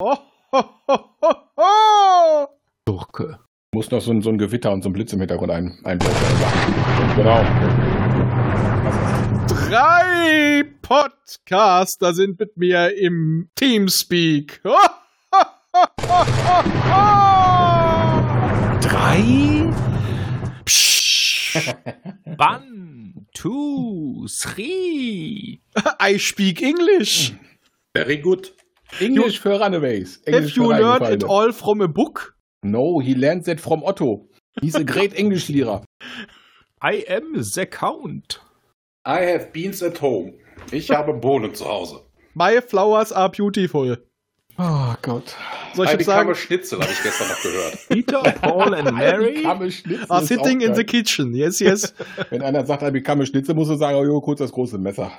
Oh, ho, ho, ho, ho. Durke. Muss noch so ein, so ein Gewitter und so ein Blitz im Hintergrund ein, einblenden. Genau. Drei Podcaster sind mit mir im Teamspeak. Ho, ho, ho, ho, ho, ho. Drei. Psch. One, two, three. I speak English. Very good. English für Runaways. Have Englisch you learned it all from a book? No, he learned that from Otto. He's a great English Lehrer. I am the count. I have beans at home. Ich habe Bohnen zu Hause. My flowers are beautiful. Oh Gott. Soll ich Heidi sagen? Schnitzel habe ich gestern noch gehört. Peter, Paul and Mary. Are sitting in the kitchen. Yes, yes. Wenn einer sagt, I become Schnitzel, musst du sagen, oh, jo, kurz das große Messer.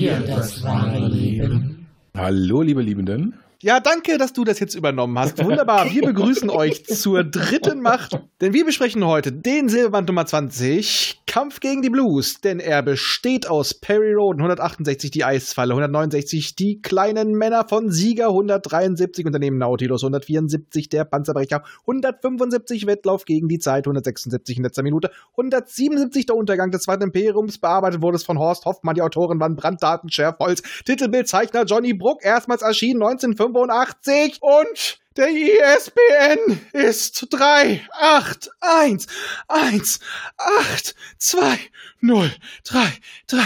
Ihr das wahre Leben? Hallo, liebe Liebenden. Ja, danke, dass du das jetzt übernommen hast. Wunderbar. Wir begrüßen euch zur dritten Macht, denn wir besprechen heute den Silberband Nummer 20, Kampf gegen die Blues, denn er besteht aus Perry Roden 168 die Eisfalle, 169 die kleinen Männer von Sieger, 173 Unternehmen Nautilus, 174 der Panzerbrecher, 175 Wettlauf gegen die Zeit, 176 in letzter Minute, 177 der Untergang des Zweiten Imperiums, bearbeitet wurde es von Horst Hoffmann, die Autoren waren Branddaten, Scherfholz, Titelbildzeichner Johnny Bruck, erstmals erschienen 1985 und der ISBN ist 3, 8, 1, 1, 8, 2, 0, 3, 3,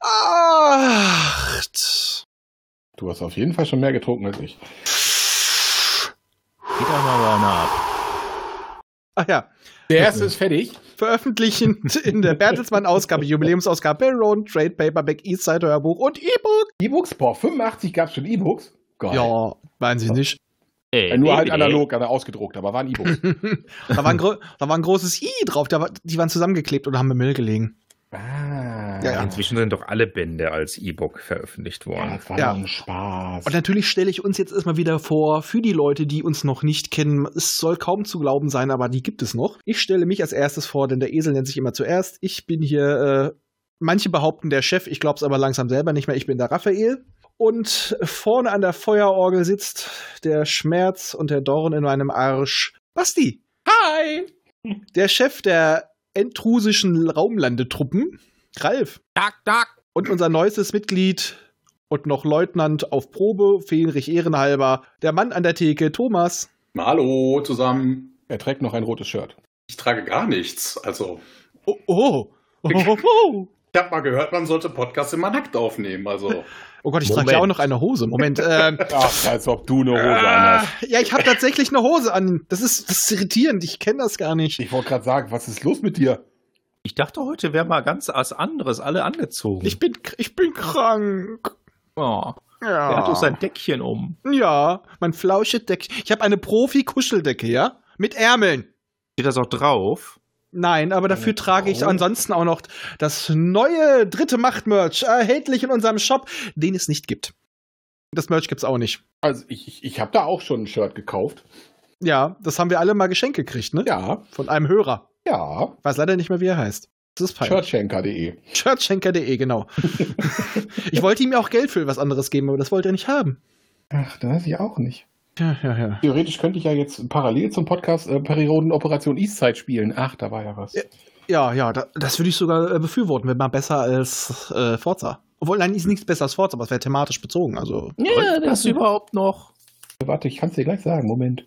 8. Du hast auf jeden Fall schon mehr getrunken als ich. Peter mal einer ab. Ach ja, Der erste ist fertig. veröffentlichend in der Bertelsmann-Ausgabe, Jubiläumsausgabe, Barry Roden, Trade Paperback, Eastside Hörbuch und E-Book. E-Books, boah, 85 gab es schon E-Books. Geil. Ja, meinen Sie nicht? Ey, Äh, Nur halt nee, analog, also ausgedruckt, aber waren E-Books. da, war ein da war ein großes I drauf, da war, die waren zusammengeklebt und haben im Müll gelegen. ah. Ja, ja. Inzwischen sind doch alle Bände als E-Book veröffentlicht Ja, worden. das war Ja. ein Spaß. Und natürlich stelle ich uns jetzt erstmal wieder vor, für die Leute, die uns noch nicht kennen, es soll kaum zu glauben sein, aber die gibt es noch. Ich stelle mich als erstes vor, denn der Esel nennt sich immer zuerst. Ich bin hier, äh, manche behaupten der Chef, ich glaube es aber langsam selber nicht mehr, ich bin der Raphael. Und vorne an der Feuerorgel sitzt der Schmerz und der Dorn in meinem Arsch. Basti! Hi! Der Chef der entrusischen Raumlandetruppen, Ralf. Dag, dag. Und unser neuestes Mitglied und noch Leutnant auf Probe, Fähnrich ehrenhalber, der Mann an der Theke, Thomas. Hallo zusammen. Er trägt noch ein rotes Shirt. Ich trage gar nichts. Also, Oh, oh, oh, oh, oh. ich habe mal gehört, man sollte Podcasts immer nackt aufnehmen. Also, oh Gott, ich trage ja auch noch eine Hose. Moment. Ähm, Ach, als ob du eine Hose ah, anhast. ja, ich habe tatsächlich eine Hose an. Das ist, das ist irritierend. Ich kenne das gar nicht. Ich wollte gerade sagen, was ist los mit dir? Ich dachte, heute wäre mal ganz was anderes, alle angezogen. Ich bin, ich bin krank. oh, Ja. er hat doch sein Deckchen um. ja, mein Flauschedeck. Ich habe eine Profi-Kuscheldecke, ja? Mit Ärmeln. Steht das auch drauf? Nein, aber dafür trage ich ansonsten auch noch das neue dritte Macht-Merch, erhältlich in unserem Shop, den es nicht gibt. Das Merch gibt's auch nicht. Also, ich, ich, ich habe da auch schon ein Shirt gekauft. Ja, das haben wir alle mal geschenkt gekriegt, ne? Ja, Von einem Hörer. ja. Weiß leider nicht mehr, wie er heißt. Das ist peinlich. Shirtschenker.de. Shirtschenker.de, genau. ich wollte ihm ja auch Geld für was anderes geben, aber das wollte er nicht haben. Ach, da weiß ich auch nicht. Ja, ja, ja. Theoretisch könnte ich ja jetzt parallel zum Podcast äh, Perioden Operation Eastside spielen. Ach, da war ja was. Ja. Ja, da, das würde ich sogar äh, befürworten, wenn man besser als äh, Forza. Obwohl, nein, ist nichts besser als Forza, aber es wäre thematisch bezogen. Also, Läuft das überhaupt noch? Warte, ich kann es dir gleich sagen. Moment.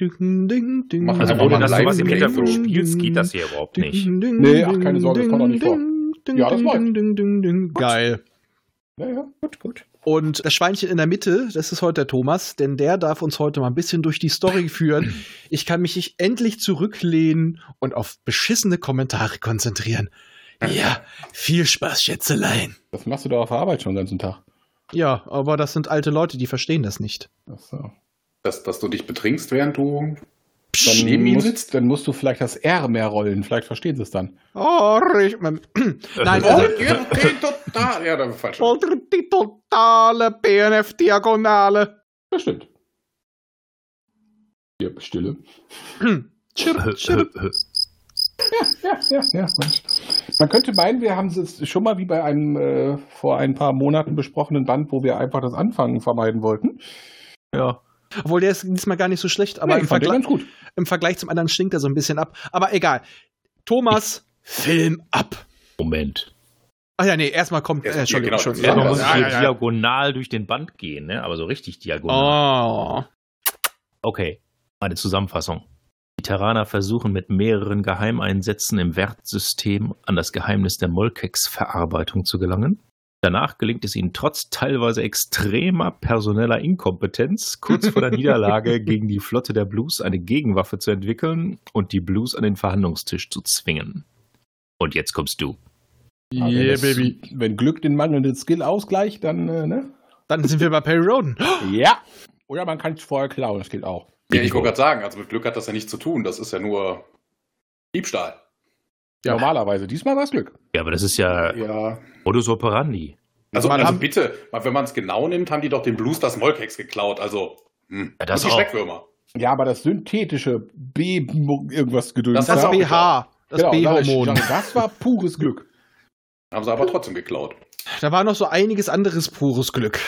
ding, ding, ding, Mach Also ohne dass du was im Hintergrund spielst, geht das hier überhaupt nicht. Nee, ach, keine Sorge, das kommt auch nicht vor. Ja, das läuft. Geil. Ja, ja, gut, gut. Und das Schweinchen in der Mitte, das ist heute der Thomas, denn der darf uns heute mal ein bisschen durch die Story führen. Ich kann mich endlich zurücklehnen und auf beschissene Kommentare konzentrieren. Ja, viel Spaß, Schätzelein. Das machst du doch auf der Arbeit schon den ganzen Tag. Ja, aber das sind alte Leute, die verstehen das nicht. Ach so. dass, dass du dich betrinkst, während du Dann neben ihm musst, sitzt? dann musst du vielleicht das R mehr rollen. Vielleicht verstehen sie es dann. Oh, ich, Nein, also, total. Ja, falsch. Oder die totale BNF-Diagonale. Das stimmt. Hier, Stille. Chirp, chirp. Ja, ja, ja. Man könnte meinen, wir haben es schon mal wie bei einem äh, vor ein paar Monaten besprochenen Band, wo wir einfach das Anfangen vermeiden wollten. Ja. Obwohl der ist diesmal gar nicht so schlecht, aber Nee, im, ich fand den Vergleich, ganz gut. Im Vergleich zum anderen stinkt er so ein bisschen ab. Aber egal. Thomas, Film ab. Moment. Ach ja, nee, erstmal kommt. Erst- Äh, Entschuldigung, ja, genau, Entschuldigung. Ja, man muss ja, ja. diagonal durch den Band gehen, ne? aber so richtig diagonal. Oh. Okay, meine Zusammenfassung. Die Terraner versuchen mit mehreren Geheimeinsätzen im Wertsystem an das Geheimnis der Molkex-Verarbeitung zu gelangen. Danach gelingt es ihnen trotz teilweise extremer personeller Inkompetenz kurz vor der Niederlage gegen die Flotte der Blues eine Gegenwaffe zu entwickeln und die Blues an den Verhandlungstisch zu zwingen. Und jetzt kommst du. Aber wenn das- Wenn Glück den mangelnden Skill ausgleicht, dann, äh, ne? Dann sind wir bei Perry Roden. Ja. Oder man kann es vorher klauen, das geht auch. Ja, ich wollte gerade sagen, also mit Glück hat das ja nichts zu tun. Das ist ja nur Diebstahl. Ja. Normalerweise. Diesmal war es Glück. Ja, aber das ist ja Ja. Modus operandi. Also, Man also haben- bitte, wenn man es genau nimmt, haben die doch den Blues das Molkex geklaut. Also, hm. Ja, das und die auch. Schreckwürmer. Ja, aber das synthetische B irgendwas gedöns. Das Das ist auch BH. Das Genau, B-Hormon. Das war pures Glück. Haben sie aber trotzdem geklaut. Da war noch so einiges anderes pures Glück.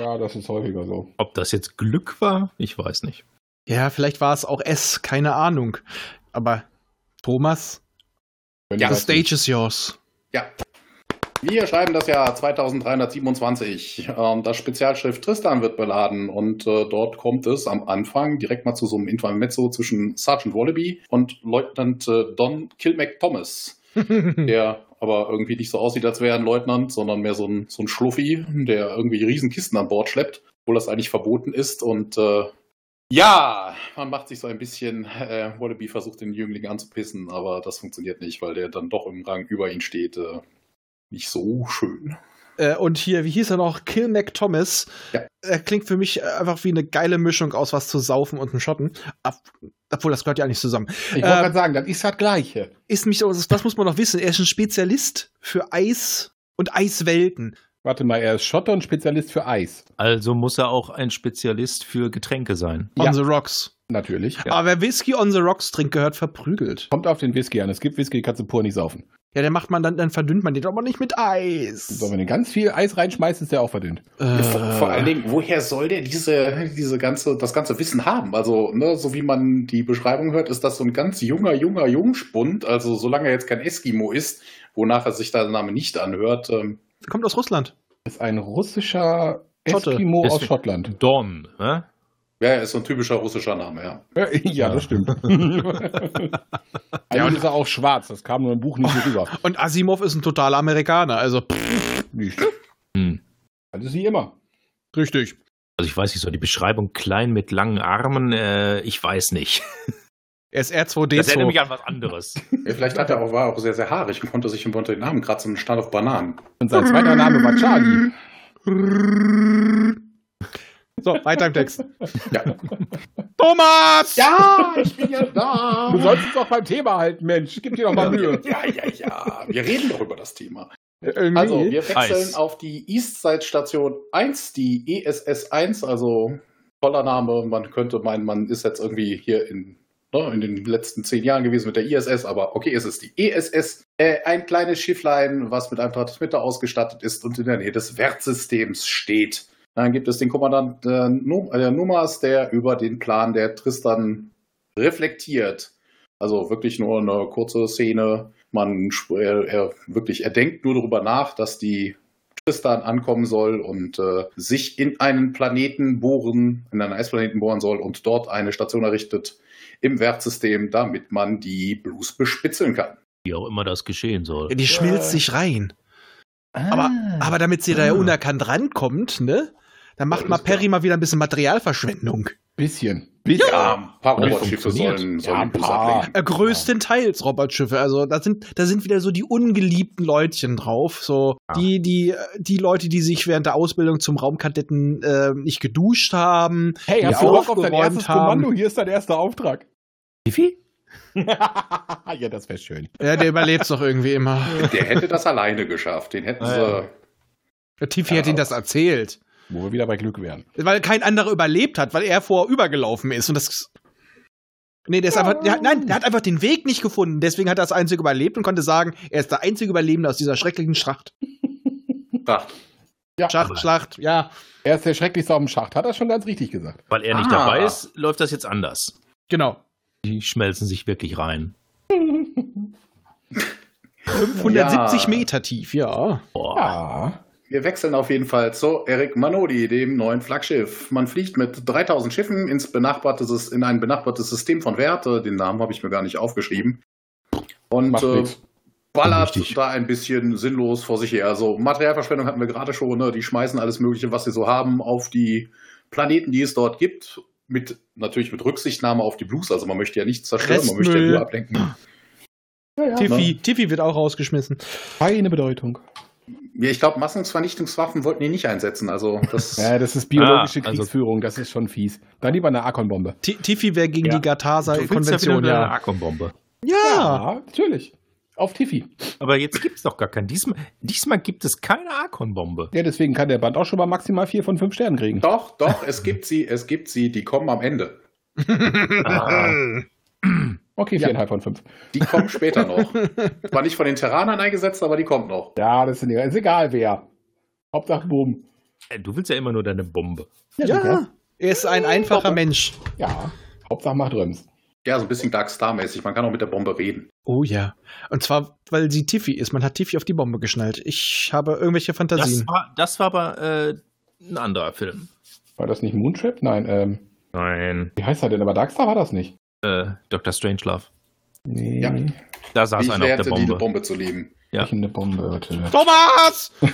Ja, das ist häufiger so. Ob das jetzt Glück war, ich weiß nicht. Ja, vielleicht war es auch S, keine Ahnung. Aber Thomas, Wenn Ja, the stage is yours. Ja. Wir schreiben das Jahr 2327. Ähm, das Spezialschiff Tristan wird beladen und äh, dort kommt es am Anfang direkt mal zu so einem Intermezzo zwischen Sergeant Wallaby und Leutnant äh, Don Kilmac Thomas, der aber irgendwie nicht so aussieht, als wäre er ein Leutnant, sondern mehr so ein, so ein Schluffi, der irgendwie Riesenkisten an Bord schleppt, obwohl das eigentlich verboten ist und äh, ja, man macht sich so ein bisschen, äh, Wallaby versucht den Jüngling anzupissen, aber das funktioniert nicht, weil der dann doch im Rang über ihn steht. Äh, nicht so schön. Äh, und hier, wie hieß er noch? Kill Mac Thomas. Ja. Er klingt für mich einfach wie eine geile Mischung aus was zu saufen und einem Schotten. Ab- Obwohl, das gehört ja nicht zusammen. Ich wollte Ähm, gerade sagen, das ist das Gleiche. Ist mich, das das muss man noch wissen. Er ist ein Spezialist für Eis und Eiswelten. Warte mal, er ist Schotter und Spezialist für Eis. Also muss er auch ein Spezialist für Getränke sein. On Ja. the Rocks. Natürlich. Aber wer Whisky on the Rocks trinkt, gehört verprügelt. Kommt auf den Whisky an. Es gibt Whisky, die kannst du pur nicht saufen. Ja, der macht man dann, dann verdünnt man den aber nicht mit Eis. So, wenn du ganz viel Eis reinschmeißt, ist der auch verdünnt. Äh, Vor, vor allen Dingen, woher soll der diese, diese ganze, das ganze Wissen haben? Also, ne, so wie man die Beschreibung hört, ist das so ein ganz junger, junger Jungspund. Also, solange er jetzt kein Eskimo ist, wonach er sich der Name nicht anhört. Ähm, kommt aus Russland. Ist ein russischer Schotte. Eskimo aus Schottland. Don, ne? ja, er ist so ein typischer russischer Name, ja. Ja, das stimmt. Eigentlich ist er auch schwarz. Das kam nur im Buch nicht rüber. Und Asimov ist ein totaler Amerikaner. Also, Nicht. Hm. Das ist wie immer. richtig. Also ich weiß nicht, so die Beschreibung klein mit langen Armen, äh, ich weiß nicht. Er ist Das erinnert R2D2. mich an was anderes. Ja, Vielleicht hat er auch, war er auch sehr, sehr haarig und konnte sich unter den Namen kratzen und stand auf Bananen. Und sein zweiter Name war Charlie. So, weiter im Text. Ja. Thomas! ja, ich bin ja da. Du sollst uns doch beim Thema halten, Mensch. Gib dir doch mal Mühe. Ja, ja, ja. Wir reden doch über das Thema. Also, wir wechseln Eis. auf die Eastside Station 1, die ESS 1, also toller Name. Man könnte meinen, man ist jetzt irgendwie hier in, ne, in den letzten zehn Jahren gewesen mit der ISS, aber okay, es ist die ESS. Äh, ein kleines Schifflein, was mit einem Transmitter ausgestattet ist und in der Nähe des Wertsystems steht. Dann gibt es den Kommandant äh, Num äh, Numas, der über den Plan der Tristan reflektiert. Also wirklich nur eine kurze Szene. Man er, er wirklich, er denkt nur darüber nach, dass die Tristan ankommen soll und äh, sich in einen Planeten bohren, in einen Eisplaneten bohren soll und dort eine Station errichtet im Wertsystem, damit man die Blues bespitzeln kann. Wie auch immer das geschehen soll. Die schmilzt sich rein. Aber, aber damit sie da ja unerkannt rankommt, ne? Dann macht mal. Perry mal wieder ein bisschen Materialverschwendung. Bisschen. Bisschen. Ja, ein paar Ja, Robotschiffe sollen, Ja, sollen ablenken. Äh, größtenteils Robotschiffe. Also da sind, da sind wieder so die ungeliebten Leutchen drauf. So Ja. die, die, die Leute, die sich während der Ausbildung zum Raumkadetten äh, nicht geduscht haben. Hey, hast du Bock auf dein aufgeräumt erstes haben. Kommando? Hier ist dein erster Auftrag. Tiffy? ja, das wäre schön. Ja, der überlebt doch irgendwie immer. Der hätte das alleine geschafft. Den hätten sie. ja. Der Tiffy hat ihm das erzählt. Wo wir wieder bei Glück wären. Weil kein anderer überlebt hat, weil er vorübergelaufen ist. Und das. Nee, der ist einfach. Der, hat- nein, der hat einfach den Weg nicht gefunden. Deswegen hat er das Einzige überlebt und konnte sagen, er ist der einzige Überlebende aus dieser schrecklichen Schlacht. Ach, Ja, Schlacht, Schlacht, ja. er ist der Schrecklichste auf dem Schacht. Hat er schon ganz richtig gesagt. Weil er nicht Ah. dabei ist, läuft das jetzt anders. Genau. Die schmelzen sich wirklich rein. 570 Ja. Meter tief, ja. Boah. Ja. Wir wechseln auf jeden Fall zu Eric Manodi, dem neuen Flaggschiff. Man fliegt mit 3000 Schiffen ins benachbarte, in ein benachbartes System von Werte. Den Namen habe ich mir gar nicht aufgeschrieben. Und äh, ballert Richtig. da ein bisschen sinnlos vor sich her. Also Materialverschwendung hatten wir gerade schon. Ne? Die schmeißen alles Mögliche, was sie so haben, auf die Planeten, die es dort gibt. Mit, natürlich mit Rücksichtnahme auf die Blues. Also man möchte ja nichts zerstören, man möchte ja Restmüll. nur ablenken. Ja, ja. Tiffy, Tiffy wird auch rausgeschmissen. Keine Bedeutung. Ja, ich glaube, Massungsvernichtungswaffen wollten die nicht einsetzen. Also das Ja, das ist biologische Ah, also- Kriegsführung. Das ist schon fies. Dann lieber eine Arkon-Bombe. Ti- Tiffy wäre gegen Ja. die Gatasa-Konvention, wieder eine ja. Akkumbombe. Ja. natürlich. Auf Tiffy. Aber jetzt gibt es doch gar keinen. Diesmal, diesmal gibt es keine Arkon-Bombe. Ja, deswegen kann der Band auch schon mal maximal vier von fünf Sternen kriegen. Doch, doch, es gibt sie, es gibt sie, die kommen am Ende. Ah, Okay, viereinhalb von fünf. Die kommen später noch. Zwar nicht von den Terranern eingesetzt, aber die kommt noch. Ja, das sind, ist egal wer. Hauptsache Boom. Du willst ja immer nur deine Bombe. sicher. Ja. Er ist ein einfacher Mensch. Ja, Hauptsache macht Röms. Ja, so ein bisschen Dark Star-mäßig. Man kann auch mit der Bombe reden. Oh ja. Und zwar, weil sie Tiffy ist. Man hat Tiffy auf die Bombe geschnallt. Ich habe irgendwelche Das Fantasien. war, das war aber äh, ein anderer Film. War das nicht Moontrap? Nein, ähm, Nein. wie heißt er denn? Aber Darkstar war das nicht. Äh, Dr. Strangelove. Nee. Ja. Da saß ich einer auf der Bombe. diese Bombe zu lieben. Ja. Eine Bombe, bitte. Thomas!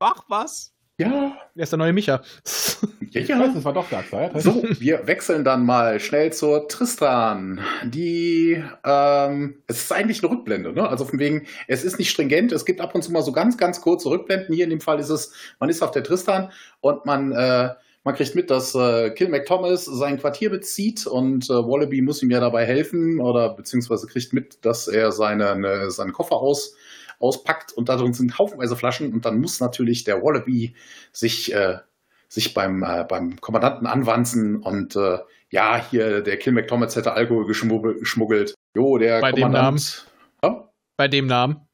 Ach, was? Ja. Er ist der neue Micha. Ja, Ich ja. weiß, das war doch Darkstar. Ja, So, wir wechseln dann mal schnell zur Tristan. Die, ähm, es ist eigentlich eine Rückblende, ne? Also von wegen, es ist nicht stringent, es gibt ab und zu mal so ganz, ganz kurze Rückblenden. Hier in dem Fall ist es, man ist auf der Tristan und man, äh, man kriegt mit, dass äh, Kill McThomas sein Quartier bezieht und äh, Wallaby muss ihm ja dabei helfen oder beziehungsweise kriegt mit, dass er seine, ne, seinen Koffer aus, auspackt und da drin sind haufenweise Flaschen und dann muss natürlich der Wallaby sich äh, sich beim, äh, beim Kommandanten anwanzen und äh, ja, hier der Kill McThomas hätte Alkohol geschmuggelt. Jo, der Bei dem Kommandant. Ja, Bei dem Namen.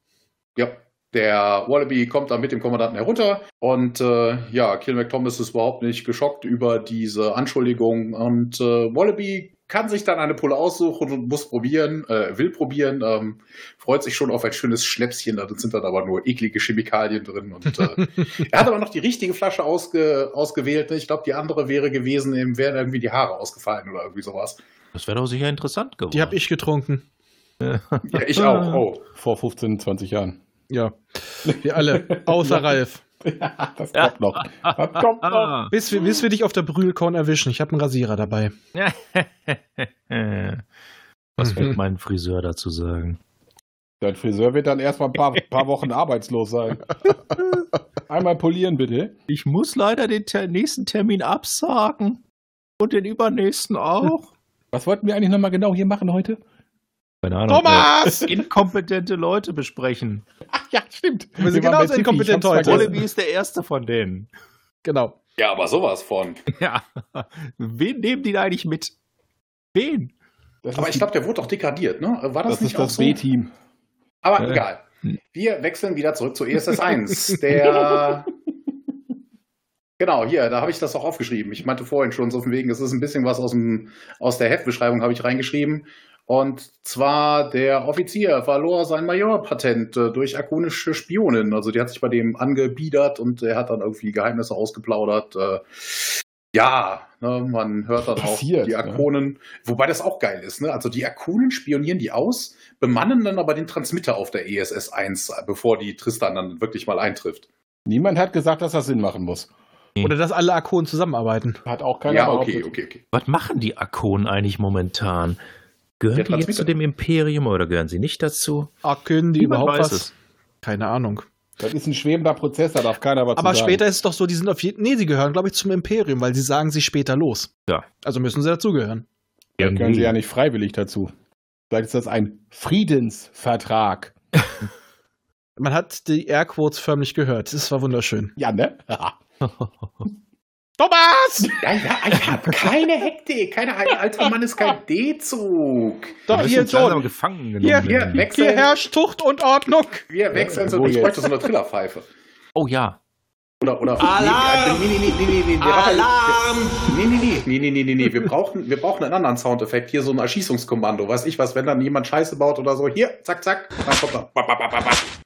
ja, der Wallaby kommt dann mit dem Kommandanten herunter und äh, ja, Kill McThomas ist überhaupt nicht geschockt über diese Anschuldigung und äh, Wallaby kann sich dann eine Pulle aussuchen und muss probieren, äh, will probieren, ähm, freut sich schon auf ein schönes Schnäpschen, da sind dann aber nur eklige Chemikalien drin und äh, er hat aber noch die richtige Flasche ausge, ausgewählt. ne? Ich glaube, die andere wäre gewesen, ihm wären irgendwie die Haare ausgefallen oder irgendwie sowas. Das wäre doch sicher interessant geworden. Die habe ich getrunken. Ja, ich auch. Oh. Vor 15, 20 Jahren. Ja. Wir alle. Außer Ralf. das kommt noch. Das kommt noch. Bis wir, bis wir dich auf der Brühlkorn erwischen. Ich habe einen Rasierer dabei. Was wird mein Friseur dazu sagen? Dein Friseur wird dann erstmal ein paar, paar Wochen arbeitslos sein. Einmal polieren, bitte. Ich muss leider den ter nächsten Termin absagen. Und den übernächsten auch. Was wollten wir eigentlich nochmal genau hier machen heute? Keine Ahnung. Thomas! Äh, inkompetente Leute besprechen. Ach ja, stimmt. Wir sind genauso inkompetent heute. Wallaby ist der erste von denen. Genau. Ja, aber sowas von. Ja. Wen nehmen die da eigentlich mit? Wen? Das Aber ich glaube, der wurde doch degradiert, ne? War das, das nicht ist auch das so? B-Team. Aber Äh. egal. Wir wechseln wieder zurück zu ESS 1. Der. Genau, hier, da habe ich das auch aufgeschrieben. Ich meinte vorhin schon so von wegen, es ist ein bisschen was aus, dem, aus der Heftbeschreibung, habe ich reingeschrieben. Und zwar der Offizier verlor sein Majorpatent äh, durch akunische Spionin. Also die hat sich bei dem angebiedert und er hat dann irgendwie Geheimnisse ausgeplaudert. Äh, ja, ne, man hört dann Passiert, auch die ne? Akonen, wobei das auch geil ist. Ne? Also die Akonen spionieren die aus, bemannen dann aber den Transmitter auf der ESS 1, bevor die Tristan dann wirklich mal eintrifft. Niemand hat gesagt, dass das Sinn machen muss. Oder dass alle Akonen zusammenarbeiten. Hat auch keiner ja, okay, okay, okay. Was machen die Akonen eigentlich momentan? Gehören die jetzt zu dem Imperium oder gehören sie nicht dazu? Akonen, die Niemand überhaupt was. es. Keine Ahnung. Das ist ein schwebender Prozess, da darf keiner was zu Aber sagen. später ist es doch so, die sind auf jeden Nee, sie gehören, glaube ich, zum Imperium, weil sie sagen sie später los. Ja. Also müssen sie dazugehören. Vielleicht gehören sie ja nicht freiwillig dazu. Vielleicht ist das ein Friedensvertrag. Man hat die Airquotes förmlich gehört. Das war wunderschön. Ja, ne? Thomas! Ja, ja, ich habe keine Hektik. Keine, ein alter Mann ist kein D-Zug. Doch, hier so. gefangen genommen. Hier, Hier, wechseln. Hier herrscht Tucht und Ordnung. Wir wechseln so. Ich bräuchte so eine Trillerpfeife. Oh ja. Oder, oder. Alarm! Nee, nee, nee, nee, nee, nee, Alarm! Nee, nee, nee, nee, nee, nee, nee, nee. Wir brauchen, wir brauchen einen anderen Soundeffekt. Hier so ein Erschießungskommando. Weiß ich was, wenn dann jemand Scheiße baut oder so. Hier, zack, zack. Dann kommt er.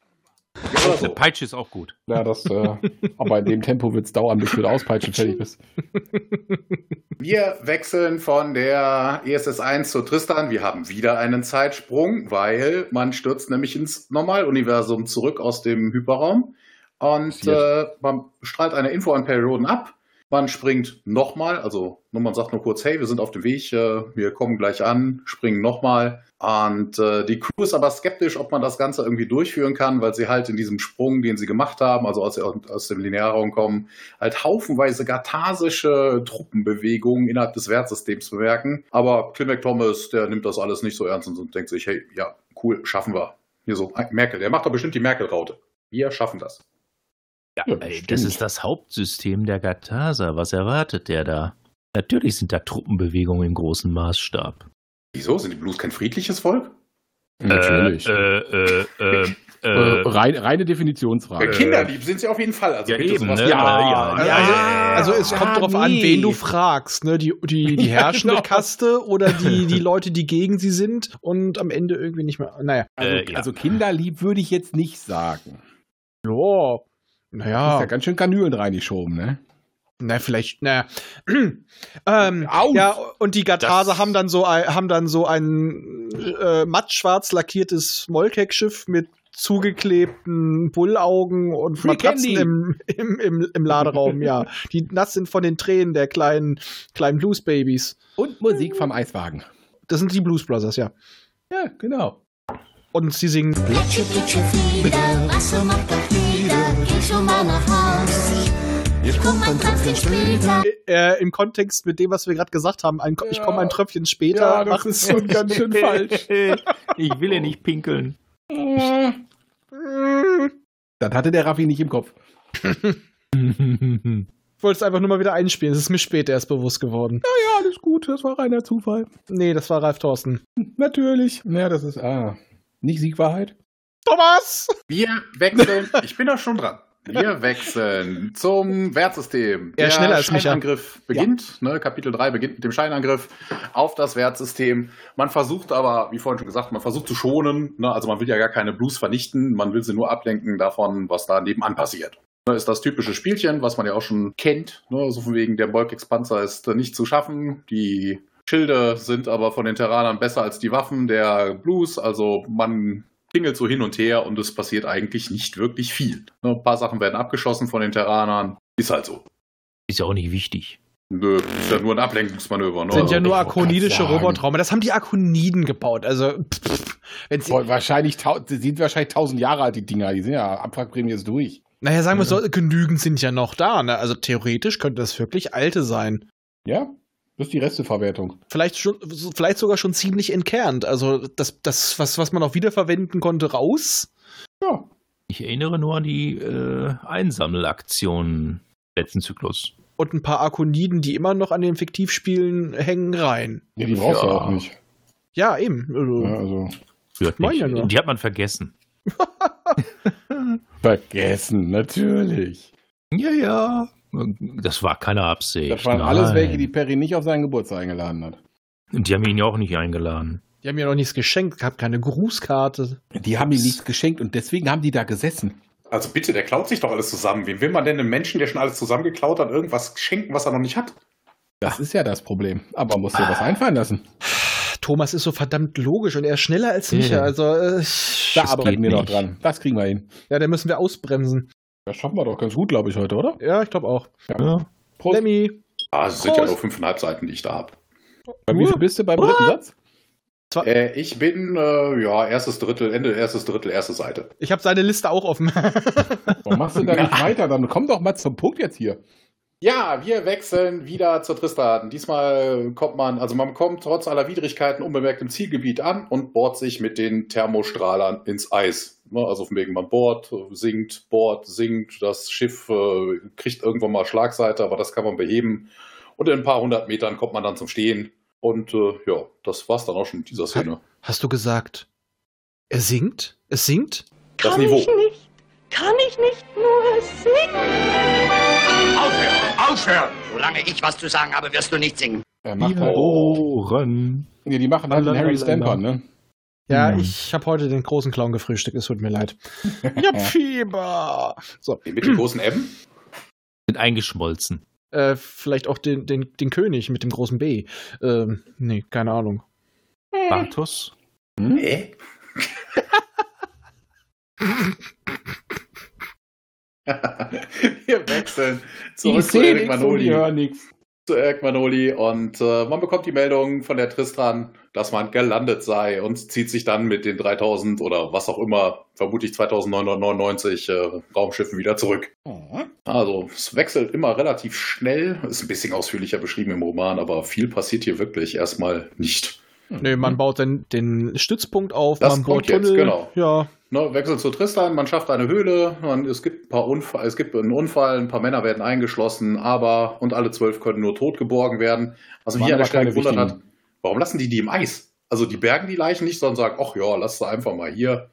Ja, oder Eine so. Peitsche ist auch gut. Ja, das, äh, aber in dem Tempo wird es dauern, bis du mit Auspeitschen fertig bist. Wir wechseln von der ESS 1 zu Tristan. Wir haben wieder einen Zeitsprung, weil man stürzt nämlich ins Normaluniversum zurück aus dem Hyperraum. Und äh, man strahlt eine Info an Perioden ab. Man springt nochmal, also man sagt nur kurz, hey, wir sind auf dem Weg, äh, wir kommen gleich an, springen nochmal. Und äh, die Crew ist aber skeptisch, ob man das Ganze irgendwie durchführen kann, weil sie halt in diesem Sprung, den sie gemacht haben, also aus, aus dem Linearraum kommen, halt haufenweise gathasische Truppenbewegungen innerhalb des Wertsystems bemerken. Aber Klimek Thomas, der nimmt das alles nicht so ernst und denkt sich, hey, ja, cool, schaffen wir. Hier so, Merkel, der macht doch bestimmt die Merkel-Raute. Wir schaffen das. Ja, Ja, ey, stimmt. das ist das Hauptsystem der Gatasa. Was erwartet der da? Natürlich sind da Truppenbewegungen im großen Maßstab. Wieso? Sind die Blues kein friedliches Volk? Natürlich. Äh, äh, äh, äh, Äh, äh, rein, reine Definitionsfrage. Kinderlieb sind sie auf jeden Fall. Also ja, bitte eben, sowas- ne? Ja, Ja, ja, also es ja, kommt darauf an, wen du fragst. Ne? Die, die, die Ja, herrschende genau. Kaste oder die, die Leute, die gegen sie sind und am Ende irgendwie nicht mehr. Naja. Also, Äh, ja. also kinderlieb würde ich jetzt nicht sagen. Ja. Das ist Naja. ja ganz schön Kanülen reingeschoben, ne? Na, vielleicht, naja. ähm, ja, und die Gatase Das- haben dann so ein, haben dann so ein äh, mattschwarz lackiertes Molkek-Schiff mit zugeklebten Bullaugen und Matratzen im, im, im, im Laderaum, ja. Die nass sind von den Tränen der kleinen, kleinen Blues-Babys. Und Musik vom Eiswagen. Das sind die Blues Brothers, ja. Ja, genau. Und sie singen. Plitsche, plitsche, Flieder, Wasser macht doch wieder, geh schon mal nach Haus. Ich komm ein Tröpfchen später. Äh, Im Kontext mit dem, was wir gerade gesagt haben, ein, ich Ja. komme ein Tröpfchen später. Ja, das ist schon ganz schön falsch. ich will ja nicht pinkeln. Das hatte der Raffi nicht im Kopf. Ich wollte es einfach nur mal wieder einspielen. Es ist mir später erst bewusst geworden. Ja, alles gut, das war reiner Zufall. Nee, das war Ralf Thorsten. Natürlich. Ja, das ist, ah, nicht Siegwahrheit. Thomas! Wir wechseln. ich bin da schon dran. Wir wechseln zum Wertsystem. Er ist schneller. Scheinangriff beginnt. Ne, Kapitel 3 beginnt mit dem Scheinangriff auf das Wertsystem. Man versucht aber, wie vorhin schon gesagt, man versucht zu schonen. Ne, also man will ja gar keine Blues vernichten. Man will sie nur ablenken davon, was da nebenan passiert. Ne, ist das typische Spielchen, was man ja auch schon kennt. Ne, so von wegen, der Bolkex-Panzer ist nicht zu schaffen. Die Schilde sind aber von den Terranern besser als die Waffen der Blues. Also man pingelt so hin und her und es passiert eigentlich nicht wirklich viel. Ne, Ein paar Sachen werden abgeschossen von den Terranern. Ist halt so. Ist ja auch nicht wichtig. Nö, ist ja nur ein Ablenkungsmanöver. Ne? sind ja nur akonidische. Robotraume. Das haben die Akoniden gebaut. Also, pff, wenn sie, Boah, wahrscheinlich, sind wahrscheinlich tausend Jahre alt, die Dinger. Die sind ja, Abwrackprämie ist durch. naja, sagen wir so, genügend sind ja noch da. Ne? Also theoretisch könnte das wirklich alte sein. Ja, das ist die Resteverwertung. Vielleicht, schon, vielleicht sogar schon ziemlich entkernt. Also das, das was, was man auch wiederverwenden konnte, raus. Ja, Ich erinnere nur an die äh, Einsammelaktionen letzten Zyklus. Und ein paar Akoniden, die immer noch an den Fiktivspielen hängen, rein. ja die brauchst du Ja. auch nicht. Ja, eben. Also, Ja, also, ja nur. Die hat man vergessen. vergessen, natürlich. Ja, ja. Das war keine Absicht. Das waren Nein. alles welche, die Perry nicht auf seinen Geburtstag eingeladen hat. Und die haben ihn ja auch nicht eingeladen. Die haben mir noch nichts geschenkt, gab keine Grußkarte. Die haben ihm nichts geschenkt und deswegen haben die da gesessen. also bitte, der klaut sich doch alles zusammen. Wem will man denn einem Menschen, der schon alles zusammengeklaut hat, irgendwas schenken, was er noch nicht hat? Das ist ja das Problem. Aber man muss dir was einfallen lassen. Thomas ist so verdammt logisch und er ist schneller als Ja. Micha. Also, äh, Da arbeiten wir noch dran. Das kriegen wir hin. ja, da müssen wir ausbremsen. Das schaffen wir doch ganz gut, glaube ich, heute, oder? Ja, ich glaube auch. Ja. Prost. Lemmy. Ah, es sind ja nur fünfeinhalb Seiten, die ich da habe. Bei wie viel bist du beim dritten Satz? Äh, ich bin, äh, ja, erstes Drittel, Ende erstes Drittel, erste Seite. Ich habe seine Liste auch offen. Warum machst du da nicht weiter? Dann komm doch mal zum Punkt jetzt hier. Ja, wir wechseln wieder zur Tristan. Diesmal kommt man, also man kommt trotz aller Widrigkeiten unbemerkt im Zielgebiet an und bohrt sich mit den Thermostrahlern ins Eis. Ne, Also von wegen man bohrt, sinkt, bohrt, sinkt. Das Schiff äh, kriegt irgendwann mal Schlagseite, aber das kann man beheben. Und in ein paar hundert Metern kommt man dann zum Stehen. Und äh, ja, das war's dann auch schon mit dieser Szene. Hast du gesagt, er singt? Es singt? Das Kann Niveau. Kann ich nicht nur singen? Aufhören! Aufhören! Solange ich was zu sagen habe, wirst du nicht singen. Er macht halt, bohren. nee, die machen halt den Harry Stamper, ne? Ja, Hm. ich habe heute den großen Clown gefrühstückt, es tut mir leid. Ich hab Fieber. So, Mit dem großen M? Sind eingeschmolzen. äh, vielleicht auch den, den, den König mit dem großen B. Ähm, nee, keine Ahnung. Bartos. Hä? wir wechseln zurück zu sehen Eric und Manoli. nichts. zu Eric Manoli und äh, man bekommt die Meldung von der Tristan, dass man gelandet sei und zieht sich dann mit den 3000 oder was auch immer, vermutlich 2999 äh, Raumschiffen wieder zurück. Also es wechselt immer relativ schnell, ist ein bisschen ausführlicher beschrieben im Roman, aber viel passiert hier wirklich erstmal nicht. Nee, man baut dann den Stützpunkt auf, Das man bohrt kommt jetzt, Tunnel. genau. Ja, Ne, wechselt zu Tristan, man schafft eine Höhle, man, es, gibt ein paar Unfall, es gibt einen Unfall, ein paar Männer werden eingeschlossen, aber und alle zwölf können nur tot geborgen werden. Also hier an der Stelle gewundert hat, warum lassen die die im Eis? Also die bergen die Leichen nicht, sondern sagen, ach ja, lass sie einfach mal hier.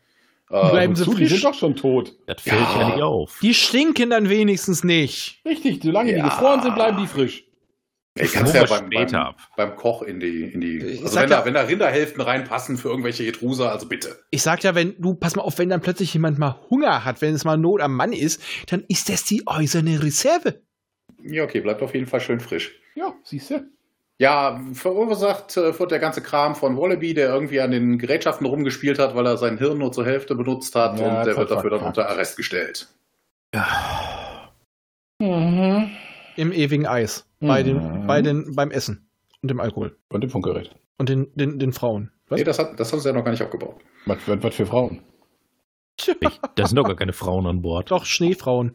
Äh, Bleiben sie? Die frisch. sind doch schon tot. Das fällt Ja. ja, nicht auf. Die stinken dann wenigstens nicht. Richtig, solange die Ja. gefroren sind, bleiben die frisch. Ich kann es ja beim, später beim, beim Koch in die, in die Ich also wenn, ja- da, wenn da Rinderhälften reinpassen für irgendwelche Etruser, also bitte. Ich sag ja, wenn du, pass mal auf, wenn dann plötzlich jemand mal Hunger hat, wenn es mal Not am Mann ist, dann ist das die äußere Reserve. Ja, okay, bleibt auf jeden Fall schön frisch. Ja, siehst du. Ja, verursacht äh, wird der ganze Kram von Wallaby, der irgendwie an den Gerätschaften rumgespielt hat, weil er sein Hirn nur zur Hälfte benutzt hat Ja, und der wird dafür dann unter Arrest gestellt. Mhm. Im ewigen Eis. Bei Mhm. den, bei den, beim Essen. Und dem Alkohol. Und dem Funkgerät. Und den, den, den Frauen. Was? Nee, das, hat, das haben sie ja noch gar nicht aufgebaut. Was, was, was für Frauen? Ich, da sind doch gar keine Frauen an Bord. Doch, Schneefrauen.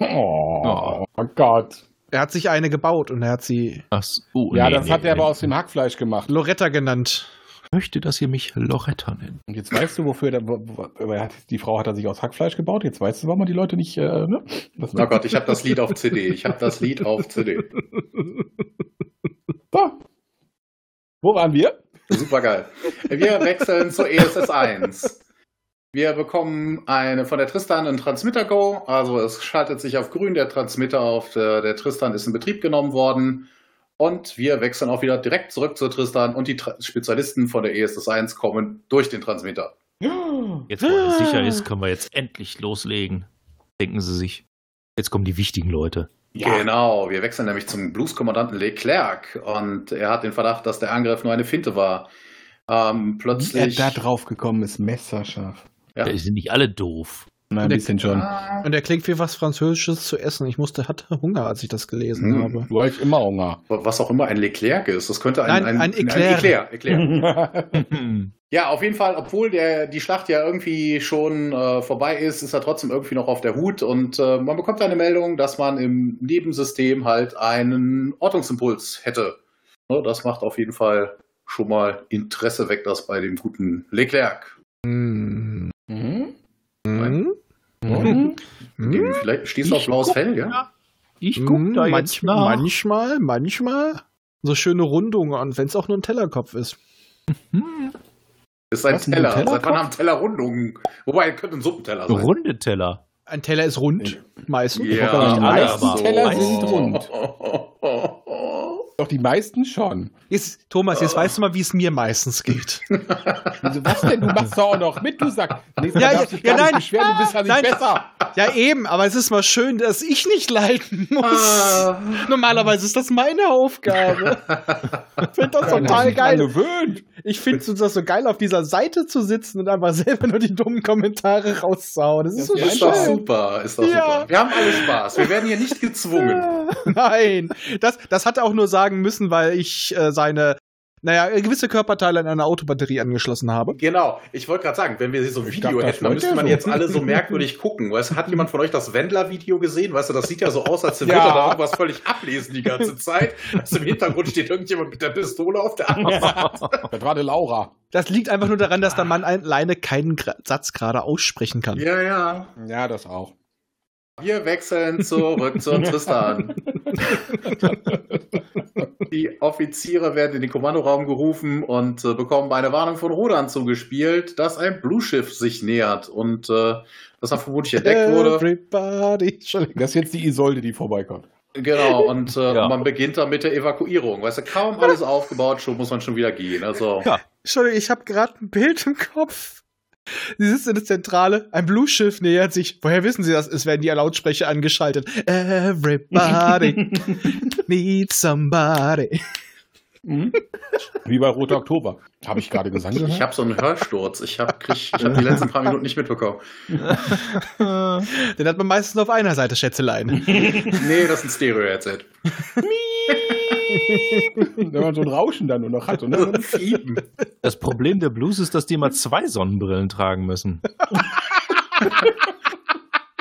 Oh, oh Gott. Er hat sich eine gebaut und er hat sie Ach, so, oh, Ja, nee, das nee, hat er nee. aber aus dem Hackfleisch gemacht. Loretta genannt. Ich möchte, dass ihr mich Loretta nennt. Und jetzt weißt du, wofür der, er die Frau hat er sich aus Hackfleisch gebaut. Jetzt weißt du, warum man die Leute nicht. Äh, ne? Oh Gott, ich habe das Lied auf CD. Ich habe das Lied auf CD. So. Wo waren wir? Super geil. Wir wechseln zur ESS 1. Wir bekommen eine von der Tristan ein Transmitter-Go. Also es schaltet sich auf grün. Der Transmitter auf der, der Tristan ist in Betrieb genommen worden. Und wir wechseln auch wieder direkt zurück zur Tristan. Und die Tra Spezialisten von der ESS 1 kommen durch den Transmitter. Jetzt, wo alles sicher ist, können wir jetzt endlich loslegen. Denken Sie sich. Jetzt kommen die wichtigen Leute. Genau, wir wechseln nämlich zum Blues-Kommandanten Leclerc. Und er hat den Verdacht, dass der Angriff nur eine Finte war. Ähm, Wie er plötzlich. da drauf gekommen ist, messerscharf. Ja. Die sind nicht alle doof. Nein, ein Der- bisschen schon. Und er klingt wie was Französisches zu essen. Ich musste, hatte Hunger, als ich das gelesen Hm. habe. Du hast immer Hunger. Was auch immer ein Leclerc ist. Das könnte Nein, ein, ein, ein Eclair. Eclair, Eclair. Hm. Ja, auf jeden Fall, obwohl der, die Schlacht ja irgendwie schon äh, vorbei ist, ist er trotzdem irgendwie noch auf der Hut und äh, man bekommt eine Meldung, dass man im Nebensystem halt einen Ortungsimpuls hätte. Ne, das macht auf jeden Fall schon mal Interesse weg, das bei dem guten Leclerc. Hm. Mhm. Hm? Mhm. Hm? Vielleicht stehst du auf blaues Fell, ja? Ich Hm, guck da jetzt manchmal, nach. manchmal, manchmal. So schöne Rundungen, und wenn es auch nur ein Tellerkopf ist. Ist ein Was, ein Teller. Tellerkopf? Seit wann haben Teller Rundungen? Wobei, könnte ein Suppenteller sein. Runde Teller. Ein Teller ist rund, meistens. nicht alle, aber Teller sind rund. Doch die meisten schon. Jetzt, Thomas, jetzt weißt du mal, wie es mir meistens geht. Wieso, was denn? Du machst doch auch noch mit, du Sack. Nächstes Ja, ja, ja, nein. beschweren, du bist ja nicht Nein. besser. Ja, eben, aber es ist mal schön, dass ich nicht leiden muss. Normalerweise ist das meine Aufgabe. Ich finde das Ja, total geil. gewöhnt. Ich finde das so geil, auf dieser Seite zu sitzen und einfach selber nur die dummen Kommentare rauszuhauen. Das ist so Das Ist doch super, ist doch Ja. super. Wir haben alle Spaß. Wir werden hier nicht gezwungen. Nein, das, das hat er auch nur sagen müssen, weil ich äh, seine Naja, gewisse Körperteile an eine Autobatterie angeschlossen habe. Genau, ich wollte gerade sagen, wenn wir so ein Video dachte, hätten, dann müsste man so. jetzt alle so merkwürdig gucken. Weißt, hat jemand von euch das Wendler-Video gesehen? Weißt du, das sieht ja so aus, als würde Ja. er da irgendwas völlig ablesen die ganze Zeit. Also im Hintergrund steht irgendjemand mit der Pistole auf der anderen Seite. Das war die Laura. Das liegt einfach nur daran, dass der Mann alleine keinen Gra Satz gerade aussprechen kann. Ja, ja. Ja, das auch. Wir wechseln zurück zu Tristan. Die Offiziere werden in den Kommandoraum gerufen und äh, bekommen eine Warnung von Rodan zugespielt, dass ein Blueschiff sich nähert und äh, das dann vermutlich entdeckt wurde. Everybody. Entschuldigung. Das ist jetzt die Isolde, die vorbeikommt. Genau, und äh, Ja. man beginnt dann mit der Evakuierung. Weißt du, kaum alles aufgebaut, schon muss man schon wieder gehen. Also, Ja. Entschuldigung, ich habe gerade ein Bild im Kopf. Sie sitzt in der Zentrale, ein Blueschiff nähert sich. Woher wissen Sie das? Es werden die Lautsprecher angeschaltet. Everybody needs somebody. Mhm. Wie bei Roter Oktober. Habe ich gerade Gesang gehört? ich habe so einen Hörsturz. Ich habe ich hab die letzten paar Minuten nicht mitbekommen. Den hat man meistens nur auf einer Seite, Schätzelein. Nee, das ist ein Stereo-Headset. Wenn man so ein Rauschen dann nur noch hat. Und dann Fiepen. Das Problem der Blues ist, dass die immer zwei Sonnenbrillen tragen müssen.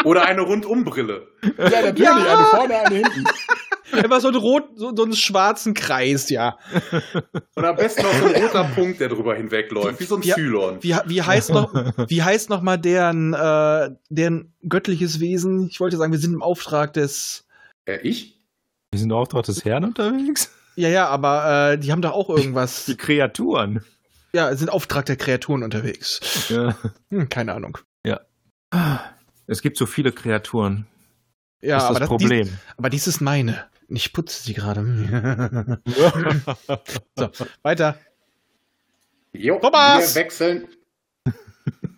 Oder eine Rundumbrille. ja, natürlich. Ja. Eine vorne, eine hinten. Immer so einen rot, so, so einen schwarzen Kreis, ja. Und am besten noch so ein roter Punkt, der drüber hinwegläuft, wie so ein Ja. Zylon. Wie, wie heißt noch, wie heißt noch mal deren, äh, deren göttliches Wesen? Ich wollte sagen, wir sind im Auftrag des. Äh, ich? Wir sind im Auftrag des Herrn unterwegs? Ja, ja, aber äh, die haben doch auch irgendwas. Die Kreaturen. ja, sind Auftrag der Kreaturen unterwegs. Ja. Hm, keine Ahnung. Es gibt so viele Kreaturen. Ja, das ist aber, das das, Problem. Dies, aber dies ist meine. Ich putze sie gerade. so, weiter. Jo, Thomas! wir wechseln.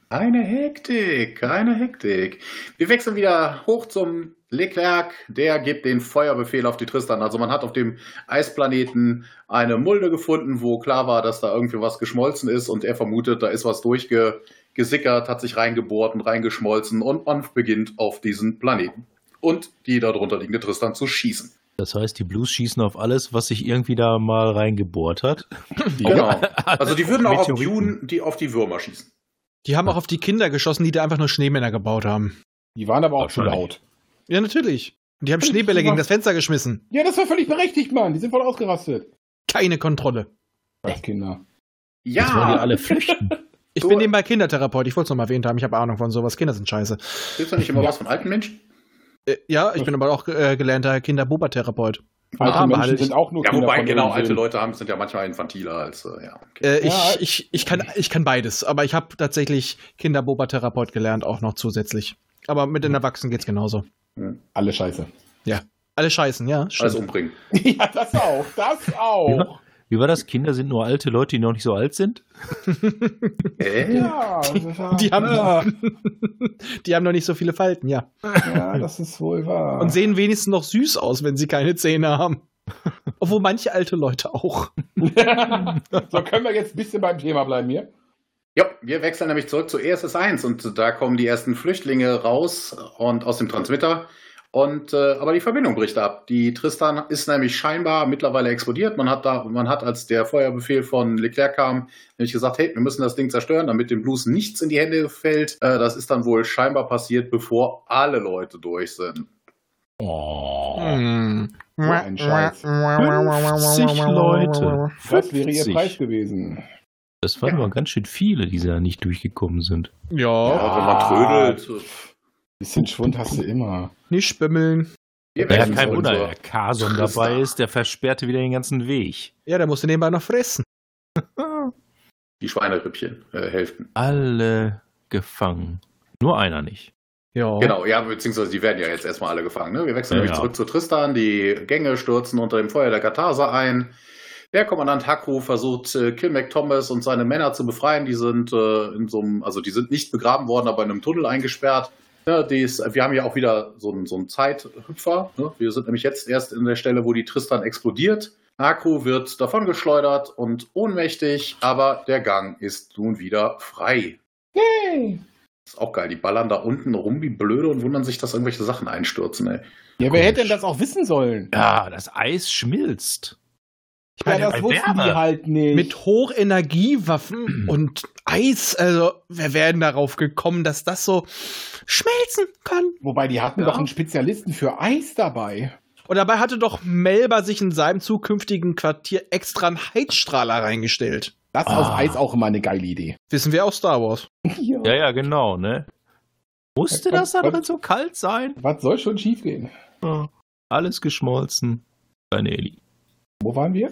Eine Hektik, eine Hektik. Wir wechseln wieder hoch zum Leclerc, der gibt den Feuerbefehl auf die Tristan. Also man hat auf dem Eisplaneten eine Mulde gefunden, wo klar war, dass da irgendwie was geschmolzen ist und er vermutet, da ist was durchgesickert, hat sich reingebohrt und reingeschmolzen und man beginnt auf diesen Planeten. Und die darunter liegende Tristan zu schießen. Das heißt, die Blues schießen auf alles, was sich irgendwie da mal reingebohrt hat. Genau. Also die würden auch auf. Dune, die auf die Würmer schießen. Die haben auch auf die Kinder geschossen, die da einfach nur Schneemänner gebaut haben. Die waren aber auch schon laut. Ja, natürlich. Und die haben Schneebälle gegen das Fenster geschmissen. Ja, das war völlig berechtigt, Mann. Die sind voll ausgerastet. Keine Kontrolle. Als Kinder. Jetzt wollen die Ja, alle flüchten. Ich So- bin nebenbei Kindertherapeut. Ich wollte es noch mal erwähnt haben. Ich habe Ahnung von sowas. Kinder sind scheiße. Gibt's da nicht immer was von alten Menschen? Äh, ja, ich bin aber auch äh, gelernter Kinderbuba-Therapeut. Alte Ah, Menschen sind auch nur Ja, Kinder wobei, von genau, alte Leute haben, sind ja manchmal infantiler als, äh, ja. Okay. Äh, ich, Ja. ich, ich, kann, ich kann beides, aber ich habe tatsächlich Kinderbuba-Therapeut gelernt, auch noch zusätzlich. Aber mit den Erwachsenen geht's genauso. Alle scheiße. Alle scheißen, ja. Alles Stimmt. umbringen. ja, das auch. Das auch. Wie war das? Kinder sind nur alte Leute, die noch nicht so alt sind? Äh? Ja, das war- Die haben, ja, die haben noch nicht so viele Falten, ja. ja, das ist wohl wahr. Und sehen wenigstens noch süß aus, wenn sie keine Zähne haben. Obwohl manche alte Leute auch. so können wir jetzt ein bisschen beim Thema bleiben hier. Ja, wir wechseln nämlich zurück zu ESS 1 und da kommen die ersten Flüchtlinge raus und aus dem Transmitter. Und äh, aber die Verbindung bricht ab. Die Tristan ist nämlich scheinbar mittlerweile explodiert. Man hat da, man hat, als der Feuerbefehl von Leclerc kam, nämlich gesagt, hey, wir müssen das Ding zerstören, damit dem Blues nichts in die Hände fällt. Äh, das ist dann wohl scheinbar passiert, bevor alle Leute durch sind. Oh. Hm. So ein Scheiß. 50 Leute. Das wäre ihr 50. Preis gewesen. Das waren aber ganz schön viele, die da nicht durchgekommen sind. Ja, Ja, wenn man trödelt. Bisschen Schwund hast du immer. nicht bimmeln. Wir Ja, kein Wunder, der Carson Tristan. dabei ist, der versperrte wieder den ganzen Weg. Ja, der musste nebenbei noch fressen. Die Schweinerippchen, äh, Hälften. Alle gefangen. Nur einer nicht. Ja. Genau, ja, beziehungsweise die werden ja jetzt erstmal alle gefangen. Ne? Wir wechseln Ja, nämlich ja. zurück zu Tristan. Die Gänge stürzen unter dem Feuer der Katharsa ein. Der Kommandant Hakru versucht, äh, Kilmac Thomas und seine Männer zu befreien. Die sind äh, in so einem, also die sind nicht begraben worden, aber in einem Tunnel eingesperrt. Ja, dies, wir haben ja auch wieder so einen, so einen Zeithüpfer. Ne? Wir sind nämlich jetzt erst in der Stelle, wo die Tristan explodiert. Hakru wird davongeschleudert und ohnmächtig, aber der Gang ist nun wieder frei. Yay! Ist auch geil. Die ballern da unten rum wie blöde und wundern sich, dass irgendwelche Sachen einstürzen, ey. Ja, wer hätte denn das auch wissen sollen? Ja, das Eis schmilzt. Ich meine, ja, das wussten die halt nicht. mit Hochenergiewaffen und Eis, also wer wäre denn darauf gekommen, dass das so schmelzen kann? Wobei, die hatten Ja. doch einen Spezialisten für Eis dabei. Und dabei hatte doch Melba sich in seinem zukünftigen Quartier extra einen Heizstrahler reingestellt. Das aus Eis auch immer eine geile Idee. Wissen wir aus Star Wars. Ja. Ja, ja, genau, ne? Musste das da drin so kalt sein? Was soll schon schiefgehen? Alles geschmolzen. Deine Eli. Wo waren wir?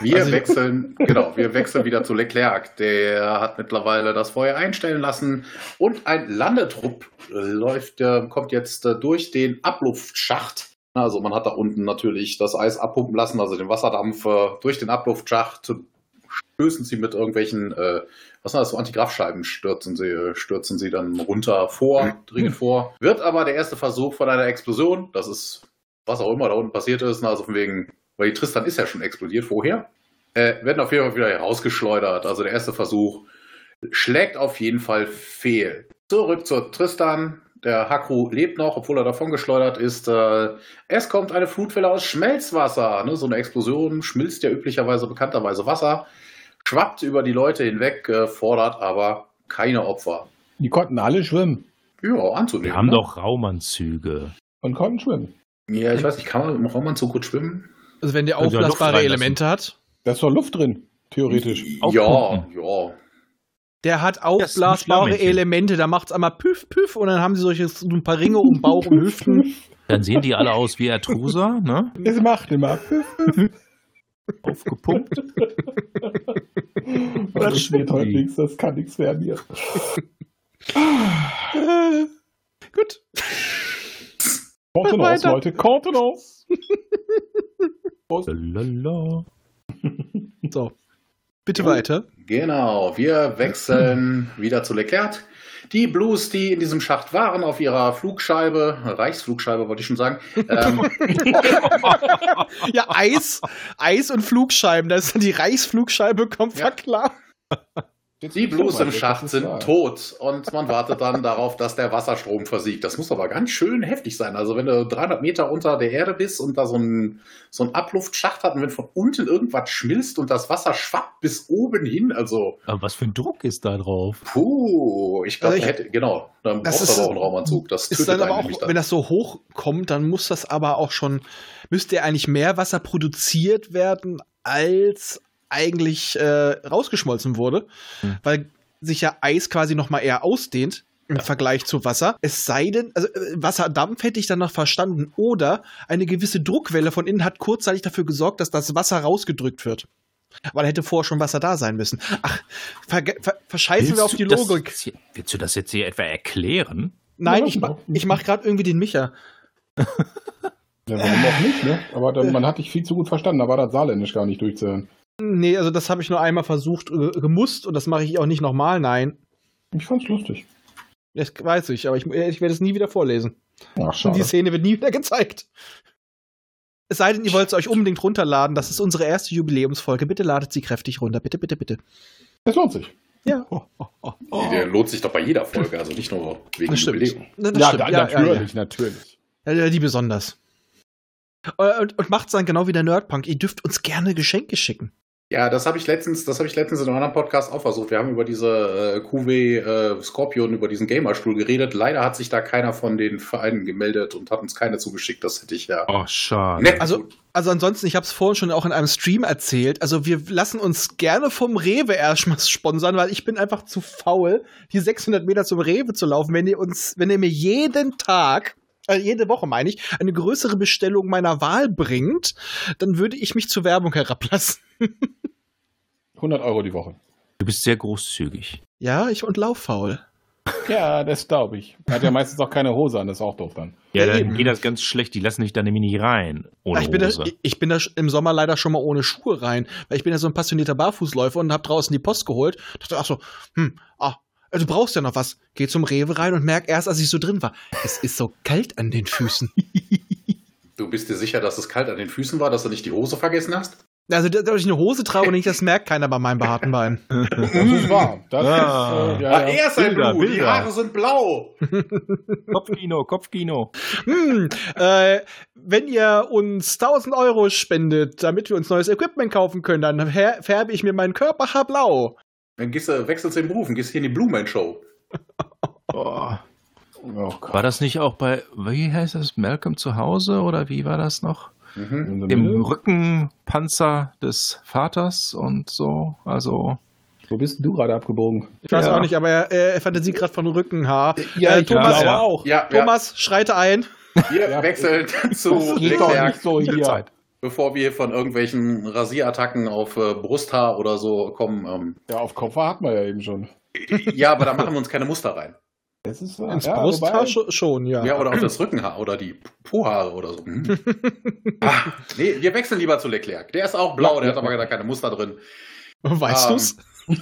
Wir Also- wechseln, genau, wir wechseln wieder zu Leclerc. Der hat mittlerweile das Feuer einstellen lassen und ein Landetrupp läuft, äh, kommt jetzt äh, durch den Abluftschacht. Also man hat da unten natürlich das Eis abpumpen lassen, also den Wasserdampf äh, durch den Abluftschacht stößen sie mit irgendwelchen, äh, was sind das, so Antigraphscheiben stürzen sie, stürzen sie dann runter vor, dringen vor. Wird aber der erste Versuch von einer Explosion, das ist was auch immer da unten passiert ist, also von wegen, weil die Tristan ist ja schon explodiert vorher, äh, werden auf jeden Fall wieder herausgeschleudert. Also der erste Versuch schlägt auf jeden Fall fehl. Zurück zur Tristan. Der Hakru lebt noch, obwohl er davon geschleudert ist. Äh, es kommt eine Flutwelle aus Schmelzwasser. Ne? So eine Explosion schmilzt ja üblicherweise bekannterweise Wasser, schwappt über die Leute hinweg, äh, fordert aber keine Opfer. Die konnten alle schwimmen Ja, anzunehmen. Wir haben ne? doch Raumanzüge. und konnten schwimmen. Ja, ich weiß nicht, kann man im Raumanzug gut schwimmen? Also wenn der ja Luft aufblasbare. Elemente hat. Da ist doch Luft drin, theoretisch. Ja, Aufpumpen. ja. Der hat aufblasbare. Elemente, da macht's einmal püff, püff und dann haben sie solche so ein paar Ringe um Bauch und Hüften. Dann sehen die alle aus wie Ertrusa, ne? Es macht immer. Aufgepumpt. Das wird heute nichts, das kann nichts werden hier. Äh, Gut. Kontenance, Weiter. Leute, Kontenance. So. Bitte weiter. Genau, wir wechseln wieder zu Leclerc. Die Blues, die in diesem Schacht waren, auf ihrer Flugscheibe, Reichsflugscheibe wollte ich schon sagen, ähm, Ja, Eis, Eis und Flugscheiben, da ist dann die Reichsflugscheibe, kommt Ja. ja klar. Die Blues im Schacht sind wahr. tot und man wartet dann darauf, dass der Wasserstrom versiegt. Das muss aber ganz schön heftig sein. Also wenn du 300 Meter unter der Erde bist und da so ein, so ein Abluftschacht hat und wenn von unten irgendwas schmilzt und das Wasser schwappt bis oben hin, also Aber was für ein Druck ist da drauf? puh, ich glaube, Also ich- hätte, genau, dann ist- aber auch einen Raumanzug. Das Ist tötet dann aber auch, dann. wenn das so hoch kommt, dann muss das aber auch schon, müsste eigentlich mehr Wasser produziert werden, als eigentlich äh, rausgeschmolzen wurde, Hm. weil sich ja Eis quasi noch mal eher ausdehnt im Vergleich zu Wasser. Es sei denn, also äh, Wasserdampf hätte ich dann noch verstanden. Oder eine gewisse Druckwelle von innen hat kurzzeitig dafür gesorgt, dass das Wasser rausgedrückt wird. Weil hätte vorher schon Wasser da sein müssen. Ach, verge- ver verscheißen wir auf die Logik. hier- willst du das jetzt hier etwa erklären? Nein, Ja, ich, ma ich mache gerade irgendwie den Micha. Ja, warum auch nicht, ne? Aber dann, man hat dich viel zu gut verstanden, da war das Saarländisch gar nicht durchzuhören. Nee, also das habe ich nur einmal versucht, äh, gemusst und das mache ich auch nicht nochmal, nein. Ich fand's lustig. Das weiß ich, aber ich, ich werde es nie wieder vorlesen. Ach, Und schade. die Szene wird nie wieder gezeigt. Es sei denn, ihr wollt es euch unbedingt runterladen. Das ist unsere erste Jubiläumsfolge. Bitte ladet sie kräftig runter. Bitte, bitte, bitte. Das lohnt sich. Ja, Der lohnt sich doch bei jeder Folge, also nicht nur wegen das. Jubiläum. Das Ja, Ja, natürlich, natürlich. Ja, ja. ja, die besonders. Äh, Und, und macht's dann genau wie der Nerdpunk. Ihr dürft uns gerne Geschenke schicken. Ja, das habe ich letztens, das habe ich letztens in einem anderen Podcast auch versucht. Wir haben über diese äh, QW äh, Scorpion, über diesen Gamerstuhl geredet. Leider hat sich da keiner von den Vereinen gemeldet und hat uns keine zugeschickt. Das hätte ich ja. Oh, schade. nett Also, also ansonsten, ich habe es vorhin schon auch in einem Stream erzählt. Also wir lassen uns gerne vom Rewe erstmal sponsern, weil ich bin einfach zu faul, die 600 Meter zum Rewe zu laufen. Wenn ihr uns, wenn ihr mir jeden Tag äh, jede Woche meine ich, eine größere Bestellung meiner Wahl bringt, dann würde ich mich zur Werbung herablassen. 100 Euro die Woche. Du bist sehr großzügig. Ja, ich und lauffaul. Ja, das glaube ich. Hat ja meistens auch keine Hose an, das ist auch doof dann. Ja, dann eben. geht das ganz schlecht. Die lassen dich da nämlich nicht rein. Ohne ich, bin da, Hose. ich bin da im Sommer leider schon mal ohne Schuhe rein, weil ich bin ja so ein passionierter Barfußläufer und hab draußen die Post geholt. Dachte, ach so, hm, ah, du brauchst ja noch was. Geh zum Rewe rein und merk erst, als ich so drin war, es ist so kalt an den Füßen. Du bist dir sicher, dass es kalt an den Füßen war, dass du nicht die Hose vergessen hast? Also, da- dass ich eine Hose trage und nicht, das merkt keiner bei meinem behaarten Bein. Das ist wahr. Das Ah. ist, äh, ja, Ah, ja. er ist ein Bilder, die Bilder. Haare sind blau. Kopfkino, Kopfkino. Hm, äh, wenn ihr uns 1000 Euro spendet, damit wir uns neues Equipment kaufen können, dann färbe ich mir meinen Körperhaar blau. Dann gehst du, wechselst den Beruf und gehst hier in die Blue Man Show. Oh. Oh. War das nicht auch bei, wie heißt das, Malcolm zu Hause oder wie war das noch? Mhm. Im Rückenpanzer des Vaters und so. Also, Wo bist du gerade abgebogen? Ich weiß Ja. auch nicht, aber er, er fantasiert gerade von Rückenhaar. Ja, Äh, Thomas, ja. auch. Ja, ja. Thomas, schreite ein. Wir Ja. wechseln zu Leclerc, nicht so hier. Zeit. Bevor wir von irgendwelchen Rasierattacken auf äh, Brusthaar oder so kommen. Ähm, Ja, auf Kopfhaar hatten wir ja eben schon. ja, aber da machen wir uns keine Muster rein. Das ist wahr. Ins ja, Brusthaar wobei- scho- schon, ja. Ja, oder auf das Rückenhaar oder die Po-Haare oder so. Hm. ah, nee, wir wechseln lieber zu Leclerc. Der ist auch blau, der hat aber gar keine Muster drin. weißt Ähm, du's?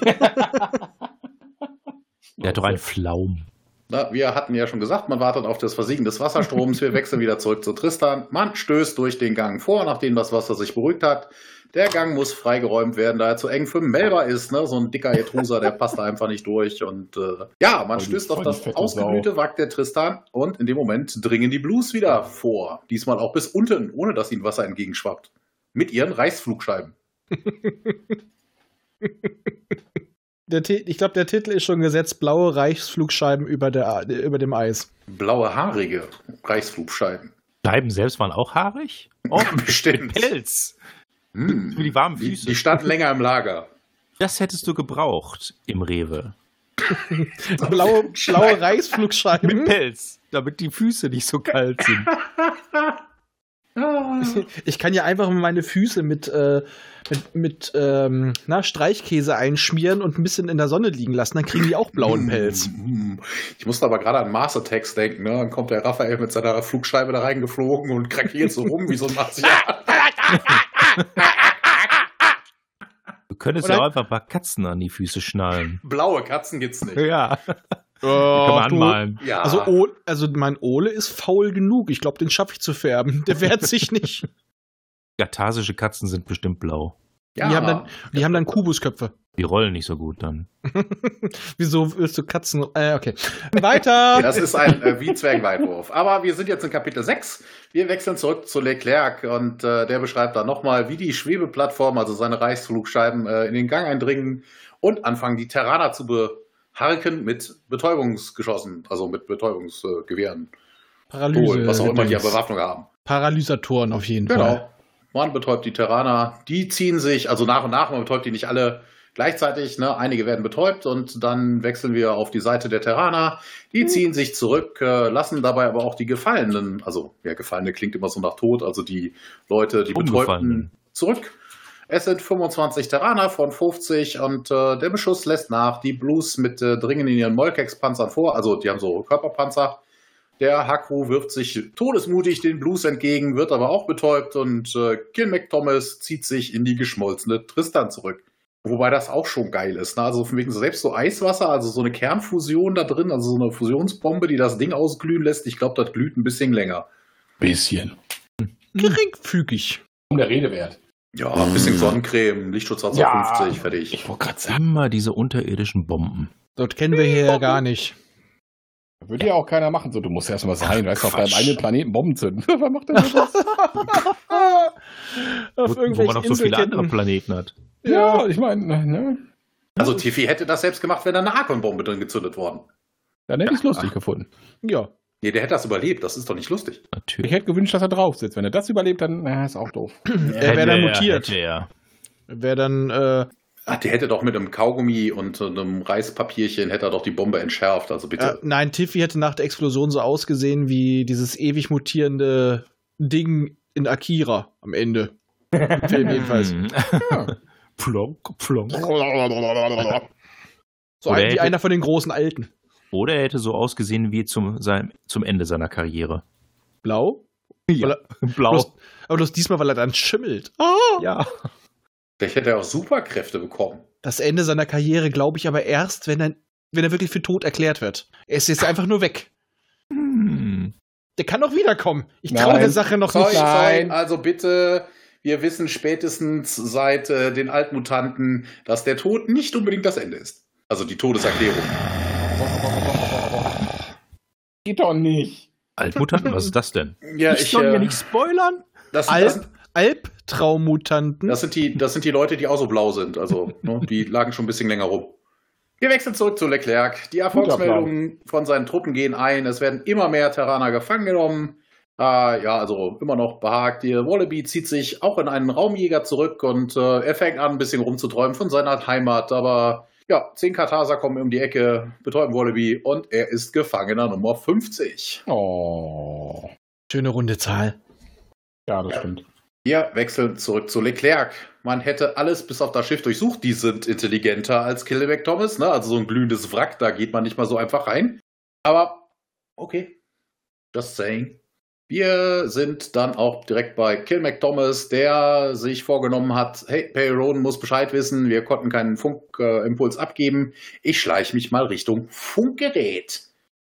der hat doch einen Flaum. Na, wir hatten ja schon gesagt, man wartet auf das Versiegen des Wasserstroms. Wir wechseln wieder zurück zu Tristan. Man stößt durch den Gang vor, nachdem das Wasser sich beruhigt hat. Der Gang muss freigeräumt werden, da er zu eng für Melba ist. Ne? So ein dicker Etruser, der passt da einfach nicht durch. Und äh, ja, man stößt auf das fette ausgeglühte Wrack der Tristan und in dem Moment dringen die Blues wieder vor. Diesmal auch bis unten, ohne dass ihnen Wasser entgegenschwappt. Mit ihren Reißflugscheiben. Der ich glaube, der Titel ist schon gesetzt: Blaue Reichsflugscheiben über, der, über dem Eis. Blaue, haarige Reißflugscheiben. Scheiben selbst waren auch haarig? Oh, Bestimmt. Pelz. Hm. Für die warmen Die, Füße. die standen länger im Lager. Das hättest du gebraucht im Rewe. Blaue, blaue Mit Reichsflugscheiben. Pelz, damit die Füße nicht so kalt sind. Ich kann ja einfach meine Füße mit, äh, mit, mit ähm, na, Streichkäse einschmieren und ein bisschen in der Sonne liegen lassen. Dann kriegen die auch blauen Pelz. Ich musste aber gerade an Mars Attacks denken. Ne? Dann kommt der Raphael mit seiner Flugscheibe da reingeflogen und krakiert so rum wie so ein Martian. Du könntest ja auch einfach ein paar Katzen an die Füße schnallen. Blaue Katzen gibt's nicht. Ja, Oh, kann man du- anmalen. Ja. Also, O- also mein Ole ist faul genug. Ich glaube, den schaffe ich zu färben. Der wehrt sich nicht. Karthasische Katzen sind bestimmt blau. ja. Die haben dann, die haben dann Kubusköpfe. Die rollen nicht so gut dann. Wieso willst du Katzen? Äh, okay. Weiter. Das ist ein äh, wie Zwergenweitwurf. Aber wir sind jetzt in Kapitel 6. Wir wechseln zurück zu Leclerc und äh, der beschreibt dann nochmal, wie die Schwebeplattform, also seine Reichsflugscheiben, äh, in den Gang eindringen und anfangen, die Terraner zu beharken mit Betäubungsgeschossen, also mit Betäubungsgewehren. Paralyse. was auch immer die. Bewaffnung haben. Paralysatoren auf jeden Fall. Genau. Man betäubt die Terraner, die ziehen sich, also nach und nach, man betäubt die nicht alle gleichzeitig, ne? einige werden betäubt und dann wechseln wir auf die Seite der Terraner. Die ziehen sich zurück, äh, lassen dabei aber auch die Gefallenen, also ja, Gefallene klingt immer so nach Tod, also die Leute, die Betäubten, zurück. Es sind 25 Terraner von 50 und äh, der Beschuss lässt nach. Die Blues mit äh, dringen in ihren Molkex-Panzern vor, also die haben so Körperpanzer. Der Haku wirft sich todesmutig den Blues entgegen, wird aber auch betäubt und äh, Kin McThomas zieht sich in die geschmolzene Tristan zurück. Wobei das auch schon geil ist. Ne? Also von wegen selbst so Eiswasser, also so eine Kernfusion da drin, also so eine Fusionsbombe, die das Ding ausglühen lässt. Ich glaube, das glüht ein bisschen länger. Bisschen. Geringfügig. Um der Rede wert. Ja, ein bisschen Sonnencreme, Lichtschutz 50, fertig. Ich wollte gerade sagen, Immer diese unterirdischen Bomben. Dort kennen wir hier ja gar nicht. würde ja auch keiner machen. So, du musst erst mal sein, weißt du, auf deinem eigenen Planeten Bomben zünden. Wer macht denn das? Auf Wo, wo man noch so viele andere. Planeten hat. ja, ich meine, ne? Also Tiffy hätte das selbst gemacht, wenn da eine Arkonbombe drin gezündet worden. Dann hätte ich es lustig gefunden. Ja. Nee, der hätte das überlebt, das ist doch nicht lustig. Ich Natürlich. hätte gewünscht, dass er drauf sitzt. Wenn er das überlebt, dann na, ist auch doof. Er wäre dann mutiert. er. Wäre dann, äh, Ach, der hätte doch mit einem Kaugummi und äh, einem Reispapierchen hätte er doch die Bombe entschärft, also äh, bitte. nein, Tiffy hätte nach der Explosion so ausgesehen wie dieses ewig mutierende Ding in Akira am Ende. Im Film jedenfalls. Hm. plonk, plonk. So ein, wie einer von den großen Alten. Oder er hätte so ausgesehen wie zum, sein, zum Ende seiner Karriere. Blau? Ja. Er- Blau. Bloß, aber bloß diesmal, weil er dann schimmelt. Ah! Ja. Vielleicht hätte er auch Superkräfte bekommen. Das Ende seiner Karriere glaube ich aber erst, wenn er, wenn er wirklich für tot erklärt wird. Er ist jetzt einfach nur weg. Hm. Der kann auch wiederkommen. Ich traue der Sache noch Sorry, nicht. Nein. also bitte, wir wissen spätestens seit äh, den Altmutanten, dass der Tod nicht unbedingt das Ende ist. Also die Todeserklärung. Geht doch nicht. Altmutanten, was ist das denn? Ja, ich soll äh, mir nicht spoilern. das, Alp, das, Albtraummutanten. das, sind die, das sind die Leute, die auch so blau sind. Also, ne, die lagen schon ein bisschen länger rum. Wir wechseln zurück zu Leclerc. Die Erfolgsmeldungen von seinen Truppen gehen ein. Es werden immer mehr Terraner gefangen genommen. Äh, ja, also immer noch behagt. Der Wallaby zieht sich auch in einen Raumjäger zurück und äh, er fängt an, ein bisschen rumzuträumen von seiner Heimat. Aber ja, zehn Kartaser kommen um die Ecke, betäuben Wallaby und er ist Gefangener Nummer 50. Oh. Schöne runde Zahl. Ja, das stimmt. Wir wechseln zurück zu Leclerc. Man hätte alles bis auf das Schiff durchsucht. Die sind intelligenter als Killeback Thomas. Ne? Also so ein glühendes Wrack, da geht man nicht mal so einfach rein. Aber okay, just saying. Wir sind dann auch direkt bei Kill McThomas, der sich vorgenommen hat, hey, Perry Roden muss Bescheid wissen, wir konnten keinen Funkimpuls abgeben. Ich schleiche mich mal Richtung Funkgerät.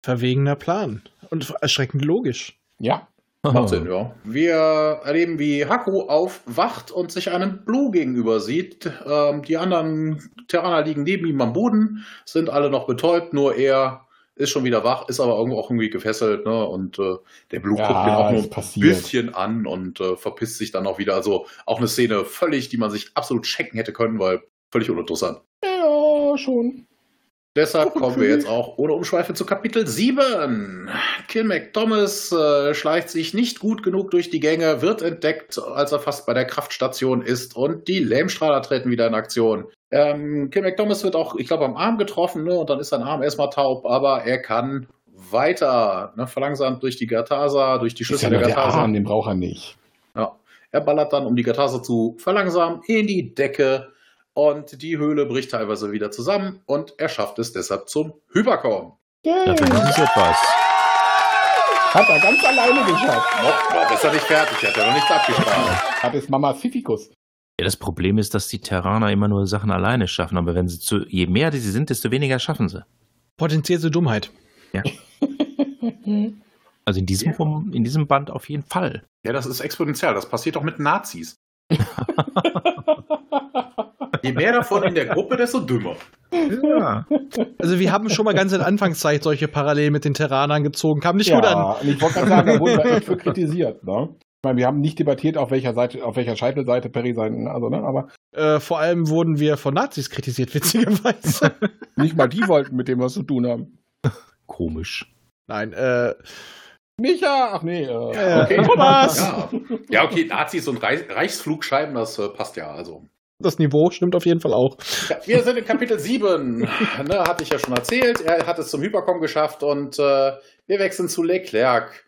Verwegener Plan. Und erschreckend logisch. Ja. Macht Sinn, ja. Wir erleben, wie Haku aufwacht und sich einem Blue gegenüber sieht. Ähm, die anderen Terraner liegen neben ihm am Boden, sind alle noch betäubt, nur er ist schon wieder wach, ist aber irgendwo auch irgendwie gefesselt, ne? Und äh, der Blue Ja, guckt ihn auch nur ein passiert. bisschen an und äh, verpisst sich dann auch wieder. Also auch eine Szene völlig, die man sich absolut checken hätte können, weil völlig uninteressant. Ja, schon. Deshalb kommen wir jetzt auch ohne Umschweife zu Kapitel 7. Kim McThomas äh, schleicht sich nicht gut genug durch die Gänge, wird entdeckt, als er fast bei der Kraftstation ist und die Lähmstrahler treten wieder in Aktion. Ähm, Kim McThomas wird auch, ich glaube, am Arm getroffen ne, und dann ist sein Arm erstmal taub, aber er kann weiter, ne, verlangsamt durch die Gatasa, durch die Ist ja Schlüssel nur der der Gatasa. Arm, den braucht er nicht. Ja. Er ballert dann, um die Gatasa zu verlangsamen, in die Decke und die Höhle bricht teilweise wieder zusammen und er schafft es deshalb zum Hyperkorn. Ja, Yay. das ist etwas. Hat er ganz alleine geschafft. Noch war besser nicht fertig, hat er noch nicht abgestrahlt. Hat es Mama Sifikus. Ja, das Problem ist, dass die Terraner immer nur Sachen alleine schaffen, aber wenn sie zu, je mehr sie sind, desto weniger schaffen sie. Potenzierte Dummheit. Also in diesem, Rum- in diesem Band auf jeden Fall. Ja, das ist exponentiell. Das passiert auch mit Nazis. Je mehr davon in der Gruppe, desto dümmer. Ja. Also wir haben schon mal ganz in Anfangszeit solche Parallelen mit den Terranern gezogen. Kam nicht gut an. Ja, und ich wollte gerade sagen, da wurden wir echt für kritisiert. Ne? Ich meine, wir haben nicht debattiert, auf welcher Seite, auf welcher Scheitelseite Perry sein, also, ne, aber Äh, vor allem wurden wir von Nazis kritisiert, witzigerweise. nicht mal die wollten mit dem was zu tun haben. Komisch. Nein, äh, Micha, ach nee, äh, äh, Okay. Thomas! Ja. ja, okay, Nazis und Reich Reichsflugscheiben, das äh, passt ja. Also. Das Niveau stimmt auf jeden Fall auch. Ja, wir sind in Kapitel 7. Ne, hatte ich ja schon erzählt. Er hat es zum Hyperkom geschafft und äh, wir wechseln zu Leclerc.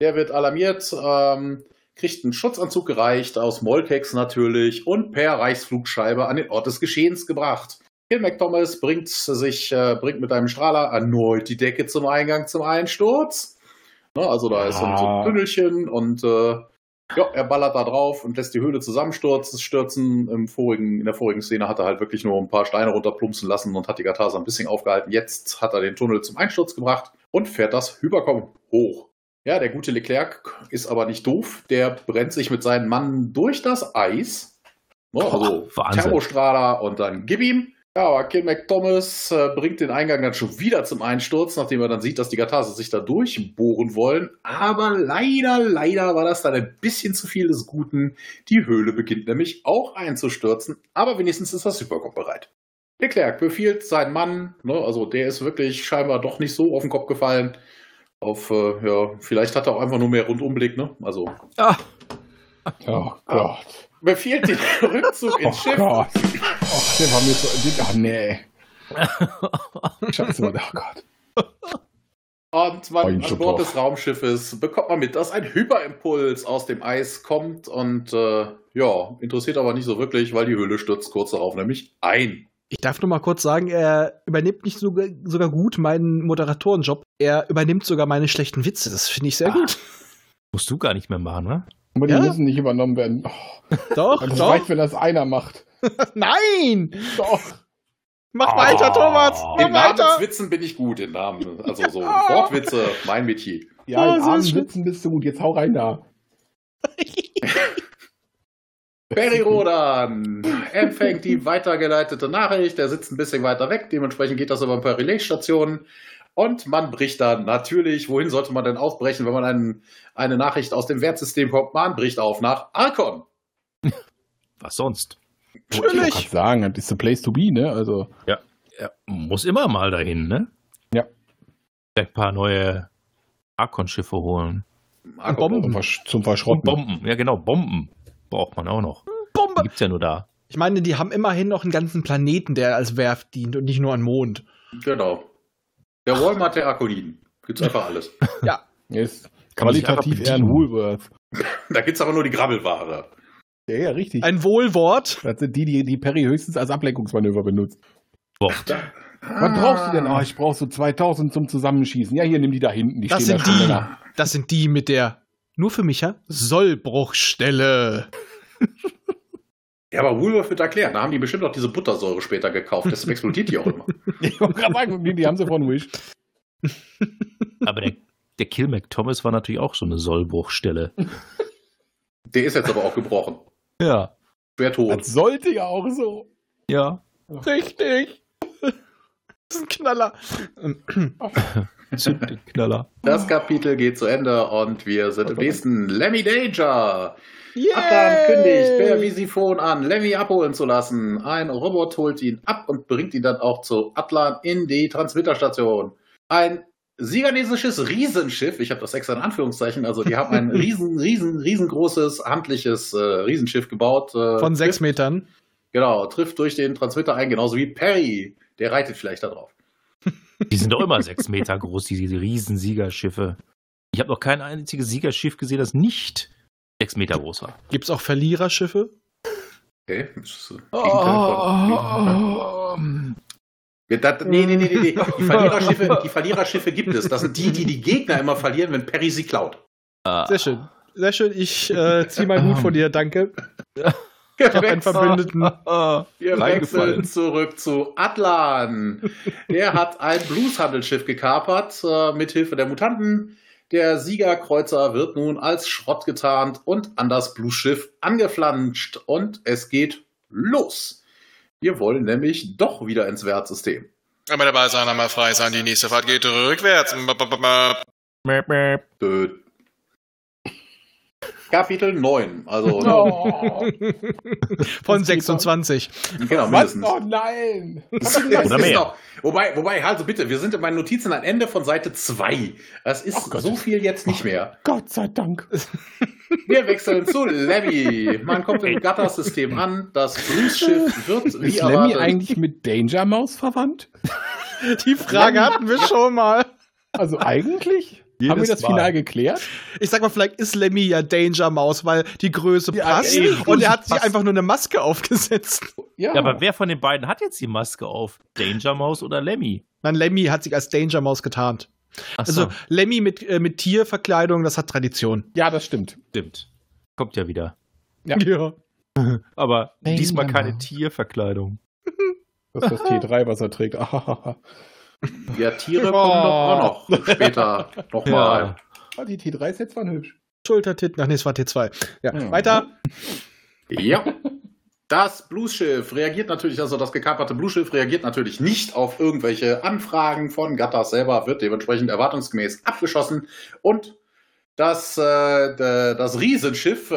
Der wird alarmiert, ähm, kriegt einen Schutzanzug gereicht, aus Molkex natürlich, und per Reichsflugscheibe an den Ort des Geschehens gebracht. Phil McThomas bringt sich, äh, bringt mit einem Strahler erneut die Decke zum Eingang zum Einsturz. Ne, also da ist ein- so ein Ah. Tunnelchen und äh, ja, er ballert da drauf und lässt die Höhle zusammenstürzen. Stürzen. Im vorigen, in der vorigen Szene hat er halt wirklich nur ein paar Steine runterplumpsen lassen und hat die Gatasa ein bisschen aufgehalten. Jetzt hat er den Tunnel zum Einsturz gebracht und fährt das Hyperkom hoch. Ja, der gute Leclerc ist aber nicht doof. Der brennt sich mit seinen Mann durch das Eis. Ne, also Wahnsinn. Thermostrahler und dann gib ihm. Ja, aber Kim McThomas äh, bringt den Eingang dann schon wieder zum Einsturz, nachdem er dann sieht, dass die Gatase sich da durchbohren wollen. Aber leider, leider war das dann ein bisschen zu viel des Guten. Die Höhle beginnt nämlich auch einzustürzen, aber wenigstens ist das Hyperkopf bereit. Leclerc befiehlt seinen Mann, ne, also der ist wirklich scheinbar doch nicht so auf den Kopf gefallen. Auf, äh, ja, vielleicht hat er auch einfach nur mehr Rundumblick, ne? Also Ah, oh Gott. Befiehlt den Rückzug Oh ins Schiff. Gott. Oh, der war mir so, ach nee. Scheiße, oh Gott. Und man, an. Bord des Raumschiffes bekommt man mit, dass ein Hyperimpuls aus dem Eis kommt und äh, ja, interessiert aber nicht so wirklich, weil die Höhle stürzt kurz darauf nämlich ein. Ich darf nur mal kurz sagen, er übernimmt nicht sogar, sogar gut meinen Moderatorenjob. Er übernimmt sogar meine schlechten Witze. Das finde ich sehr Ah. gut. musst du gar nicht mehr machen, ne? Aber die Ja? müssen nicht übernommen werden. Oh, Doch, das doch. reicht, wenn das einer macht. Nein! Doch. Mach Ah. weiter, Thomas! Mach In weiter! Namenswitzen bin ich gut, in Namen, also so Wortwitze, mein Metier. Ja, Oh, in. Witzen bist du gut. Jetzt hau rein da. Barry Rodan empfängt die weitergeleitete Nachricht. Er sitzt ein bisschen weiter weg. Dementsprechend geht das über ein paar Relaisstationen. Und man bricht dann natürlich, wohin sollte man denn aufbrechen, wenn man einen, eine Nachricht aus dem Wertsystem kommt? Man bricht auf nach Arkon. Was sonst? Ich Natürlich. gerade sagen, das ist the place to be, ne? Also, Ja, muss immer mal dahin, ne? Ja. Vielleicht ein paar neue Arkon-Schiffe holen. Arkon zum, Versch zum Verschrotten. Bomben. Ja, genau, Bomben braucht man auch noch. Die Bombe! gibt's ja nur da. Ich meine, die haben immerhin noch einen ganzen Planeten, der als Werft dient und nicht nur einen Mond. Genau. Der Walmart der Arkoniden. Gibt's einfach alles. Ja. Ist qualitativ eher ein. Woolworth. Da gibt's aber nur die Grabbelware. Ja, ja, richtig. Ein Wohlwort. Das sind die, die, die Perry höchstens als Ablenkungsmanöver benutzt. Boah. Was brauchst du denn? Oh, ich brauch so 2000 zum Zusammenschießen. Ja, hier, nimm die da hinten. Die Das stehen sind da schon die. länger. Das sind die mit der, nur für mich, ja, Sollbruchstelle. Ja, aber Woolworth wird erklärt. Da haben die bestimmt auch diese Buttersäure später gekauft. Deshalb explodiert die auch immer. Ich wollte gerade sagen, die, die haben sie von Wish. Aber der, der Kill Thomas war natürlich auch so eine Sollbruchstelle. Der ist jetzt aber auch gebrochen. Ja. Schwer tot. Das sollte ja auch so. Ja. Richtig. Das ist ein Knaller. Zündknaller. Das Kapitel geht zu Ende und wir sind im nächsten Lemmy Danger. Yay! Atlan kündigt per Visiphon an, Lemmy abholen zu lassen. Ein Robot holt ihn ab und bringt ihn dann auch zu Atlan in die Transmitterstation. Ein siganesisches Riesenschiff, ich habe das extra in Anführungszeichen, also die haben ein riesen, riesen, riesengroßes, handliches äh, Riesenschiff gebaut. Äh, Von sechs trifft, Metern. Genau, trifft durch den Transmitter ein, genauso wie Perry. Der reitet vielleicht da drauf. Die sind doch immer sechs Meter groß, diese riesen Siegerschiffe. Ich habe noch kein einziges Siegerschiff gesehen, das nicht sechs Meter groß war. Gibt es auch Verliererschiffe? Okay. Das ist, Gegenteil von- Ja, das, nee, nee, nee, nee, nee. Die Verliererschiffe, die Verliererschiffe gibt es. Das sind die, die die Gegner immer verlieren, wenn Perry sie klaut. Sehr schön. Sehr schön. Ich äh, zieh meinen Hut von dir, danke. Ich habe einen Verbündeten. Wir wechseln zurück zu Atlan. Der hat ein Blueshandelsschiff gekapert, äh, mithilfe der Mutanten. Der Siegerkreuzer wird nun als Schrott getarnt und an das Bluesschiff angeflanscht. Und es geht los. Wir wollen nämlich doch wieder ins Wertsystem. Einmal dabei sein, einmal frei sein. Die nächste Fahrt geht rückwärts. Dö. Kapitel 9. Also, Oh, Von Das geht 26. genau, was? mindestens. Oh nein. Das Oder ist mehr. Noch, wobei, wobei, also bitte, wir sind in meinen Notizen am Ende von Seite 2. Das ist Gott. so viel jetzt nicht mehr. Gott sei Dank. Wir wechseln zu Lemmy. Man kommt im Gattersystem an. Das Bluesschiff wird wie Ist Lemmy erwartet. eigentlich mit Danger Mouse verwandt? Die Frage hatten wir schon mal. Also eigentlich? Jedes Haben wir das Mal. final geklärt? Ich sag mal, vielleicht ist Lemmy ja Danger Maus, weil die Größe Ja, passt. eben. Und er hat sich Passt. einfach nur eine Maske aufgesetzt. Ja. Ja, aber wer von den beiden hat jetzt die Maske auf? Danger Mouse oder Lemmy? Nein, Lemmy hat sich als Danger Maus getarnt. Ach Also so, Lemmy mit, äh, mit Tierverkleidung, das hat Tradition. ja, das stimmt. stimmt. Kommt ja wieder. Ja. ja. Aber Danger diesmal keine Mouse. Tierverkleidung. Das ist das T3, was er trägt. Ja, Tiere kommen doch auch noch später nochmal. Ah, die T3 ist jetzt waren hübsch. Schultertit, ach nee, es war T2. Ja, Ja. weiter. Ja. Das Bluesschiff reagiert natürlich, also das gekaperte Bluesschiff reagiert natürlich nicht auf irgendwelche Anfragen von Gattas selber, wird dementsprechend erwartungsgemäß abgeschossen und das, äh, das Riesenschiff äh,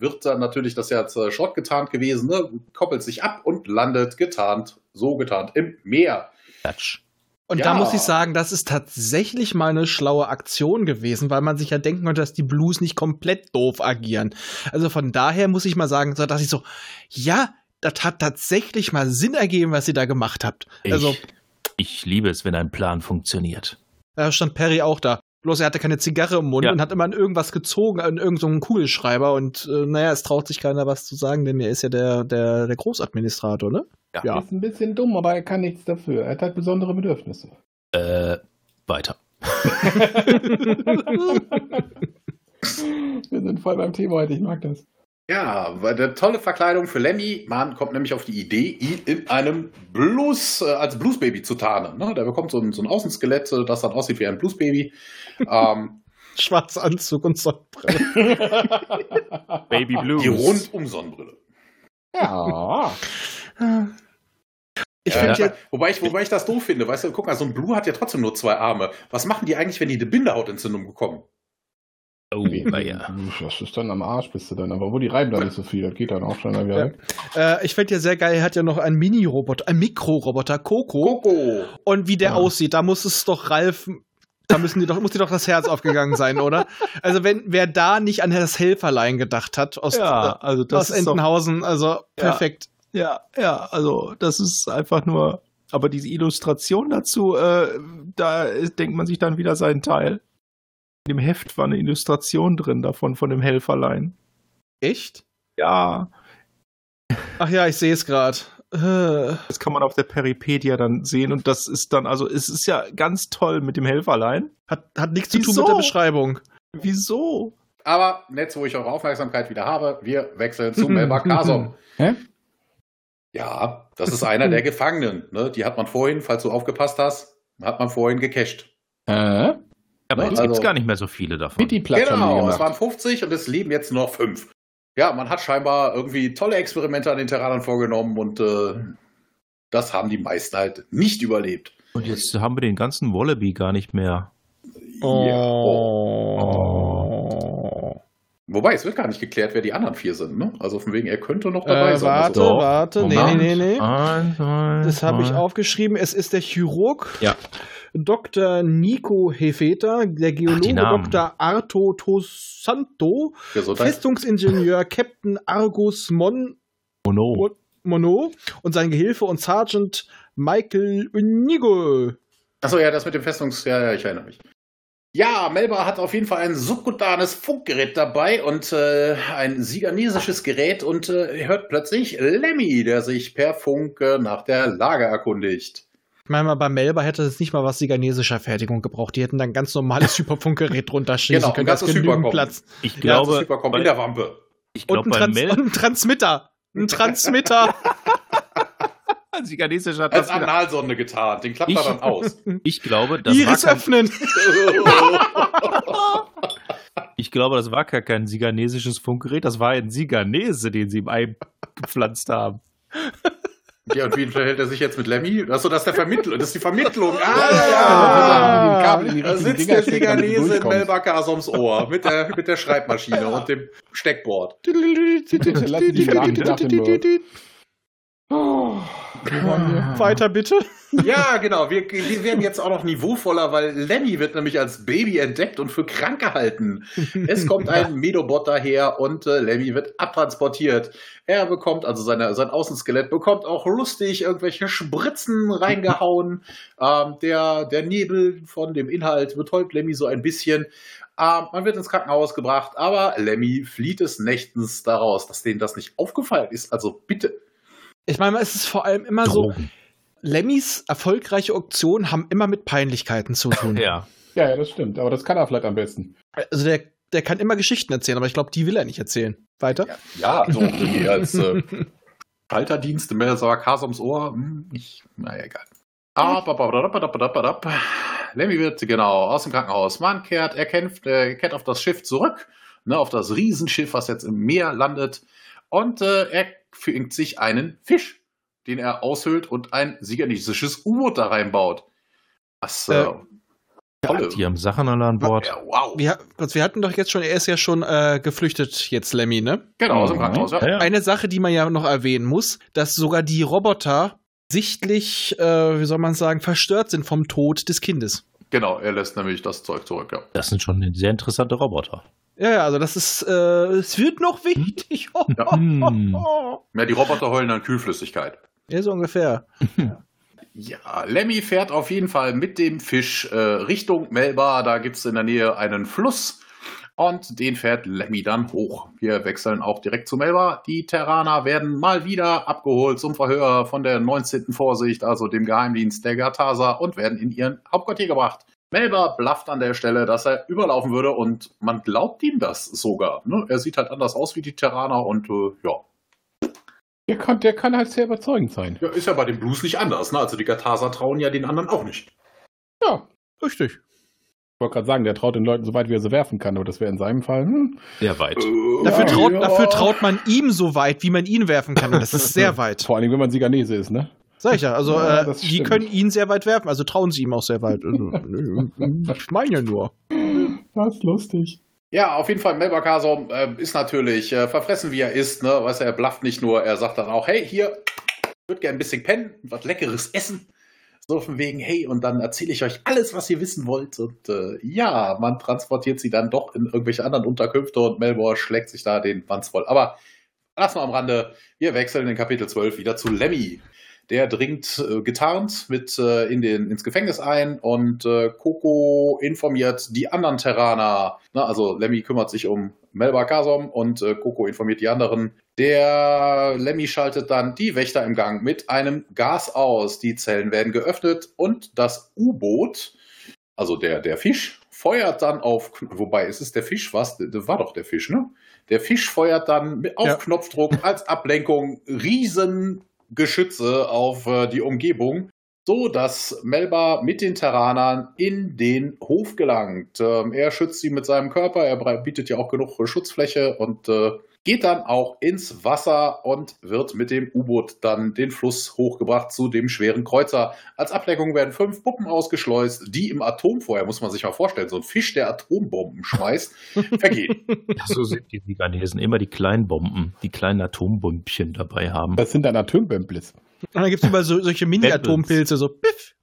wird dann natürlich, das ist ja jetzt äh, Schrott getarnt gewesen, ne, koppelt sich ab und landet getarnt, so getarnt im Meer. Klatsch. Und Ja. da muss ich sagen, das ist tatsächlich mal eine schlaue Aktion gewesen, weil man sich ja denken könnte, dass die Blues nicht komplett doof agieren. Also von daher muss ich mal sagen, dass ich so, ja, das hat tatsächlich mal Sinn ergeben, was ihr da gemacht habt. Ich, Also, ich liebe es, wenn ein Plan funktioniert. da stand Perry auch da. Bloß er hatte keine Zigarre im Mund Ja. und hat immer an irgendwas gezogen, an irgendeinen so Kugelschreiber. Und äh, naja, es traut sich keiner was zu sagen, denn er ist ja der, der, der Großadministrator, ne? Ja. Ist ein bisschen dumm, aber er kann nichts dafür. Er hat halt besondere Bedürfnisse. Äh, weiter. Wir sind voll beim Thema heute, ich mag das. Ja, weil eine tolle Verkleidung für Lemmy. Man kommt nämlich auf die Idee, ihn in einem Blues, äh, als Bluesbaby zu tarnen. Ne? Der bekommt so ein, so ein Außenskelett, äh, das dann aussieht wie ein Bluesbaby. Ähm, Schwarzer Anzug und Sonnenbrille. Baby Blues. die rundum Sonnenbrille. Ja. Ich Ja, finde ja, wobei, ich, wobei ich das doof finde. Weißt du, guck mal, so ein Blue hat ja trotzdem nur zwei Arme. Was machen die eigentlich, wenn die eine Bindehautentzündung bekommen? Oh, ja. Das ist dann am Arsch, bist du dann. Aber wo die reiben da nicht so viel, das geht dann auch schon wieder Ja. weg. äh, ich find ja sehr geil, er hat ja noch einen Mini-Roboter, einen Mikroroboter, Coco. Coco. Und wie der Ja. aussieht, da muss es doch Ralf, da müssen die doch, muss dir doch das Herz aufgegangen sein, oder? Also wenn, wer da nicht an das Helferlein gedacht hat, aus, Ja, also aus das ist doch, Entenhausen, also perfekt. ja, ja, also das ist einfach nur, aber diese Illustration dazu, äh, da ist- denkt man sich dann wieder seinen Teil. In dem Heft war eine Illustration drin davon, von dem Helferlein. Echt? Ja, Ach ja, ich sehe es gerade. Äh, das kann man auf der Peripedia dann sehen und das ist dann, also es ist ja ganz toll mit dem Helferlein. hat, hat nichts zu tun Wieso? mit der Beschreibung. Wieso? Aber jetzt, wo ich eure Aufmerksamkeit wieder habe, wir wechseln zu Melba Kasom. Hä? Ja, das ist einer der Gefangenen. Ne? Die hat man vorhin, falls du aufgepasst hast, hat man vorhin gecached. Äh? Aber Ne, jetzt gibt es also- gar nicht mehr so viele davon. Mit die die Genau, es waren 50 und es leben jetzt nur noch fünf. Ja, man hat scheinbar irgendwie tolle Experimente an den Terranern vorgenommen und äh, das haben die meisten halt nicht überlebt. Und jetzt haben wir den ganzen Wallaby gar nicht mehr. Ja. Oh. Wobei, es wird gar nicht geklärt, wer die anderen vier sind. Ne? Also von wegen, er könnte noch dabei Äh, sein. warte, Also, warte. Nee, nee, Moment. nee, nee. Eins, zwei, Das habe ich aufgeschrieben. Es ist der Chirurg Ja. Dr. Nico Hefeter, der Geologe Namen. Dr. Arto Tosanto. Festungsingenieur Captain Argus Mon Oh no. Monod und sein Gehilfe und Sergeant Michael Unigo. Achso, ja, das mit dem Festungs... Ja, ja, ich erinnere mich. Ja, Melba hat auf jeden Fall ein subkutanes Funkgerät dabei und äh, ein siganesisches Gerät und äh, hört plötzlich Lemmy, der sich per Funk äh, nach der Lage erkundigt. Ich meine mal, bei Melba hätte es nicht mal was siganesischer Fertigung gebraucht. Die hätten dann ganz normales Hyperfunkgerät drunter schießen Genau, ein können. Das ganzes genügend Hypercom. Platz. Ich Ja, das glaube, kommt bei, in der Wampe. ich Und glaube ein, bei Trans Mel, und ein Transmitter. Ein Transmitter. siganesischer Als Transmitter. Analsonde getan. Den klappt Ich- er dann aus. Ich glaube, das Iris war kein, öffnen. ich glaube, das war gar kein siganesisches Funkgerät, das war ein Siganese, den sie im Ei gepflanzt haben. ja, und wie verhält er sich jetzt mit Lemmy? Achso, das ist der Vermittler. Das ist die Vermittlung. Ja, Ah, ja, Kabel in die Da sitzt Dinger der Siganese in durchkommst. Melba Kasoms Ohr mit der, mit der Schreibmaschine und dem Steckboard. Lass die nach dem Weiter bitte. Ja, genau. Wir, wir werden jetzt auch noch niveauvoller, weil Lemmy wird nämlich als Baby entdeckt und für krank gehalten. Es kommt ein Medobot daher und äh, Lemmy wird abtransportiert. Er bekommt, also seine, sein Außenskelett bekommt auch lustig irgendwelche Spritzen reingehauen. Ähm, der, der Nebel von dem Inhalt betäubt Lemmy so ein bisschen. Ähm, man wird ins Krankenhaus gebracht, aber Lemmy flieht des Nächtens daraus, dass denen das nicht aufgefallen ist. Also bitte. Ich meine, es ist vor allem immer Drogen. so, Lemmys erfolgreiche Auktionen haben immer mit Peinlichkeiten zu tun. ja. ja. Ja, das stimmt. Aber das kann er vielleicht am besten. Also der, der kann immer Geschichten erzählen, aber ich glaube, die will er nicht erzählen. Weiter? Ja, ja so irgendwie als äh, Schalterdienst mit der Sarkas ums Ohr. Hm, ich, naja, egal. Lemmy wird genau aus dem Krankenhaus. Man kehrt, er kämpft, er kehrt auf das Schiff zurück, ne, auf das Riesenschiff, was jetzt im Meer landet. Und äh, er fängt sich einen Fisch, den er aushöhlt und ein siganesisches U-Boot da reinbaut. Was, äh, Äh, tolle. Die haben Sachen alle an Bord. Ja, wow. Wir, wir hatten doch jetzt schon, er ist ja schon äh, geflüchtet jetzt, Lemmy, ne? Genau, aus dem Krankenhaus. Ja. Ja, ja. Eine Sache, die man ja noch erwähnen muss, dass sogar die Roboter sichtlich, äh, wie soll man sagen, verstört sind vom Tod des Kindes. Genau, er lässt nämlich das Zeug zurück. Ja. Das sind schon sehr interessante Roboter. Ja, ja, also das ist, äh, es wird noch wichtig. Ja. Hm. ja, die Roboter heulen dann Kühlflüssigkeit. Ja, so ungefähr. Ja, Lemmy fährt auf jeden Fall mit dem Fisch äh, Richtung Melba. Da gibt es in der Nähe einen Fluss und den fährt Lemmy dann hoch. Wir wechseln auch direkt zu Melba. Die Terraner werden mal wieder abgeholt zum Verhör von der 19. Vorsicht, also dem Geheimdienst der Gatasa, und werden in ihren Hauptquartier gebracht. Melba blafft an der Stelle, dass er überlaufen würde und man glaubt ihm das sogar. Ne? Er sieht halt anders aus wie die Terraner und äh, ja, Der kann, der kann halt sehr überzeugend sein. Ja, ist ja bei den Blues nicht anders. Ne? Also die Gatasa trauen ja den anderen auch nicht. Ja. Richtig. wollte gerade sagen, der traut den Leuten so weit, wie er sie werfen kann, aber das wäre in seinem Fall. Hm. Sehr weit. Dafür, Ja, traut, ja. dafür traut man ihm so weit, wie man ihn werfen kann. Und das ist sehr weit. Vor allem, wenn man Siganese ist, ne? Sag ich ja. Also, Ja, äh, das die können ihn sehr weit werfen. Also trauen sie ihm auch sehr weit. Also, ich meine ja nur. Das ist lustig. Ja, auf jeden Fall, Melba Kasom äh, ist natürlich äh, verfressen, wie er ist. Ne? Weißt du, er blafft nicht nur, er sagt dann auch, hey, hier, ich würde gerne ein bisschen pennen, was Leckeres essen. So von wegen, hey, und dann erzähle ich euch alles, was ihr wissen wollt. Und äh, ja, man transportiert sie dann doch in irgendwelche anderen Unterkünfte und Melbourne schlägt sich da den Wanz voll. Aber lass mal am Rande, wir wechseln in Kapitel 12 wieder zu Lemmy. Der dringt äh, getarnt mit äh, in den, ins Gefängnis ein und äh, Coco informiert die anderen Terraner. Na, also Lemmy kümmert sich um Melba Kasom und äh, Coco informiert die anderen. Der Lemmy schaltet dann die Wächter im Gang mit einem Gas aus. Die Zellen werden geöffnet und das U-Boot, also der, der Fisch, feuert dann auf, wobei ist es der Fisch, was? Das war doch der Fisch, ne? Der Fisch feuert dann auf Ja. Knopfdruck als Ablenkung Riesengeschütze auf äh, die Umgebung, so dass Melba mit den Terranern in den Hof gelangt. Ähm, er schützt sie mit seinem Körper, er bietet ja auch genug Schutzfläche und äh, geht dann auch ins Wasser und wird mit dem U-Boot dann den Fluss hochgebracht zu dem schweren Kreuzer. Als Ablenkung werden fünf Puppen ausgeschleust, die im Atomfeuer, muss man sich mal vorstellen, so ein Fisch, der Atombomben schmeißt, vergehen. So sind die Libanesen immer die kleinen Bomben, die kleinen Atombombchen dabei haben. Das sind dann Atombömplis. Und dann gibt es überall so, solche Mini-Atompilze, so piff.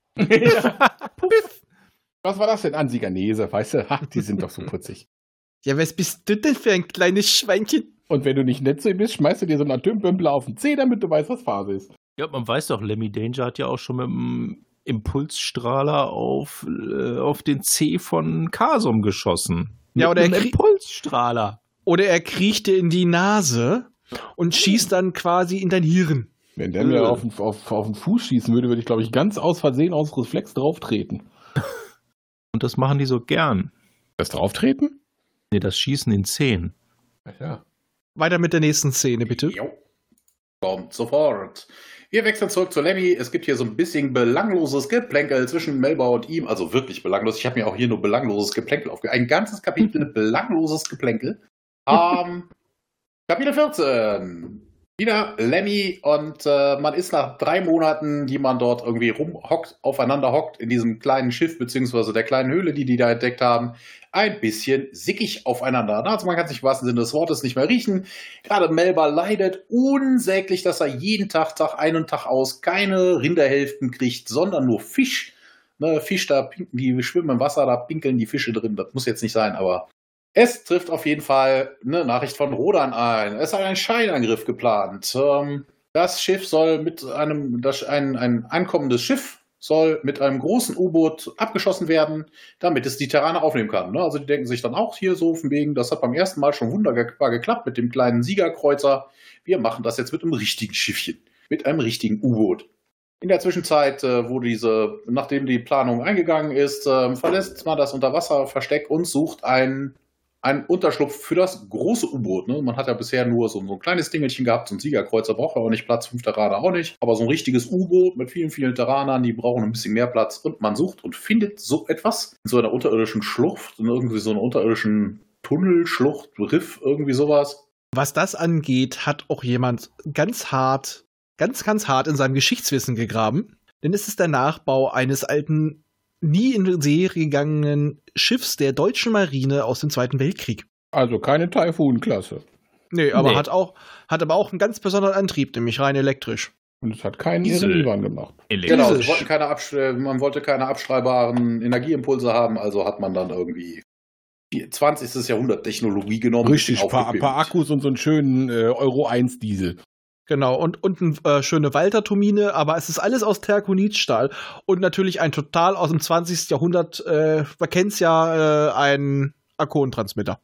Was war das denn an Siganese, weißt du? Ha, die sind doch so putzig. Ja, was bist du denn für ein kleines Schweinchen? Und wenn du nicht nett zu ihm bist, schmeißt du dir so einen Atombömpel auf den Zeh, damit du weißt, was Phase ist. Ja, man weiß doch, Lemmy Danger hat ja auch schon mit dem Impulsstrahler auf, äh, auf den C von Kasum geschossen. Ja, Mit oder er einem krieg- Impulsstrahler. Oder er kriecht dir in die Nase und schießt dann quasi in dein Hirn. Wenn der mir auf den, auf, auf den Fuß schießen würde, würde ich, glaube ich, ganz aus Versehen aus Reflex drauftreten. Und das machen die so gern. Das drauftreten? Nee, das Schießen in Zehen. Ja. Weiter mit der nächsten Szene, bitte. Jo. Kommt sofort. Wir wechseln zurück zu Lemmy. Es gibt hier so ein bisschen belangloses Geplänkel zwischen Melba und ihm. Also wirklich belanglos. Ich habe mir auch hier nur belangloses Geplänkel aufgegeben. Ein ganzes Kapitel belangloses Geplänkel. Ähm, Kapitel 14. Wieder Lemmy und äh, man ist nach drei Monaten, die man dort irgendwie rumhockt, aufeinander hockt in diesem kleinen Schiff beziehungsweise der kleinen Höhle, die die da entdeckt haben, ein bisschen sickig aufeinander. Also man kann sich im wahrsten Sinne des Wortes nicht mehr riechen. Gerade Melba leidet unsäglich, dass er jeden Tag, Tag ein und Tag aus, keine Rinderhälften kriegt, sondern nur Fisch. Ne, Fisch, da die schwimmen im Wasser, da pinkeln die Fische drin. Das muss jetzt nicht sein, aber es trifft auf jeden Fall eine Nachricht von Rodan ein. Es ist ein Scheinangriff geplant. Ähm, das Schiff soll mit einem, das, ein, ein ankommendes Schiff soll mit einem großen U-Boot abgeschossen werden, damit es die Terraner aufnehmen kann. Ne? Also die denken sich dann auch hier so von wegen, das hat beim ersten Mal schon wunderbar geklappt mit dem kleinen Siegerkreuzer. Wir machen das jetzt mit einem richtigen Schiffchen, mit einem richtigen U-Boot. In der Zwischenzeit, äh, wo diese, nachdem die Planung eingegangen ist, äh, verlässt man das Unterwasserversteck und sucht ein ein Unterschlupf für das große U-Boot. Ne? Man hat ja bisher nur so, so ein kleines Dingelchen gehabt, so ein Siegerkreuzer braucht auch nicht Platz, fünf Terraner auch nicht. Aber so ein richtiges U-Boot mit vielen, vielen Terranern, die brauchen ein bisschen mehr Platz. Und man sucht und findet so etwas in so einer unterirdischen Schlucht, in irgendwie so einer unterirdischen Tunnelschlucht, Riff, irgendwie sowas. Was das angeht, hat auch jemand ganz hart, ganz, ganz hart in seinem Geschichtswissen gegraben. Denn es ist der Nachbau eines alten, nie in Serie gegangenen Schiffs der deutschen Marine aus dem Zweiten Weltkrieg. Also keine Typhoon-Klasse. Nee, aber Nee. hat auch, hat aber auch einen ganz besonderen Antrieb, nämlich rein elektrisch. Und es hat keinen Diesel. irren gemacht. Genau, sie wollten keine absch- man wollte keine abschreibaren Energieimpulse haben, also hat man dann irgendwie die 20. Jahrhundert Technologie genommen. Richtig, bisschen paar, paar Akkus und so einen schönen äh, Euro 1 Diesel. Genau, und unten äh, schöne Walter-Turbine, aber es ist alles aus Terkonitstahl und natürlich ein total aus dem 20. Jahrhundert, äh, man kennt's ja, äh, ein Akkuentransmitter.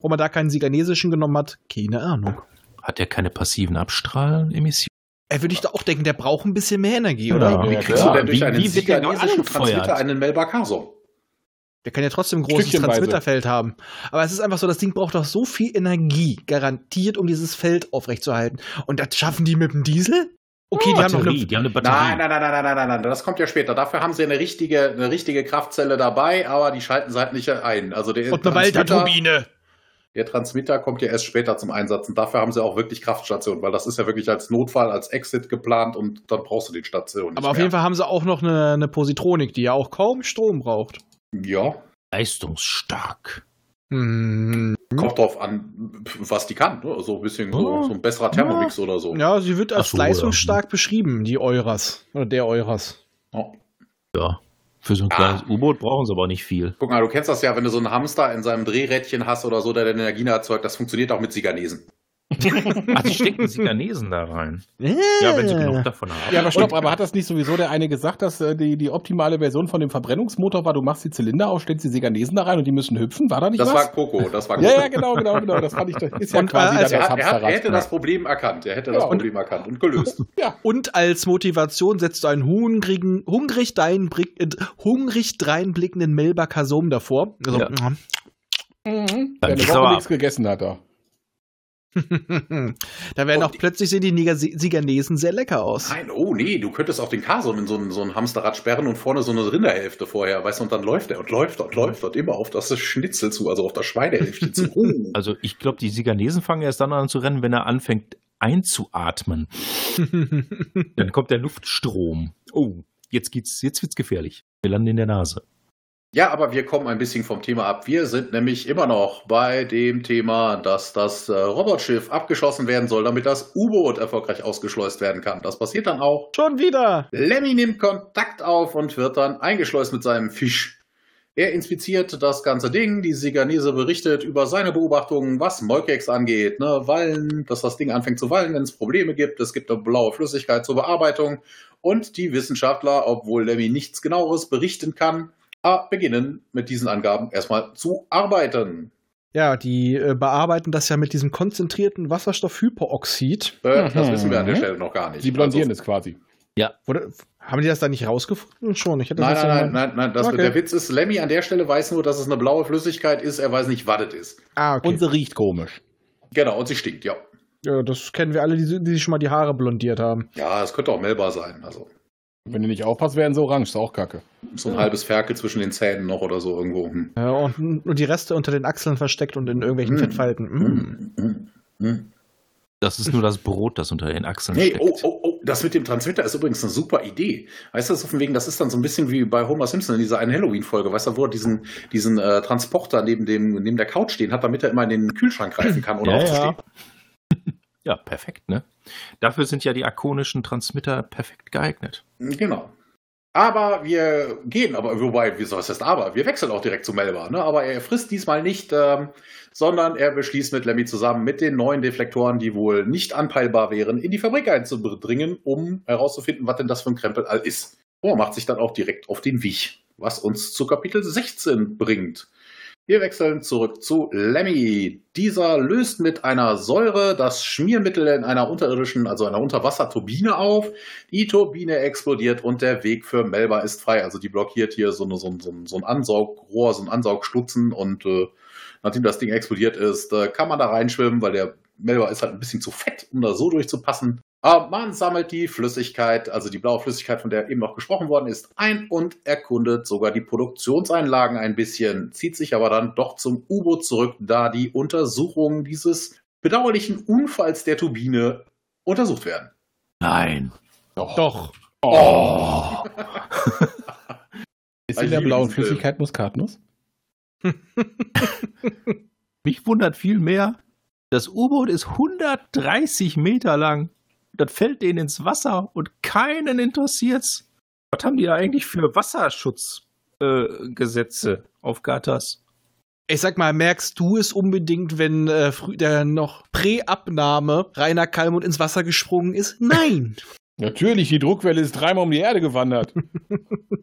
Wo man da keinen siganesischen genommen hat, keine Ahnung. Hat der keine passiven Abstrahlemissionen? Äh, würde ich da auch denken, der braucht ein bisschen mehr Energie, oder? Ja. Wie kriegst du denn durch Wie- einen wie wird der angefeuert? Transmitter einen Melba Kasum? Der kann ja trotzdem ein großes. Transmitterfeld haben. Aber es ist einfach so, das Ding braucht doch so viel Energie, garantiert, um dieses Feld aufrechtzuerhalten. Und das schaffen die mit dem Diesel? Okay, die haben noch Batterie, eine. die haben eine Batterie. Nein, nein, nein, nein, nein, nein, nein, das kommt ja später. Dafür haben sie eine richtige, eine richtige Kraftzelle dabei, aber die schalten sie halt nicht ein. Also der Und eine Transmitter- Walterturbine. Der Transmitter kommt ja erst später zum Einsatz und dafür haben sie auch wirklich Kraftstationen, weil das ist ja wirklich als Notfall, als Exit geplant und dann brauchst du die Station. Aber auf jeden Fall haben sie auch noch eine, eine Positronik, die ja auch kaum Strom braucht. Ja, Leistungsstark. Hm. kommt drauf an, was die kann. Ne? So ein bisschen so, Ja. so ein besserer Thermomix oder so. Ja, sie wird als so, ja. leistungsstark beschrieben, die Euras. Oder der Euras. Ja. Ja. Für so ein Ah. kleines U-Boot brauchen sie aber nicht viel. Guck mal, du kennst das ja, wenn du so einen Hamster in seinem Drehrädchen hast oder so, der den Energie erzeugt, das funktioniert auch mit Siganesen. Ach, die stecken Siganesen da rein. Ja, wenn sie genug davon haben. Ja, aber stopp, aber hat das nicht sowieso der eine gesagt, dass äh, die, die optimale Version von dem Verbrennungsmotor war, du machst die Zylinder auf, stellst die Seganesen da rein und die müssen hüpfen? War da nicht Das was? war Coco, das war Coco. ja, ja, genau, genau, genau. Das fand ich, das ist ja Und, quasi äh, dann also Er, das er, hat, er Hamsterrad. hätte das Problem erkannt. Er hätte das Ja, und- Problem erkannt und gelöst. ja. Und als Motivation setzt du einen hungrigen, hungrig, dreinblick, äh, hungrig dreinblickenden Melba Kasum davor. Also, Ja. Mhm. Dann Der eine Woche nichts gegessen hat er. da werden Und auch plötzlich sehen die Niger Siganesen sehr lecker aus. Nein, oh nee, du könntest auch den Carson in so ein, so ein Hamsterrad sperren und vorne so eine Rinderhälfte vorher, weißt du, und dann läuft er und läuft und läuft und immer auf das Schnitzel zu, also auf das Schweinehälfte zu. Oh. Also ich glaube, die Siganesen fangen erst dann an zu rennen, wenn er anfängt einzuatmen. Dann kommt der Luftstrom. Oh, jetzt geht's, jetzt wird's gefährlich. Wir landen in der Nase. Ja, aber wir kommen ein bisschen vom Thema ab. Wir sind nämlich immer noch bei dem Thema, dass das äh, Robotschiff abgeschossen werden soll, damit das U-Boot erfolgreich ausgeschleust werden kann. Das passiert dann auch. Schon wieder. Lemmy nimmt Kontakt auf und wird dann eingeschleust mit seinem Fisch. Er inspiziert das ganze Ding, die Siganese berichtet über seine Beobachtungen, was Molkex angeht, ne, Wallen, dass das Ding anfängt zu wallen, wenn es Probleme gibt, es gibt eine blaue Flüssigkeit zur Bearbeitung und die Wissenschaftler, obwohl Lemmy nichts genaueres berichten kann, beginnen mit diesen Angaben erstmal zu arbeiten. Ja, die äh, bearbeiten das ja mit diesem konzentrierten Wasserstoffhyperoxid. Äh, Das Mhm. wissen wir an der Stelle noch gar nicht. Die blondieren Also- es quasi. Oder, haben die das da nicht rausgefunden? Schon. Ich hätte Nein, das nein, ja nein, nein, nein. Das, Okay. Der Witz ist, Lemmy an der Stelle weiß nur, dass es eine blaue Flüssigkeit ist. Er weiß nicht, was es ist. Ah, okay. Und sie riecht komisch. Genau, und sie stinkt, ja. ja, das kennen wir alle, die, die sich schon mal die Haare blondiert haben. Ja, es könnte auch Melba sein. Also Wenn du nicht aufpasst, werden sie orange. Ist auch kacke. so ein halbes Ferkel zwischen den Zähnen noch oder so irgendwo. Hm. Ja, und, und die Reste unter den Achseln versteckt und in irgendwelchen Mm. Fettfalten. Mm. Hm, hm, hm. Das ist nur das Brot, das unter den Achseln Nee, steckt. oh, oh, oh, das mit dem Transmitter ist übrigens eine super Idee. Weißt du, so von wegen, das ist dann so ein bisschen wie bei Homer Simpson in dieser einen Halloween-Folge, weißt du, wo er diesen, diesen äh, Transporter neben, dem, neben der Couch stehen hat, damit er immer in den Kühlschrank greifen kann, ohne Ja, aufzustehen. Ja, perfekt, ne? Dafür sind ja die akonischen Transmitter perfekt geeignet. Genau. Aber wir gehen, aber wobei, wie soll es heißt aber? Wir wechseln auch direkt zu Melba, ne? Aber er frisst diesmal nicht, ähm, sondern er beschließt mit Lemmy zusammen mit den neuen Deflektoren, die wohl nicht anpeilbar wären, in die Fabrik einzudringen, um herauszufinden, was denn das für ein Krempel all ist. Oh, macht sich dann auch direkt auf den Weg, was uns zu Kapitel 16 bringt. Wir wechseln zurück zu Lemmy. Dieser löst mit einer Säure das Schmiermittel in einer unterirdischen, also einer Unterwasserturbine auf. Die Turbine explodiert und der Weg für Melba ist frei. Also die blockiert hier so, eine, so, ein, so, so ein Ansaugrohr, so ein Ansaugstutzen und äh, nachdem das Ding explodiert ist, äh, kann man da reinschwimmen, weil der Melba ist halt ein bisschen zu fett, um da so durchzupassen. Aber man sammelt die Flüssigkeit, also die blaue Flüssigkeit, von der eben noch gesprochen worden ist, ein und erkundet sogar die Produktionseinlagen ein bisschen, zieht sich aber dann doch zum U-Boot zurück, da die Untersuchungen dieses bedauerlichen Unfalls der Turbine untersucht werden. Nein. Doch. Oh. ist Ich in der blauen. Flüssigkeit Muskatnuss? Mich wundert viel mehr, das U-Boot ist 130 Meter lang. Das fällt denen ins Wasser und keinen interessiert's. Was haben die da eigentlich für Wasserschutzgesetze äh, auf Gatas? Ich sag mal, merkst du es unbedingt, wenn äh, der noch Prä-Abnahme Rainer Kallmund ins Wasser gesprungen ist? Nein. Natürlich, die Druckwelle ist dreimal um die Erde gewandert.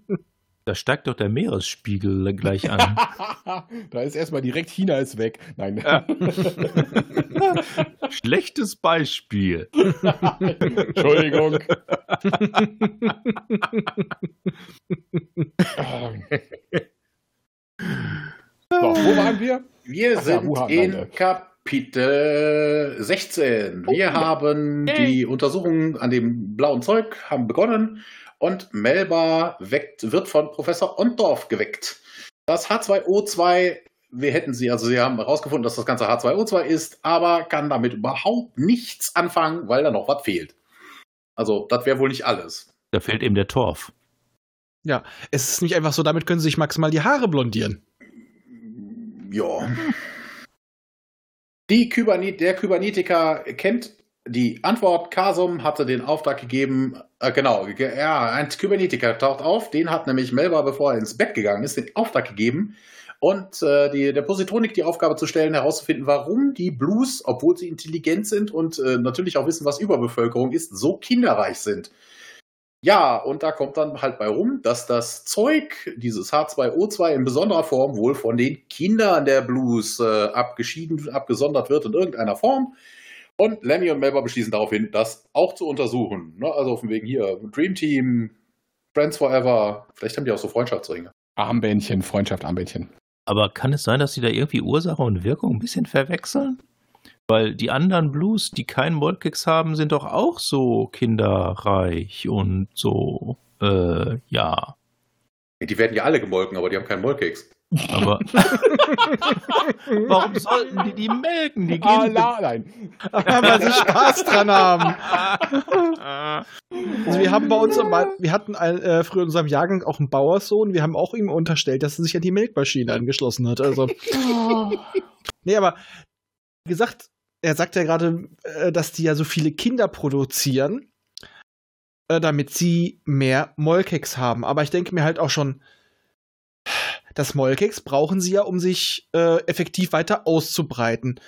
Da steigt doch der Meeresspiegel gleich an. da ist erstmal direkt China ist weg. Nein. Ja. Schlechtes Beispiel. Entschuldigung. so, wo waren wir? Wir Ach ja, sind Wuhan, in. Kapitel Kapitel 16. Wir haben die Untersuchungen an dem blauen Zeug haben begonnen und Melba weckt, wird von Professor Ondorf geweckt. Das H2O2, wir hätten sie, also sie haben herausgefunden, dass das ganze H2O2 ist, aber kann damit überhaupt nichts anfangen, weil da noch was fehlt. Also, das wäre wohl nicht alles. Da fehlt eben der Torf. Ja, es ist nicht einfach so, damit können sie sich maximal die Haare blondieren. Ja. Die Kybernet, der Kybernetiker kennt die Antwort. Kasum hatte den Auftrag gegeben, äh, genau, ge- ja, ein Kybernetiker taucht auf, den hat nämlich Melba, bevor er ins Bett gegangen ist, den Auftrag gegeben und äh, die, der Positronik die Aufgabe zu stellen, herauszufinden, warum die Blues, obwohl sie intelligent sind und äh, natürlich auch wissen, was Überbevölkerung ist, so kinderreich sind. Ja, und da kommt dann halt bei rum, dass das Zeug, dieses H2O2 in besonderer Form wohl von den Kindern der Blues äh, abgeschieden, abgesondert wird in irgendeiner Form. Und Lemmy und Melba beschließen daraufhin, das auch zu untersuchen. Ne? Also auf dem Weg hier, Dream Team, Friends Forever, vielleicht haben die auch so Freundschaftsringe. Armbändchen, Freundschaft, Armbändchen. Aber kann es sein, dass sie da irgendwie Ursache und Wirkung ein bisschen verwechseln? Weil die anderen Blues, die keinen Molkix haben, sind doch auch so kinderreich und so, äh, ja. Die werden ja alle gemolken, aber die haben keinen Mollkeks. Aber warum sollten die die melken? Die Ah, gehen la, nein. weil sie Spaß dran haben. Also wir haben bei uns, wir hatten äh, früher in unserem Jahrgang auch einen Bauerssohn, wir haben auch ihm unterstellt, dass er sich an die Melkmaschine angeschlossen hat. Also. nee, aber wie gesagt, er sagt ja gerade, äh, dass die ja so viele Kinder produzieren, äh, damit sie mehr Molkex haben. Aber ich denke mir halt auch schon, das Molkex brauchen sie ja, um sich äh, effektiv weiter auszubreiten.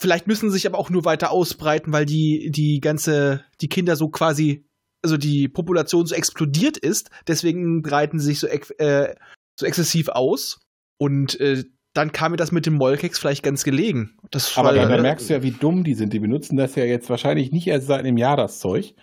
Vielleicht müssen sie sich aber auch nur weiter ausbreiten, weil die, die ganze, die Kinder so quasi, also die Population so explodiert ist. Deswegen breiten sie sich so, äh, so exzessiv aus. Und äh, dann kam mir das mit dem Molkex vielleicht ganz gelegen. Das Aber weil- da, da merkst du ja, wie dumm die sind. Die benutzen das ja jetzt wahrscheinlich nicht erst seit einem Jahr, das Zeug.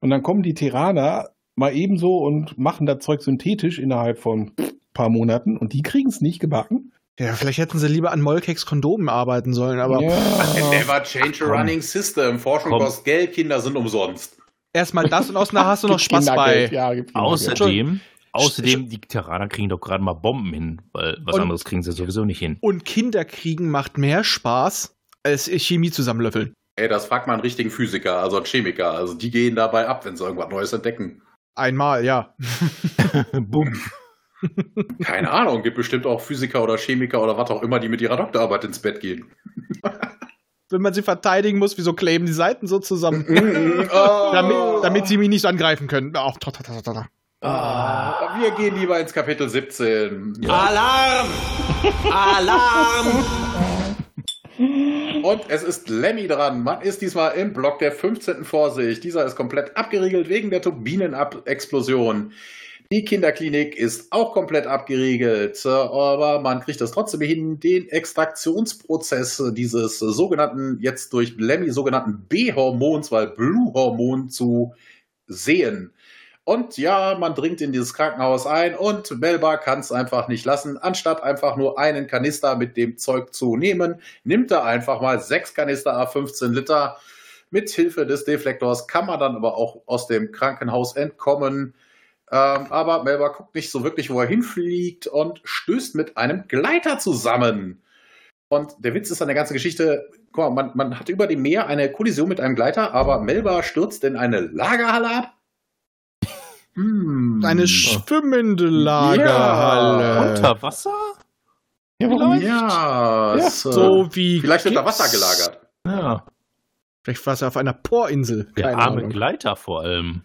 Und dann kommen die Terraner mal ebenso und machen das Zeug synthetisch innerhalb von paar Monaten und die kriegen es nicht gebacken. Ja, vielleicht hätten sie lieber an Molkex Kondomen arbeiten sollen, aber ja. Never change a Komm. running system. Forschung Komm. kostet Geld, Kinder sind umsonst. erstmal das und außerdem hast du noch Spaß bei. Ja. Außerdem, außerdem, die Terraner kriegen doch gerade mal Bomben hin, weil was Und- anderes kriegen sie sowieso nicht hin. Und Kinderkriegen macht mehr Spaß als Chemie zusammenlöffeln. Ey, das fragt man einen richtigen Physiker, also einen Chemiker. Also die gehen dabei ab, wenn sie irgendwas Neues entdecken. Einmal, ja. Bumm. Keine Ahnung, gibt bestimmt auch Physiker oder Chemiker oder was auch immer, die mit ihrer Doktorarbeit ins Bett gehen. Wenn man sie verteidigen muss, wieso kleben die Seiten so zusammen? Oh. damit, damit sie mich nicht angreifen können. Ta, ta. Ah, wir gehen lieber ins Kapitel 17. Alarm! Alarm! Und es ist Lemmy dran. Man ist diesmal im Block der 15. Vorsicht. Dieser ist komplett abgeriegelt wegen der Turbinenexplosion. Die Kinderklinik ist auch komplett abgeriegelt, äh, aber man kriegt es trotzdem hin, den Extraktionsprozess dieses sogenannten, jetzt durch Lemmy sogenannten B-Hormons, weil Blue-Hormon zu sehen. Und ja, man dringt in dieses Krankenhaus ein und Melba kann es einfach nicht lassen. Anstatt einfach nur einen Kanister mit dem Zeug zu nehmen, nimmt er einfach mal sechs Kanister a 15 Liter. Mit Hilfe des Deflektors kann man dann aber auch aus dem Krankenhaus entkommen. Ähm, aber Melba guckt nicht so wirklich, wo er hinfliegt und stößt mit einem Gleiter zusammen. Und der Witz ist an der ganzen Geschichte, guck mal, man, man hat über dem Meer eine Kollision mit einem Gleiter, aber Melba stürzt in eine Lagerhalle ab. Hm. Eine schwimmende Lagerhalle. Unter Wasser? Ja, nicht? Ja, äh, So wie. vielleicht wird da. Wasser gelagert. Ja. Vielleicht war es ja auf einer Porinsel. Der Keine arme Ahnung. Gleiter vor allem.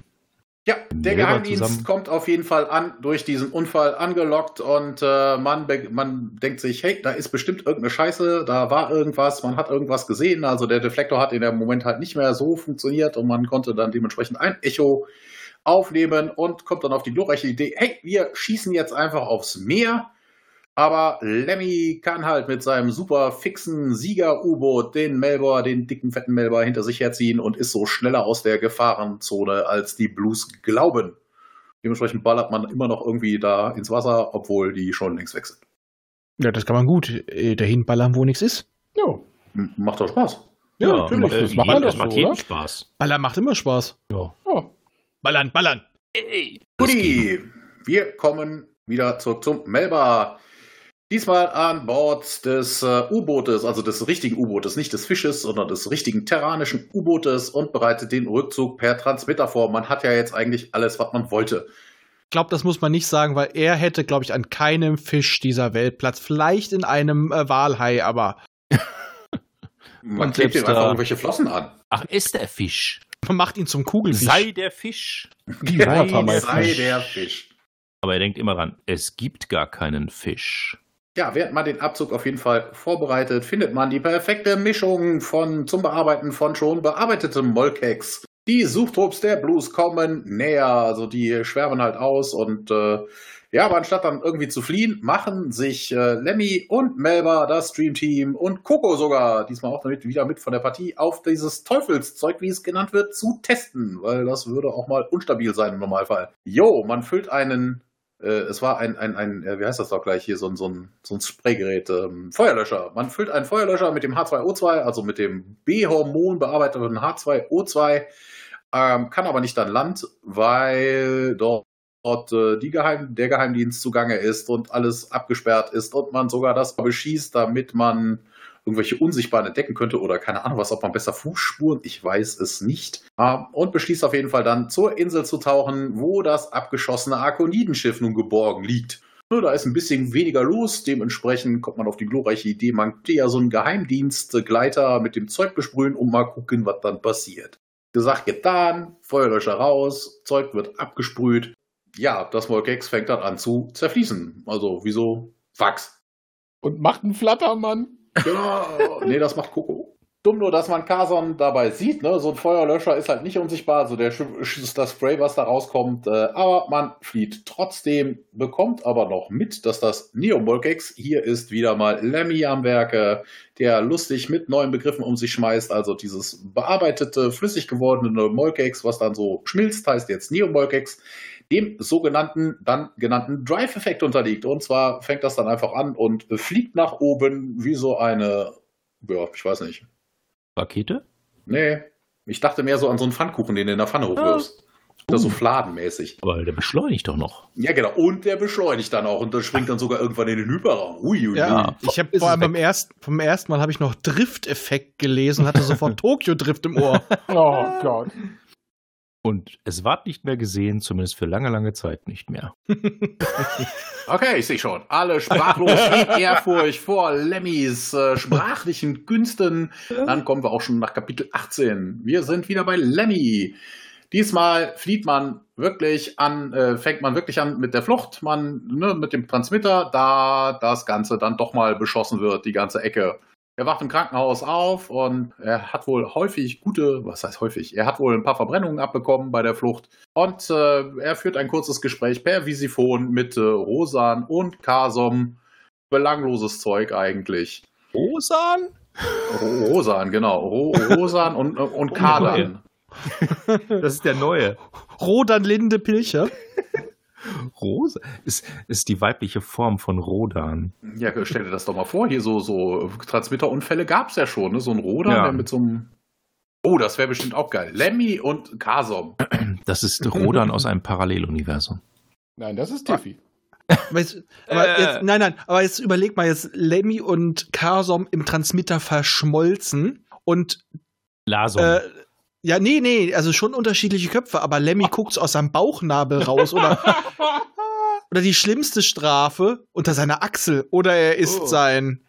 Ja, der Geheimdienst zusammen. kommt auf jeden Fall an, durch diesen Unfall angelockt und äh, man, man denkt sich, hey, da ist bestimmt irgendeine Scheiße, da war irgendwas, man hat irgendwas gesehen, also der Deflektor hat in dem Moment halt nicht mehr so funktioniert und man konnte dann dementsprechend ein Echo aufnehmen und kommt dann auf die glorreiche Idee, hey, wir schießen jetzt einfach aufs Meer. Aber Lemmy kann halt mit seinem super fixen Sieger-U-Boot den Melbourne, den dicken, fetten Melbourne hinter sich herziehen und ist so schneller aus der Gefahrenzone, als die Blues glauben. Dementsprechend ballert man immer noch irgendwie da ins Wasser, obwohl die schon längst weg sind. Ja, das kann man gut. Äh, Dahin ballern, wo nichts ist. Jo. M- Macht doch Spaß. Ja, natürlich. äh, Das macht man das macht so, jedem oder? Spaß. Ballern macht immer Spaß. Ja. Ballern, ballern. Guti, wir kommen wieder zurück zum Melba. Diesmal an Bord des äh, U-Bootes, also des richtigen U-Bootes, nicht des Fisches, sondern des richtigen terranischen U-Bootes und bereitet den Rückzug per Transmitter vor. Man hat ja jetzt eigentlich alles, was man wollte. Ich glaube, das muss man nicht sagen, weil er hätte, glaube ich, an keinem Fisch dieser Welt Platz. Vielleicht in einem äh, Walhai, aber Man klebt ihm einfach irgendwelche Flossen an. Ach, ist der Fisch. man macht ihn zum Kugelfisch. Sei der Fisch. Die Watermeister. sei der Fisch. Aber er denkt immer ran, es gibt gar keinen Fisch. Ja, während man den Abzug auf jeden Fall vorbereitet, findet man die perfekte Mischung von zum Bearbeiten von schon bearbeitetem Molkex. Die Suchtrupps der Blues kommen näher, also die schwärmen halt aus und äh, ja, aber anstatt dann irgendwie zu fliehen, machen sich äh, Lemmy und Melba, das Stream Team und Coco sogar, diesmal auch damit wieder mit von der Partie, auf dieses Teufelszeug, wie es genannt wird, zu testen, weil das würde auch mal unstabil sein im Normalfall. Jo, man füllt einen äh, es war ein, ein, ein, äh, wie heißt das doch gleich hier, so ein, so ein, so ein Spraygerät, ähm, Feuerlöscher. Man füllt einen Feuerlöscher mit dem H2O2, also mit dem B-Hormon bearbeiteten H2O2, ähm, kann aber nicht an Land, weil dort, dort äh, die Geheim, der Geheimdienst zugange ist und alles abgesperrt ist und man sogar das beschießt, damit man irgendwelche Unsichtbaren entdecken könnte oder keine Ahnung was, ob man besser Fußspuren, ich weiß es nicht. Ähm, und beschließt auf jeden Fall dann zur Insel zu tauchen, wo das abgeschossene Arkonidenschiff nun geborgen liegt. Da ist ein bisschen weniger los, dementsprechend kommt man auf die glorreiche Idee, man könnte ja so einen Geheimdienstgleiter mit dem Zeug besprühen und mal gucken, was dann passiert. Gesagt, getan, Feuerlöscher raus, Zeug wird abgesprüht. Ja, das Molkex fängt dann an zu zerfließen. Also, wieso Wachs? Und macht einen Flattermann. Genau. nee, das macht Coco. Dumm nur, dass man Carson dabei sieht, ne? So ein Feuerlöscher ist halt nicht unsichtbar, so der Sch- das Spray, was da rauskommt, äh, aber man flieht trotzdem, bekommt aber noch mit, dass das Neo-Molkex, hier ist wieder mal Lemmy am Werke, der lustig mit neuen Begriffen um sich schmeißt, also dieses bearbeitete, flüssig gewordene Molkex, was dann so schmilzt, heißt jetzt Neo-Molkex, dem sogenannten, dann genannten Drive-Effekt unterliegt. Und zwar fängt das dann einfach an und fliegt nach oben wie so eine, ja, ich weiß nicht. Rakete? Nee, ich dachte mehr so an so einen Pfannkuchen, den du in der Pfanne hochwirfst. Das so fladenmäßig. Aber der beschleunigt doch noch. Ja, genau. Und der beschleunigt dann auch und der springt dann sogar irgendwann in den Hyperraum. Uiuiui. Ja, ich habe vor allem beim ersten, vom ersten Mal habe ich noch Drift-Effekt gelesen hatte sofort Tokyo-Drift im Ohr. Oh Gott. Und es ward nicht mehr gesehen, zumindest für lange, lange Zeit nicht mehr. Okay, ich sehe schon. Alle sprachlos in Ehrfurcht vor Lemmys äh, sprachlichen Künsten. Dann kommen wir auch schon nach Kapitel 18. Wir sind wieder bei Lemmy. Diesmal flieht man wirklich an, äh, fängt man wirklich an mit der Flucht, man ne, mit dem Transmitter, da das Ganze dann doch mal beschossen wird, die ganze Ecke. Er wacht im Krankenhaus auf und er hat wohl häufig gute, was heißt häufig? Er hat wohl ein paar Verbrennungen abbekommen bei der Flucht und äh, er führt ein kurzes Gespräch per Visiphon mit äh, Rosan und Kasom. Belangloses Zeug eigentlich. Rosan? Ro- Rosan, genau. Ro Rosan und, und Kadan. Das ist der neue. Rodan Linde Pilcher. Rosa ist, ist die weibliche Form von Rodan. Ja, stell dir das doch mal vor. Hier so, so Transmitterunfälle gab es ja schon. Ne? So ein Rodan, Ja. mit so einem. Oh, das wäre bestimmt auch geil. Lemmy und Kasom. Das ist Rodan aus einem Paralleluniversum. Nein, das ist Tiffy. Aber jetzt, aber Äh. jetzt, nein, nein, aber jetzt überleg mal, jetzt Lemmy und Karsom im Transmitter verschmolzen und Lasom. äh, ja, nee, nee, also schon unterschiedliche Köpfe, aber Lemmy guckt aus seinem Bauchnabel raus oder oder die schlimmste Strafe unter seiner Achsel oder er isst Oh. sein.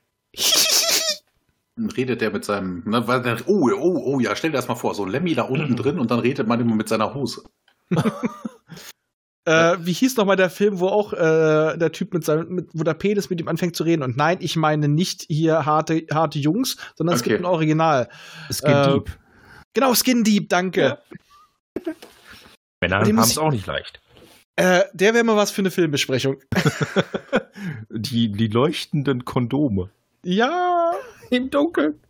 Dann redet er mit seinem. Ne, weil der- oh, oh, oh, ja, stell dir das mal vor. So Lemmy da unten drin und dann redet man immer mit seiner Hose. Äh, wie hieß noch mal der Film, wo auch äh, der Typ mit seinem, mit, wo der Penis mit ihm anfängt zu reden? Und nein, ich meine nicht hier harte, harte Jungs, sondern es Okay. gibt ein Original. Skin äh, Deep. Genau, Skin Deep, danke. Männer den haben es auch nicht leicht. Äh, der wäre mal was für eine Filmbesprechung. Die, die leuchtenden Kondome. Ja, im Dunkeln.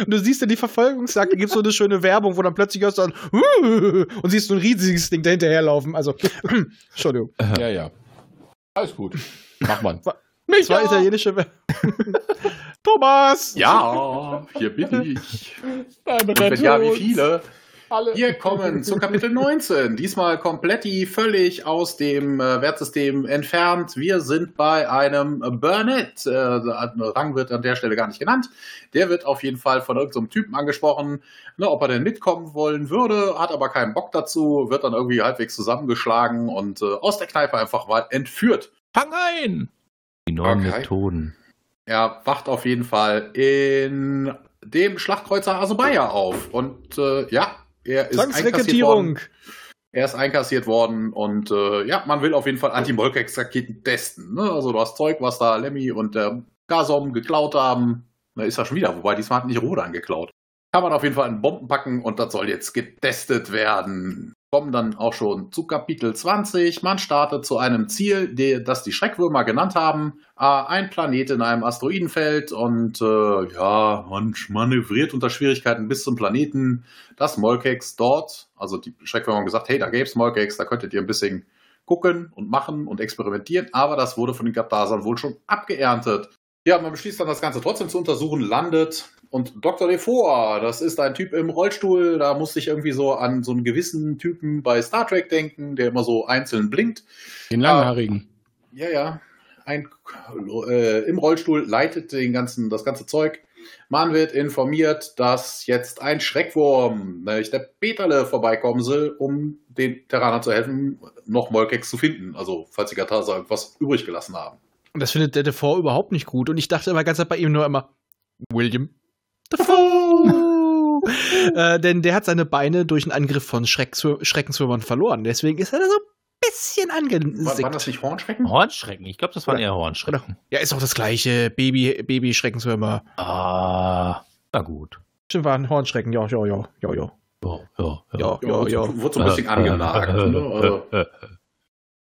Und du siehst ja die Verfolgungsjagd, da gibt so eine schöne Werbung, wo dann plötzlich hörst du dann und siehst so ein riesiges Ding dahinterherlaufen. Also, Entschuldigung. Ja, ja. Alles gut. Mach man. Das war italienische Werbung. Thomas! Ja, hier bin ich. Und wenn ja, wie viele? Alle. Wir kommen zu Kapitel 19. Diesmal komplett völlig aus dem äh, Wertsystem entfernt. Wir sind bei einem Burnett. Äh, Rang wird an der Stelle gar nicht genannt. Der wird auf jeden Fall von irgendeinem Typen angesprochen, ne, ob er denn mitkommen wollen würde, hat aber keinen Bock dazu, wird dann irgendwie halbwegs zusammengeschlagen und äh, aus der Kneipe einfach mal entführt. Fang ein! Die neuen Okay. Methoden. Er wacht auf jeden Fall in dem Schlachtkreuzer Asubaya auf. Und äh, ja, er ist einkassiert worden. Er ist einkassiert worden und äh, ja, man will auf jeden Fall Anti-Molkex-Raketen testen. Ne? Also das Zeug, was da Lemmy und der Gasom geklaut haben, na, ist ja schon wieder. Wobei diesmal hat nicht Rodan geklaut. Kann man auf jeden Fall in Bomben packen und das soll jetzt getestet werden. Kommen dann auch schon zu Kapitel 20. Man startet zu einem Ziel, der, das die Schreckwürmer genannt haben. Äh, ein Planet in einem Asteroidenfeld und äh, ja, man manövriert unter Schwierigkeiten bis zum Planeten. Das Molkex dort, also die Schreckwürmer haben gesagt, hey, da gäbe es Molkex, da könntet ihr ein bisschen gucken und machen und experimentieren, aber das wurde von den Kaptasern wohl schon abgeerntet. Ja, man beschließt dann das Ganze trotzdem zu untersuchen, landet und Dr. Defoe, das ist ein Typ im Rollstuhl, da musste ich irgendwie so an so einen gewissen Typen bei Star Trek denken, der immer so einzeln blinkt. Den Langhaarigen. Ja, ja. Ein, äh, Im Rollstuhl leitet den ganzen, das ganze Zeug. Man wird informiert, dass jetzt ein Schreckwurm, nämlich der Peterle, vorbeikommen soll, um den Terranern zu helfen, noch Molkex zu finden. Also, falls die Katasa irgendwas übrig gelassen haben. Und das findet der Defoe überhaupt nicht gut. Und ich dachte immer ganz bei ihm nur immer, William. äh, denn der hat seine Beine durch einen Angriff von Schreckenswürmern verloren. Deswegen ist er da so ein bisschen War, waren das nicht Hornschrecken? Hornschrecken. Ich glaube, das waren eher Hornschrecken. Ja, ist auch das gleiche. Baby, Baby-Schreckenswürmer. Ah, na gut. Stimmt, waren Hornschrecken. Ja, ja, ja, ja, ja. Ja, ja, Ja, ja, ja. Wurde so ein bisschen angenagt.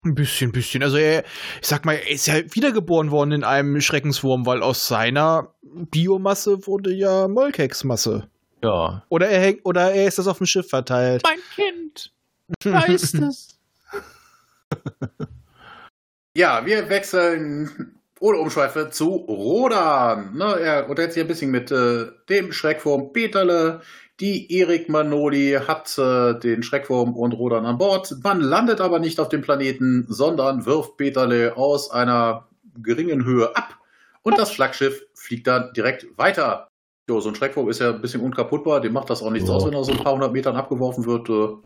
Ein bisschen, bisschen. Also er, ich sag mal, er ist ja wiedergeboren worden in einem Schreckenswurm, weil aus seiner Biomasse wurde ja Molkex-Masse. ja. Oder er hängt, oder er ist das auf dem Schiff verteilt. Mein Kind. Weiß es. Ja, wir wechseln ohne Umschweife zu Rodan. Ne, er unterhält sich ein bisschen mit äh, dem Schreckwurm Peterle. Die Erik Manoli hat äh, den Schreckwurm und Rodan an Bord. Man landet aber nicht auf dem Planeten, sondern wirft Peterle aus einer geringen Höhe ab. Und das Flaggschiff fliegt dann direkt weiter. Jo, so ein Schreckwurm ist ja ein bisschen unkaputtbar. Dem macht das auch nichts Ja. aus, wenn er so ein paar hundert Metern abgeworfen wird. Äh,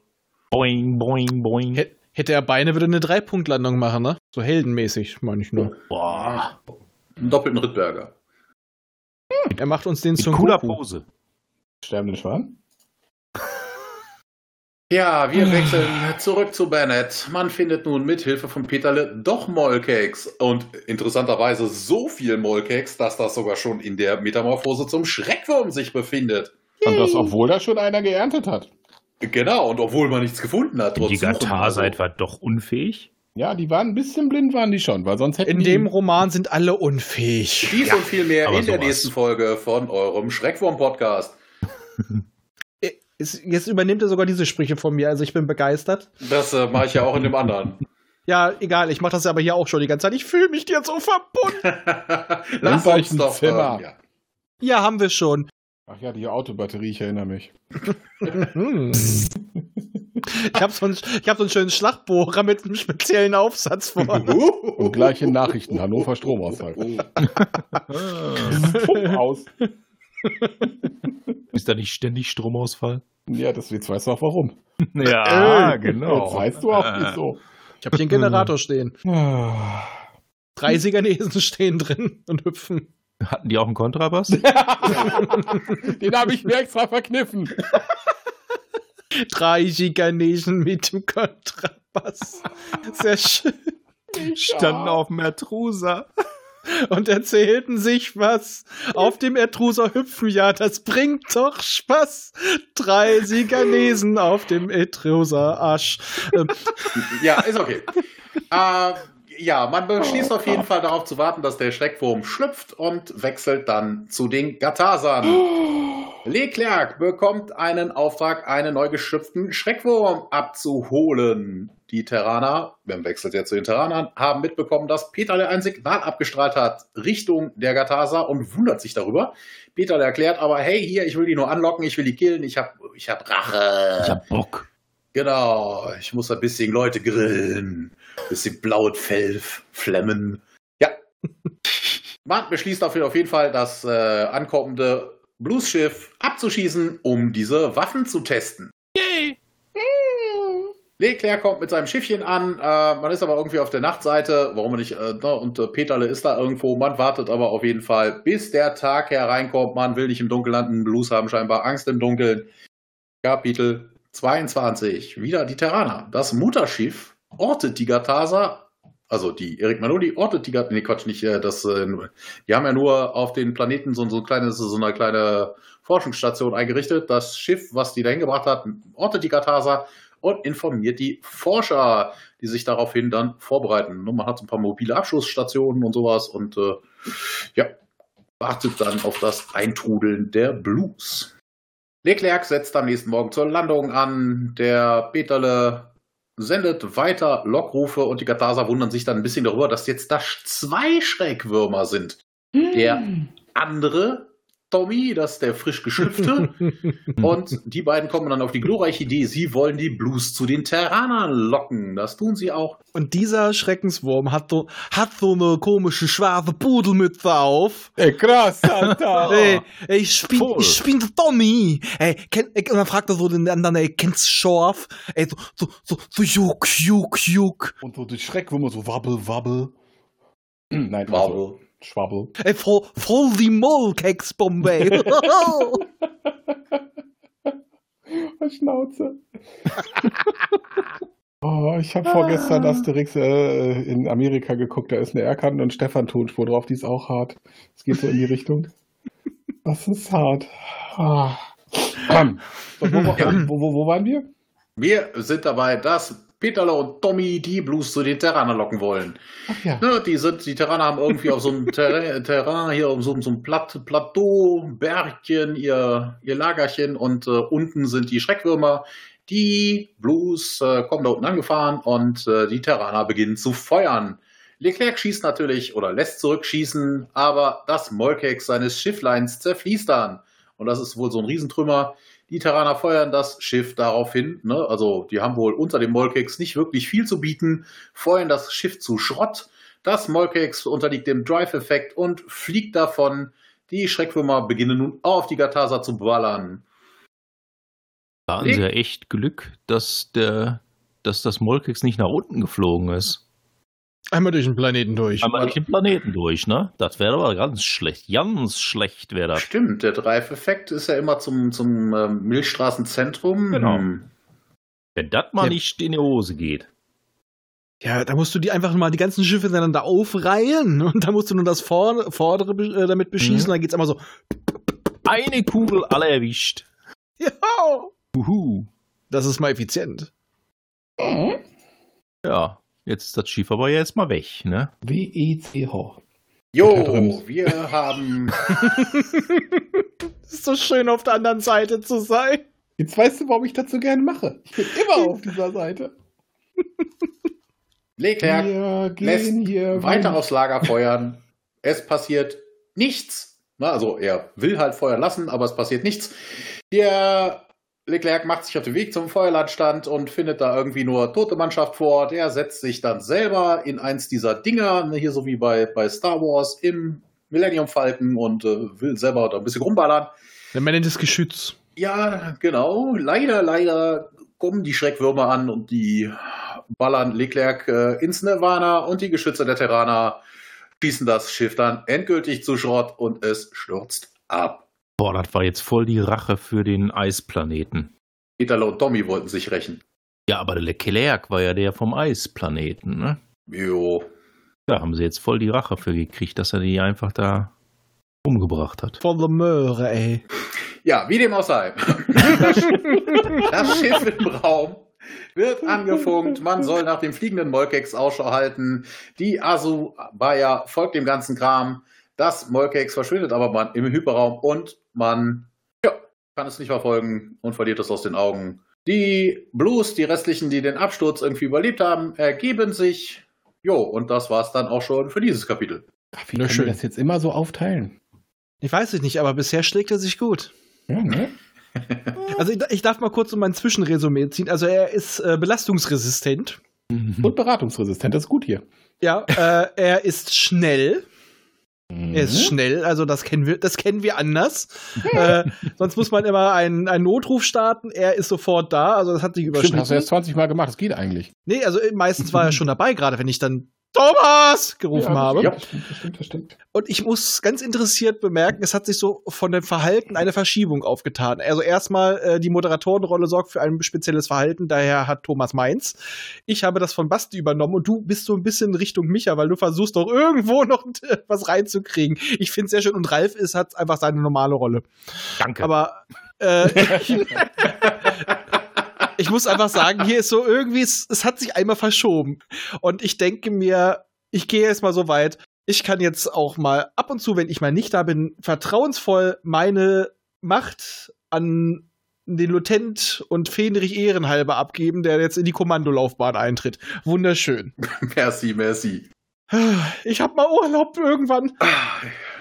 Boing, boing, boing. Hä- Hätte er Beine, würde eine Dreipunktlandung machen, ne? So heldenmäßig, meine ich nur. Boah. einen doppelten Rittberger. Er macht uns den Mit zum cooler Goku. Pose. Sterbende Schwan? Ja, wir wechseln zurück zu Bennett. Man findet nun mit Hilfe von Peterle doch Mollcakes. Und interessanterweise so viel Mollcakes, dass das sogar schon in der Metamorphose zum Schreckwurm sich befindet. Und das, obwohl da schon einer geerntet hat. Genau, und obwohl man nichts gefunden hat. Die trotz Suchen, Gatar seid war doch unfähig. Ja, die waren ein bisschen blind, waren die schon, weil sonst hätten In die. dem Roman sind alle unfähig. Dies und viel mehr in der sowas. nächsten Folge von eurem Schreckwurm-Podcast. Jetzt übernimmt er sogar diese Sprüche von mir, also ich bin begeistert. Das äh, mache ich ja auch in dem anderen. Ja, egal, ich mache das aber hier auch schon die ganze Zeit. Ich fühle mich dir so verbunden. Lass uns Weichen doch Zimmer. hören, ja. Ja, haben wir schon. Ach ja, die Autobatterie, ich erinnere mich. Ich habe so, einen- ich hab so einen schönen Schlagbohrer mit einem speziellen Aufsatz vorne. Und gleiche Nachrichten, Hannover Stromausfall. Funk aus. Ist da nicht ständig Stromausfall? Ja, das jetzt weißt du auch warum. Ja, Jetzt genau. weißt du auch wieso. Ich habe hier einen Generator stehen. Ah. Drei Siganesen stehen drin und hüpfen. Hatten die auch einen Kontrabass? Den habe ich mir extra verkniffen. Drei Siganesen mit dem Kontrabass. Sehr schön. Standen auf dem Ertruser. Und erzählten sich was. Auf dem Ertruser hüpfen, ja, das bringt doch Spaß. Drei Siganesen auf dem Ertruser Asch. Ähm, Ja, ist okay. äh, ja, man beschließt auf jeden Fall darauf zu warten, dass der Schreckwurm schlüpft und wechselt dann zu den Gatasern. Leclerc bekommt einen Auftrag, einen neu geschöpften Schreckwurm abzuholen. Die Terraner, wir wechseln jetzt zu den Terranern, haben mitbekommen, dass Peterle ein Signal abgestrahlt hat Richtung der Gatasa und wundert sich darüber. Peterle erklärt aber, hey, hier, ich will die nur anlocken, ich will die killen, ich hab, ich hab Rache. Ich hab Bock. Genau, ich muss ein bisschen Leute grillen, bisschen blaues Fell flemmen. Ja. Man beschließt dafür auf jeden Fall, das äh, ankommende Blues-Schiff abzuschießen, um diese Waffen zu testen. Yay! Leclerc kommt mit seinem Schiffchen an, äh, man ist aber irgendwie auf der Nachtseite, warum nicht, äh, ne, und äh, Peterle ist da irgendwo, man wartet aber auf jeden Fall, bis der Tag hereinkommt, man will nicht im Dunkeln landen, Blues haben scheinbar Angst im Dunkeln. Kapitel 22, wieder die Terraner. Das Mutterschiff ortet die Gatasa, also die Erik Manoli ortet die Gatasa, nee Quatsch, nicht äh, das, äh, die haben ja nur auf den Planeten so, so, ein so eine kleine Forschungsstation eingerichtet. Das Schiff, was die dahin gebracht hat, ortet die Gatasa und informiert die Forscher, die sich daraufhin dann vorbereiten. Man hat so ein paar mobile Abschussstationen und sowas und äh, ja, wartet dann auf das Eintrudeln der Blues. Leclerc setzt am nächsten Morgen zur Landung an. Der Peterle sendet weiter Lockrufe und die Gatasa wundern sich dann ein bisschen darüber, dass jetzt da zwei Schreckwürmer sind. Der andere Tommy, das ist der frisch geschlüpfte. und die beiden kommen dann auf die glorreiche Idee, sie wollen die Blues zu den Terranern locken. Das tun sie auch. Und dieser Schreckenswurm hat so, hat so eine komische schwarze Pudelmütze auf. Ey, krass, Alter. Ey, ey, ich bin, Voll. ich bin der Tommy. Ey, kenn, ey, und dann fragt er so den anderen, ey, kennst du Schorf? Ey, so, so, so, so, juk, juk, juk. Und so die Schreckwürmer so wabbel, wabbel. Nein, Wabbel. Also, schwabbel. Ey, voll, voll die Mollkeksbombe. Schnauze. oh, ich habe vorgestern Asterix äh, in Amerika geguckt, da ist eine Erkan und Stefan Tonspur drauf, die ist auch hart. Es geht so in die Richtung. Das ist hart. Ah. Komm. So, wo, wo, wo, wo waren wir? Wir sind dabei, dass Peterle und Tommy die Blues zu den Terranern locken wollen. Ach ja. Ne, die, sind, die Terraner haben irgendwie auf so einem Terrain, Terrain hier um so, so ein Platt, Plateau, Bergchen, ihr, ihr Lagerchen und äh, unten sind die Schreckwürmer. Die Blues äh, kommen da unten angefahren und äh, die Terraner beginnen zu feuern. Leclerc schießt natürlich oder lässt zurückschießen, aber das Molkex seines Schiffleins zerfließt dann. Und das ist wohl so ein Riesentrümmer. Die Terraner feuern das Schiff daraufhin. Ne? Also die haben wohl unter dem Molkex nicht wirklich viel zu bieten, feuern das Schiff zu Schrott. Das Molkex unterliegt dem Drive-Effekt und fliegt davon. Die Schreckwürmer beginnen nun auf die Gatasa zu ballern. Da haben sie ja echt Glück, dass der, dass das Molkex nicht nach unten geflogen ist. Einmal durch den Planeten durch. Einmal durch den Planeten durch, ne? Das wäre aber ganz schlecht. Ganz schlecht wäre das. Stimmt, der Drive-Effekt ist ja immer zum, zum ähm, Milchstraßenzentrum. Genau. Hm. Wenn das mal Ja. nicht in die Hose geht. Ja, da musst du die einfach mal die ganzen Schiffe ineinander aufreihen und da musst du nur das Vor Vordere äh, damit beschießen, Mhm. dann geht's immer so. Eine Kugel alle erwischt. Ja, Uhu. das ist mal effizient. Ja, jetzt ist das Schiff aber jetzt mal weg, ne? W-E-C-H. Jo, wir haben Es ist so schön, auf der anderen Seite zu sein. Jetzt weißt du, warum ich das so gerne mache. Ich bin immer auf dieser Seite. Leclerc Wir gehen lässt hier weiter rein. aufs Lager feuern. Es passiert nichts. Na, also er will halt feuern lassen, aber es passiert nichts. Der Leclerc macht sich auf den Weg zum Feuerlandstand und findet da irgendwie nur tote Mannschaft vor. Der setzt sich dann selber in eins dieser Dinger, ne, hier so wie bei, bei Star Wars im Millennium Falcon und äh, will selber da ein bisschen rumballern. Der Mann nennt es Geschütz. Ja, genau. Leider, leider kommen die Schreckwürmer an und die ballern Leclerc äh, ins Nirvana und die Geschütze der Terraner schießen das Schiff dann endgültig zu Schrott und es stürzt ab. Boah, das war jetzt voll die Rache für den Eisplaneten. Peterle und Tommy wollten sich rächen. Ja, aber der Leclerc war ja der vom Eisplaneten, ne? Jo. Da haben sie jetzt voll die Rache für gekriegt, dass er die einfach da umgebracht hat. Volle Möhre, ey. Ja, wie dem auch sei. Das, das Schiff im Raum wird angefunkt. Man soll nach dem fliegenden Molkex Ausschau halten. Die Asubaya folgt dem ganzen Kram. Das Molkex verschwindet aber man im Hyperraum und man ja, kann es nicht verfolgen und verliert es aus den Augen. Die Blues, die restlichen, die den Absturz irgendwie überlebt haben, ergeben sich. Jo, und das war's dann auch schon für dieses Kapitel. Ach, wie können schön. wir das jetzt immer so aufteilen? Ich weiß es nicht, aber bisher schlägt er sich gut. Ja, ne? Also ich, ich darf mal kurz um mein Zwischenresümee ziehen. Also er ist äh, belastungsresistent. Und beratungsresistent, das ist gut hier. Ja, äh, er ist schnell. Mhm. Er ist schnell, also das kennen wir, das kennen wir anders. äh, sonst muss man immer einen, einen Notruf starten. Er ist sofort da, also das hat sich Stimmt, hast du überschnitten. erst 20 Mal gemacht, das geht eigentlich. Nee, also meistens war er schon dabei, gerade wenn ich dann Thomas gerufen habe. Ja. Das stimmt, das stimmt, das stimmt. Und ich muss ganz interessiert bemerken, es hat sich so von dem Verhalten eine Verschiebung aufgetan. Also erstmal, äh, die Moderatorenrolle sorgt für ein spezielles Verhalten, daher hat Thomas meins. Ich habe das von Basti übernommen und du bist so ein bisschen Richtung Micha, weil du versuchst doch irgendwo noch was reinzukriegen. Ich finde es sehr schön und Ralf ist, hat einfach seine normale Rolle. Danke. Aber äh, ich muss einfach sagen, hier ist so irgendwie, es, es hat sich einmal verschoben. Und ich denke mir, ich gehe jetzt mal so weit, ich kann jetzt auch mal ab und zu, wenn ich mal nicht da bin, vertrauensvoll meine Macht an den Lutent und Fenrich Ehrenhalber abgeben, der jetzt in die Kommandolaufbahn eintritt. Wunderschön. merci, merci. Ich hab mal Urlaub irgendwann.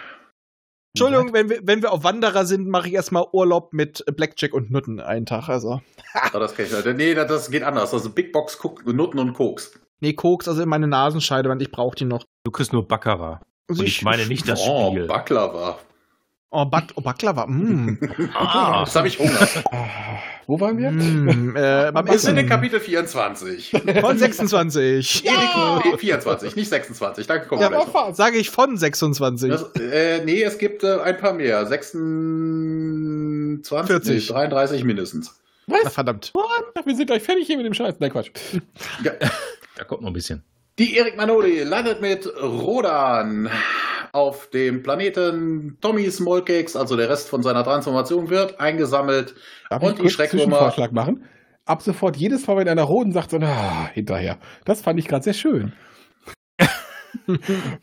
Entschuldigung, wenn wir, wenn wir auf Wanderer sind, mache ich erstmal Urlaub mit Blackjack und Nutten einen Tag. Also. Ah, das kenn ich nicht. Nee, das- das geht anders. Also Big Box, Nutten und Koks. Nee, Koks, also in meine Nasenscheide, weil ich brauche die noch. Du kriegst nur Baccarat. Also Und ich meine nicht das oh, Spiel. Baklava. Oh, Bak oh Baklava. Mm. Ah, Jetzt habe ich Hunger. Wo waren wir? mm. Äh, beim Wir sind in Essen. Kapitel 24. Von 26. Nee, 24, nicht 26. Danke, wir Ja, gleich. Sage ich von 26. Das, äh, nee, es gibt äh, ein paar mehr. 26, 40. Nee, 33 mindestens. Na, verdammt. Wir sind gleich fertig hier mit dem Scheiß. Nein, Quatsch. Ja. da kommt noch ein bisschen. Die Erik Manoli landet mit Rodan auf dem Planeten Tommy Smallcakes, also der Rest von seiner Transformation wird eingesammelt. Darf Und ich die kurz Schreckwürmer- einen Zwischenvorschlag machen? Ab sofort jedes Mal, wenn einer Roden sagt, so, ah, hinterher. Das fand ich gerade sehr schön.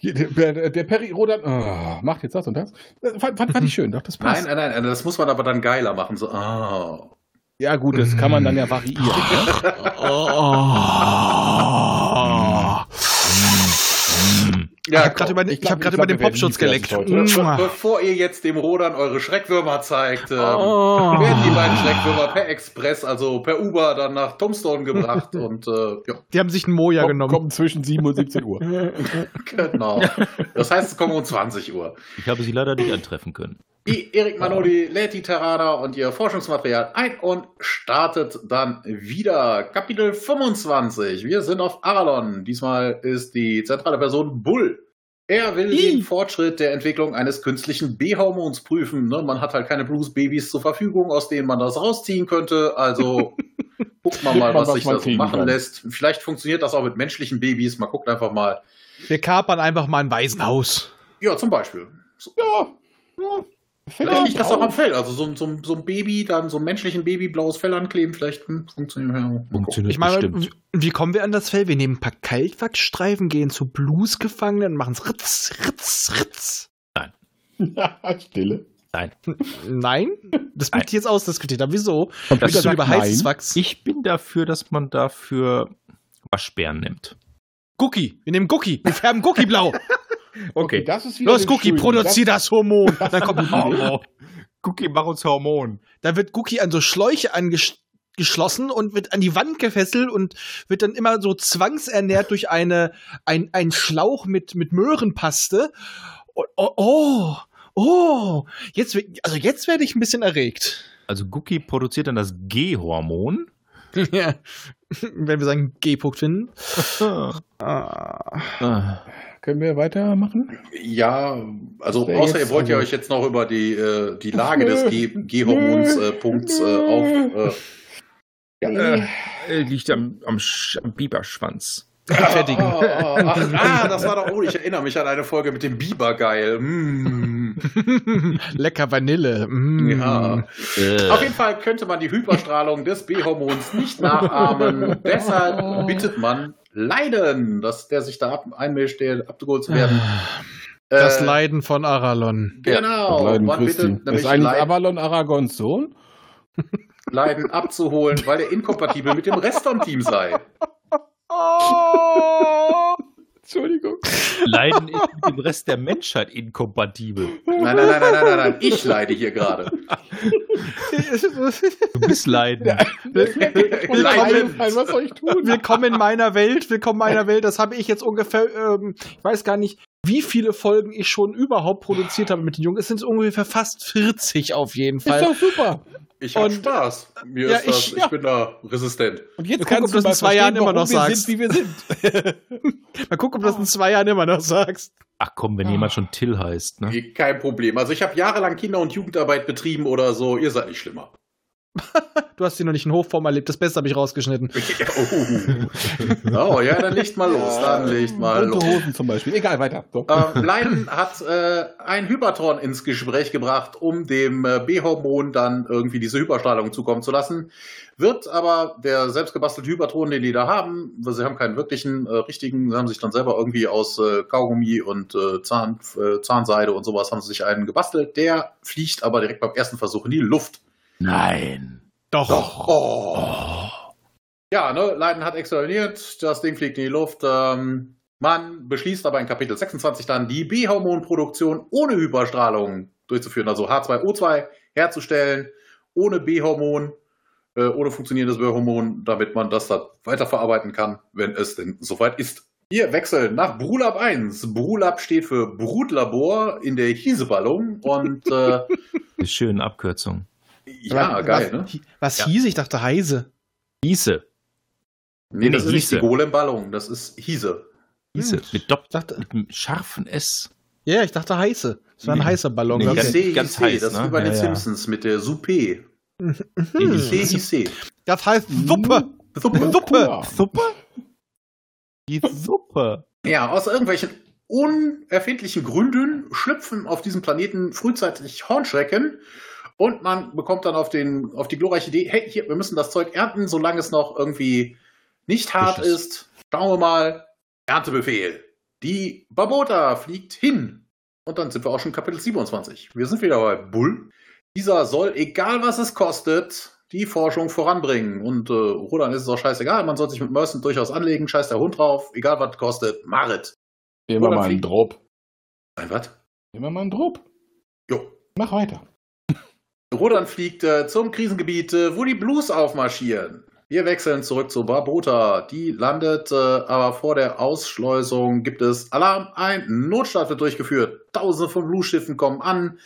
der, der Peri Rodan oh, macht jetzt das und das. Das Fand, fand, fand ich schön, doch, das passt. Nein, nein, nein, das muss man aber dann geiler machen. So, ah. Ja, gut, das kann man dann ja variieren. ne? Ich habe gerade über, ich ich glaub, hab ich über glaub, den Popschutz geleckt. Bevor ihr jetzt dem Rodan eure Schreckwürmer zeigt, ähm, Oh. werden die beiden Schreckwürmer per Express, also per Uber, dann nach Tombstone gebracht und äh, ja, Die haben sich einen Moja Komm, genommen. kommen zwischen 7 und 17 Uhr. genau. Das heißt, es kommen um 20 Uhr. Ich habe sie leider nicht antreffen können. Die Erik Manoli lädt die Terraner und ihr Forschungsmaterial ein und startet dann wieder. Kapitel 25. Wir sind auf Aralon. Diesmal ist die zentrale Person Bull. Er will Ih. den Fortschritt der Entwicklung eines künstlichen B-Hormons prüfen. Ne? Man hat halt keine Blues-Babys zur Verfügung, aus denen man das rausziehen könnte. Also guckt man mal, was sich man da so kriegen machen kann. lässt. Vielleicht funktioniert das auch mit menschlichen Babys. Man guckt einfach mal. Wir kapern einfach mal ein Waisenhaus. Ja, zum Beispiel. Ja. ja. Vielleicht liegt das auch am. Fell. Also so, ein- so, ein- so ein Baby, dann so ein menschlichen Baby blaues Fell ankleben, vielleicht hm, funktioniert ja. Funktioniert Ich meine, bestimmt. wie kommen wir an das Fell? Wir nehmen ein paar Kaltwachsstreifen, gehen zu Bluesgefangenen und machen es ritz, ritz, ritz. Ja, Stille. Nein. Nein? Das wird jetzt ausdiskutiert. Aber wieso? Bist du sagt über nein. heißes Wachs? Ich bin dafür, dass man dafür Waschbären nimmt. Gucki. Wir nehmen Gucki. Wir färben Gucki blau. Okay, das ist wieder Los, Gucki, schöne- produzier das Hormon. Dann kommt Oh, Cookie, mach uns Hormon. Da wird Guki an so Schläuche angeschlossen und wird an die Wand gefesselt und wird dann immer so zwangsernährt durch eine, ein, ein Schlauch mit, mit Möhrenpaste. Oh, oh, oh, oh. Jetzt, also jetzt werde ich ein bisschen erregt. Also Cookie produziert dann das G-Hormon. ja. Wenn wir sagen G-Punkt finden. Ah. Ah. Können wir weitermachen? Ja, also Wär außer jetzt- ihr wollt ja also- euch jetzt noch über die, äh, die Lage des G- G-Hormons äh, Punkts äh, auf. Äh, Äh, liegt am, am, am Biberschwanz. Fertigen. ah, ah, ah, das war doch, oh, ich erinnere mich an eine Folge mit dem Biber geil. Mm. Lecker Vanille. Mm. Ja. Äh. Auf jeden Fall könnte man die Hyperstrahlung des B-Hormons nicht nachahmen. Deshalb bittet man Leiden, dass der sich da ab, einmischt, der abgeholt zu werden. Das Äh, Leiden von Aralon. Genau, Leiden man bittet Das nämlich ist eigentlich Leid- Avalon Aragons Sohn. Leiden abzuholen, weil er inkompatibel mit dem Rest vom Team sei. Oh! Entschuldigung. Leiden ist mit dem Rest der Menschheit inkompatibel. Nein, nein, nein, nein, nein, nein, nein. Ich leide hier gerade. Du bist Leiden. Leiden. Was soll ich tun? Willkommen in meiner Welt, willkommen in meiner Welt. Das habe ich jetzt ungefähr, ähm, ich weiß gar nicht, wie viele Folgen ich schon überhaupt produziert habe mit den Jungen. Es sind ungefähr fast 40 auf jeden Ist Fall. doch super. Ich hab Und- Spaß. Mir Ja, ist das, ich- ich, bin da resistent. Und jetzt Wir gucken, ob du das in mal zwei Jahren immer noch sagst. sind, wie wir sind. Mal gucken, ob du das in zwei Jahren immer noch sagst. Ach komm, wenn jemand schon Till heißt, ne? Kein Problem. Also ich habe jahrelang Kinder- und Jugendarbeit betrieben oder so. Ihr seid nicht schlimmer. Du hast hier noch nicht in Hochform erlebt. Das Beste habe ich rausgeschnitten. oh. oh, ja, dann licht mal los. Dann licht mal Bunte los. Hosen zum Beispiel. Egal, weiter. So. Ähm, Leiden hat äh, ein Hypertron ins Gespräch gebracht, um dem äh, B-Hormon dann irgendwie diese Hyperstrahlung zukommen zu lassen. Wird aber der selbstgebastelte Hypertron, den die da haben, weil sie haben keinen wirklichen, äh, richtigen, sie haben sich dann selber irgendwie aus äh, Kaugummi und äh, Zahn, äh, Zahnseide und sowas haben sie sich einen gebastelt. Der fliegt aber direkt beim ersten Versuch in die Luft. Nein. Doch. Oh. Ja, ne, Leiden hat explodiert, das Ding fliegt in die Luft. Ähm, man beschließt aber in Kapitel 26 dann, die B-Hormonproduktion ohne Hyperstrahlung durchzuführen, also H2O2 herzustellen, ohne B-Hormon, äh, ohne funktionierendes B-Hormon, damit man das dann weiterverarbeiten kann, wenn es denn soweit ist. Wir wechseln nach Brulab 1. Brulab steht für Brutlabor in der Hieseballung und äh, Die schönen Abkürzung. Ja, was, geil, ne? Was, Ja. hieß? Ich dachte Heise. Hieße. Nee, das Nee, ist nicht die Hiese. Golem-Ballung, das ist Hiese. Hieße. Hm. Mit, Dopp dachte, mit einem scharfen S. ja, ich dachte Heiße. Es war ein Nee. heißer Ballon. Nee, ganz- ich. Hisse, ganz heiß, das ist ne? wie bei den Ja, ja. Simpsons mit der Soupe. Hisse, Hisse. Das heißt Suppe. Suppe. Suppe. Suppe? Die Suppe. Ja, aus irgendwelchen unerfindlichen Gründen schlüpfen auf diesem Planeten frühzeitig Hornschrecken und man bekommt dann auf, den, auf die glorreiche Idee, hey, hier, wir müssen das Zeug ernten, solange es noch irgendwie nicht hart Frisch ist. Schauen wir mal. Erntebefehl. Die Babota fliegt hin. Und dann sind wir auch schon Kapitel 27. Wir sind wieder bei Bull. Dieser soll, egal was es kostet, die Forschung voranbringen. Und äh, Roland ist es auch scheißegal, man soll sich mit Merson durchaus anlegen, scheiß der Hund drauf, egal was kostet, Marit. Nehmen wir Oder mal einen Drop. Ein was? Nehmen wir mal einen Drop. Jo. Mach weiter. Rodan fliegt zum Krisengebiet, äh, wo die Blues aufmarschieren. Wir wechseln zurück zu Barbota. Die landet, äh, aber vor der Ausschleusung gibt es Alarm. Ein Notstart wird durchgeführt. Tausende von Blues-Schiffen kommen an.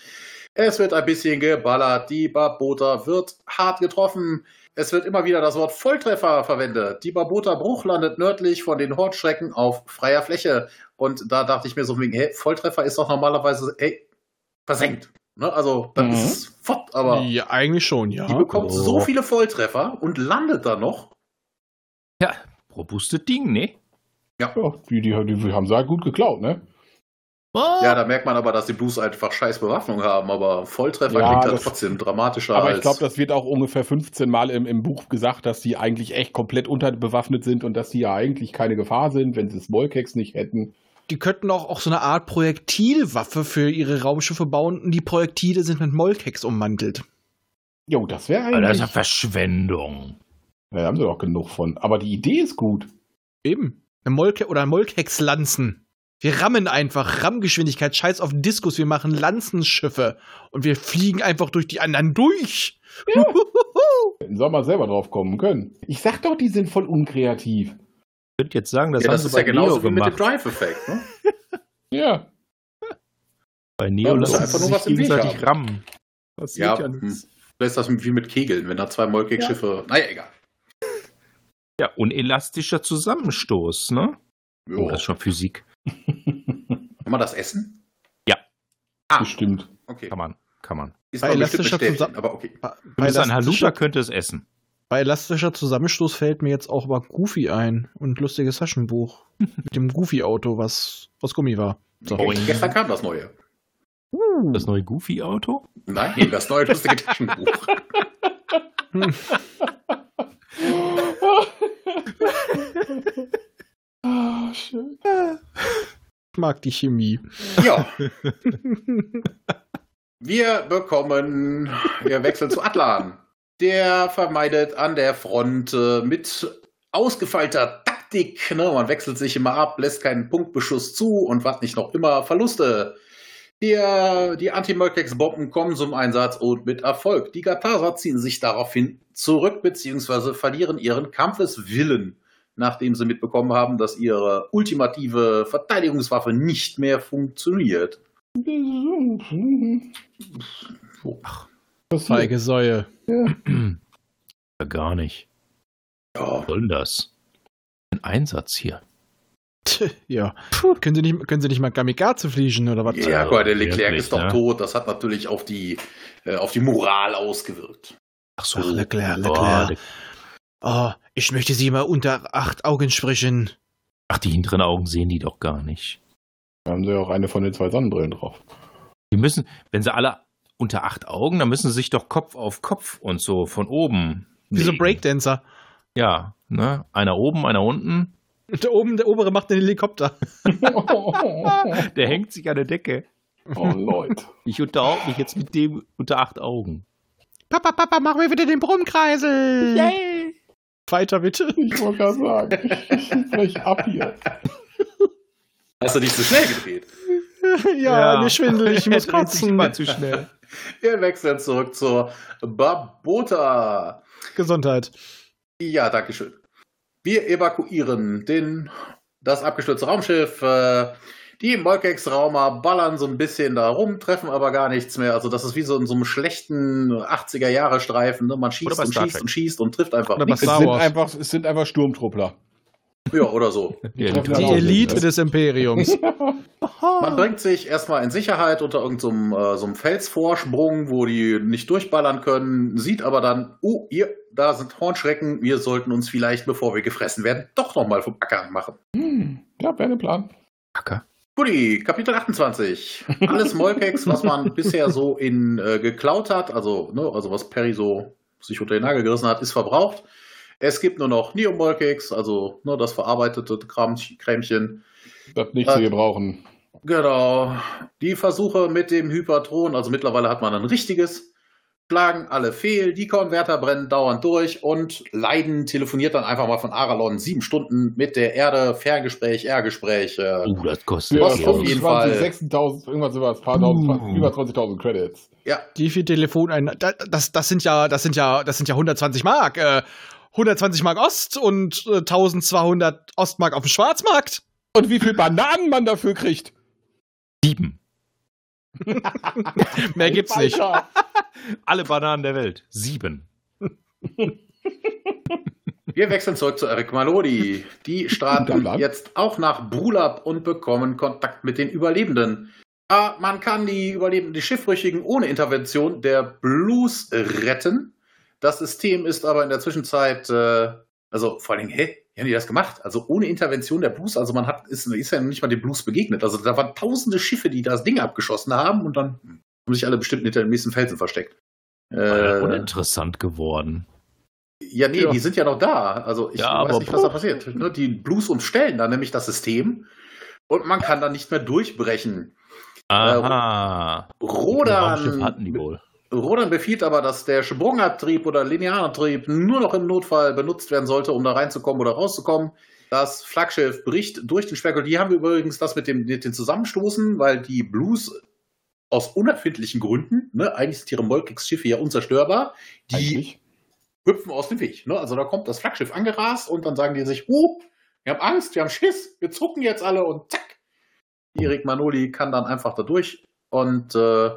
Es wird ein bisschen geballert. Die Barbota wird hart getroffen. Es wird immer wieder das Wort Volltreffer verwendet. Die Barbota-Bruch landet nördlich von den Hortschrecken auf freier Fläche. Und da dachte ich mir so wegen, hey, Volltreffer ist doch normalerweise, hey, versenkt. Ne? Also, dann Mhm. ist es fort, aber Ja, eigentlich schon, ja. die bekommt Oh. so viele Volltreffer und landet dann noch. Ja, robustes Ding, ne? Ja, die, die, die haben sie halt gut geklaut, ne? Ja, da merkt man aber, dass die Blues einfach scheiß Bewaffnung haben, aber Volltreffer Ja, klingt halt das- trotzdem dramatischer Aber als. ich glaube, das wird auch ungefähr 15 Mal im, im Buch gesagt, dass die eigentlich echt komplett unterbewaffnet sind und dass die ja eigentlich keine Gefahr sind, wenn sie Smallcakes nicht hätten. Die könnten auch, auch so eine Art Projektilwaffe für ihre Raumschiffe bauen und die Projektile sind mit Molkex ummantelt. Jo, das wäre Aber das ist ja eigentlich. Verschwendung. Ja, da haben sie doch genug von. Aber die Idee ist gut. Eben. Eine Molke oder Molkex-Lanzen. Wir rammen einfach, Rammgeschwindigkeit, scheiß auf Diskus, wir machen Lanzenschiffe und wir fliegen einfach durch die anderen durch. Hätten sie auch mal selber drauf kommen können. Ich sag doch, die sind voll unkreativ. Ich könnte jetzt sagen, das ja, haben das sie ist ja bei genauso Neo wie mit dem gemacht. Drive-Effekt. Ne? Ja. Bei Neo Ja, das ist lassen einfach sie nur sich was im Weg gegenseitig haben. rammen. Das Ja, hm. Vielleicht ist das wie mit Kegeln, wenn da zwei Molkex-Schiffe. Naja, egal. Ja, unelastischer Zusammenstoß, ne? Oh, Jo. das ist schon Physik. Kann man das essen? Ja. Ah, Bestimmt. okay. Kann man, kann man. Ist Bei elastischer bestätigt, Zusammen- aber okay. Bei, ein Haluta, könnte es essen. Bei elastischer Zusammenstoß fällt mir jetzt auch aber Goofy ein und lustiges Taschenbuch mit dem Goofy-Auto, was aus Gummi war. So. Boing. Gestern kam das neue. Das neue Goofy-Auto? Nein, das neue lustige Taschenbuch. Ah, schön. Ich mag die Chemie. Ja. Wir bekommen, wir wechseln zu Atlan. Der vermeidet an der Front äh, mit ausgefeilter Taktik, ne, man wechselt sich immer ab, lässt keinen Punktbeschuss zu und was nicht noch immer Verluste. Der, die Anti-Murkex-Bomben kommen zum Einsatz und mit Erfolg. Die Gatasa ziehen sich daraufhin zurück bzw. verlieren ihren Kampfeswillen, nachdem sie mitbekommen haben, dass ihre ultimative Verteidigungswaffe nicht mehr funktioniert. Feige Säue. Ja, gar nicht. Ja, Was soll denn das? Ein Einsatz hier. Ja. Können Sie, nicht, können Sie nicht mal Kamikaze fliegen oder was? ja guck mal, der Leclerc ist doch ne? tot. Das hat natürlich auf die, äh, auf die Moral ausgewirkt. Ach so. Ach, Leclerc, Oh, Leclerc. der- Oh, ich möchte Sie mal unter acht Augen sprechen. Ach, die hinteren Augen sehen die doch gar nicht. Da haben sie ja auch eine von den zwei Sonnenbrillen drauf. Die müssen, wenn sie alle unter acht Augen, dann müssen sie sich doch Kopf auf Kopf und so von oben. Wie so. Breakdancer. Ja, ne? Einer oben, einer unten. Und da oben, der obere macht den Helikopter. Der hängt sich an der Decke. oh, Leute. Ich unterhalte mich jetzt mit dem unter acht Augen. Papa, Papa, mach mir wieder den Brummkreisel. Yay. Weiter bitte. Ich wollte gerade sagen, ich brech ab hier. Hast du nicht zu schnell gedreht? ja, mir schwindelig, ich muss kotzen. immer zu schnell. Wir wechseln zurück zur Babota. Gesundheit. Ja, danke schön. Wir evakuieren den, das abgestürzte Raumschiff. Äh, die Molkex-Raumer ballern so ein bisschen da rum, treffen aber gar nichts mehr. Also das ist wie so in so einem schlechten 80er-Jahre-Streifen. Ne? Man schießt und schießt und schießt und trifft einfach Oder nichts. Es sind, einfach, es sind einfach Sturmtruppler. Ja, oder so. Treffen Die Ja, Elite das- des Imperiums. Man bringt sich erstmal in Sicherheit unter irgendeinem so äh, so Felsvorsprung, wo die nicht durchballern können, sieht aber dann, oh, hier, da sind Hornschrecken, wir sollten uns vielleicht, bevor wir gefressen werden, doch nochmal vom Acker machen. Hm, ja, wäre der Plan. Acker. Guti, Kapitel 28. Alles Molkex, was man bisher so in äh, geklaut hat, also, ne, also was Perry so sich unter den Nagel gerissen hat, ist verbraucht. Es gibt nur noch Neo-Molkex, also ne, das verarbeitete Kram, Krämchen. Das nicht zu Äh, gebrauchen. Genau. Die Versuche mit dem Hypertron, also mittlerweile hat man ein richtiges, schlagen alle fehl, die Konverter brennen dauernd durch und Leiden telefoniert dann einfach mal von Aralon sieben Stunden mit der Erde, Ferngespräch, R-Gespräch. Äh, Oh, das kostet Geld. auf jeden Fall. 26.000, irgendwas über, ein paar tausend, Uh. über 20.000 Credits. ja, Wie viel Telefon das, das sind ja das sind ja das sind ja 120 Mark. Äh, 120 Mark Ost und äh, 1200 Ostmark auf dem Schwarzmarkt. Und wie viel Bananen man dafür kriegt. Sieben. Mehr gibt's nicht. Alle Bananen der Welt. Sieben. wir wechseln zurück zu Eric Malodi. Die starten jetzt auch nach Brulab und bekommen Kontakt mit den Überlebenden. Ah, man kann die Überlebenden, die Schiffbrüchigen ohne Intervention der Blues retten. Das System ist aber in der Zwischenzeit, äh, also vor allem, hä? Wie haben die das gemacht? Also ohne Intervention der Blues, also man hat, ist, ist ja nicht mal dem Blues begegnet. Also da waren tausende Schiffe, die das Ding abgeschossen haben und dann haben sich alle bestimmt hinter dem nächsten Felsen versteckt. Äh, Äh, uninteressant geworden. ja, nee, Ja. die sind ja noch da. Also ich Ja, weiß nicht, was da passiert. Ne, Die Blues umstellen dann nämlich das System und man kann dann nicht mehr durchbrechen. Aha. Raumschiff Rodan, hatten die wohl. Rodan befiehlt aber, dass der Sprungantrieb oder Linearantrieb nur noch im Notfall benutzt werden sollte, um da reinzukommen oder rauszukommen. Das Flaggschiff bricht durch den Sperrgurt. Die haben wir übrigens das mit dem, mit den Zusammenstoßen, weil die Blues aus unerfindlichen Gründen, ne, eigentlich sind ihre Molkex-Schiffe ja unzerstörbar, die Eigentlich. hüpfen aus dem Weg. Ne? Also da kommt das Flaggschiff angerast und dann sagen die sich, oh, wir haben Angst, wir haben Schiss, wir zucken jetzt alle und zack. Erik Manoli kann dann einfach da durch und äh,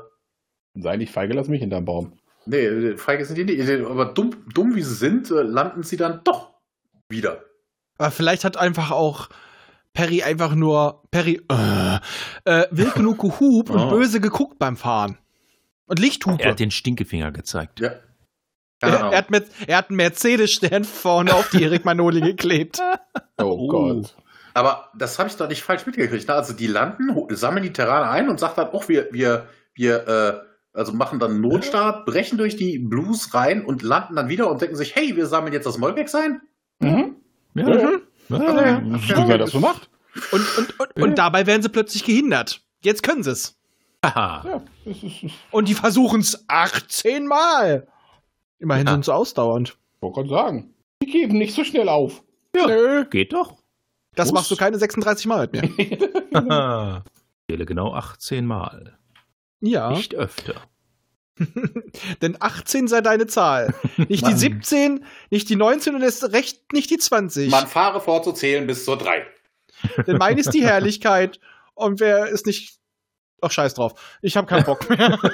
Sei nicht feige, lass mich hinterm Baum. nee, feige sind die nicht. Aber dumm, dumm wie sie sind, äh, landen sie dann doch wieder. Aber vielleicht hat einfach auch Perry einfach nur Perry äh, äh, wild genug gehupt und Oh. böse geguckt beim Fahren. Und Lichthupe. Er hat den Stinkefinger gezeigt. Ja. Keine Er, hat mit, er hat einen Mercedes-Stern vorne auf die Erik Manoli geklebt. Oh, Oh. Gott. Aber das habe ich doch nicht falsch mitgekriegt. Ne? Also die landen, sammeln die Terrane ein und sagt dann, oh, wir, wir, wir, äh, also machen dann einen Notstart, brechen durch die Blues rein und landen dann wieder und denken sich, hey, wir sammeln jetzt das Molkex ein. Mhm. Ja. Mhm. Ja. Wie man das so macht. Und, und, und, und dabei werden sie plötzlich gehindert. Jetzt können sie es. Ja, Und die versuchen es 18 Mal. Immerhin Ja. sind sie ausdauernd. Ich wollte gerade sagen. Die geben nicht so schnell auf. Nö. Geht doch. Das Muss. machst du keine 36 Mal mit mir. Zähle genau 18 Mal. Ja. Nicht öfter. Denn 18 sei deine Zahl. Nicht die Mann. 17, nicht die 19 und erst recht nicht die 20. Man fahre vor zu zählen bis zur 3. Denn meine ist die Herrlichkeit. Und wer ist nicht. Ach, scheiß drauf. Ich habe keinen Bock mehr.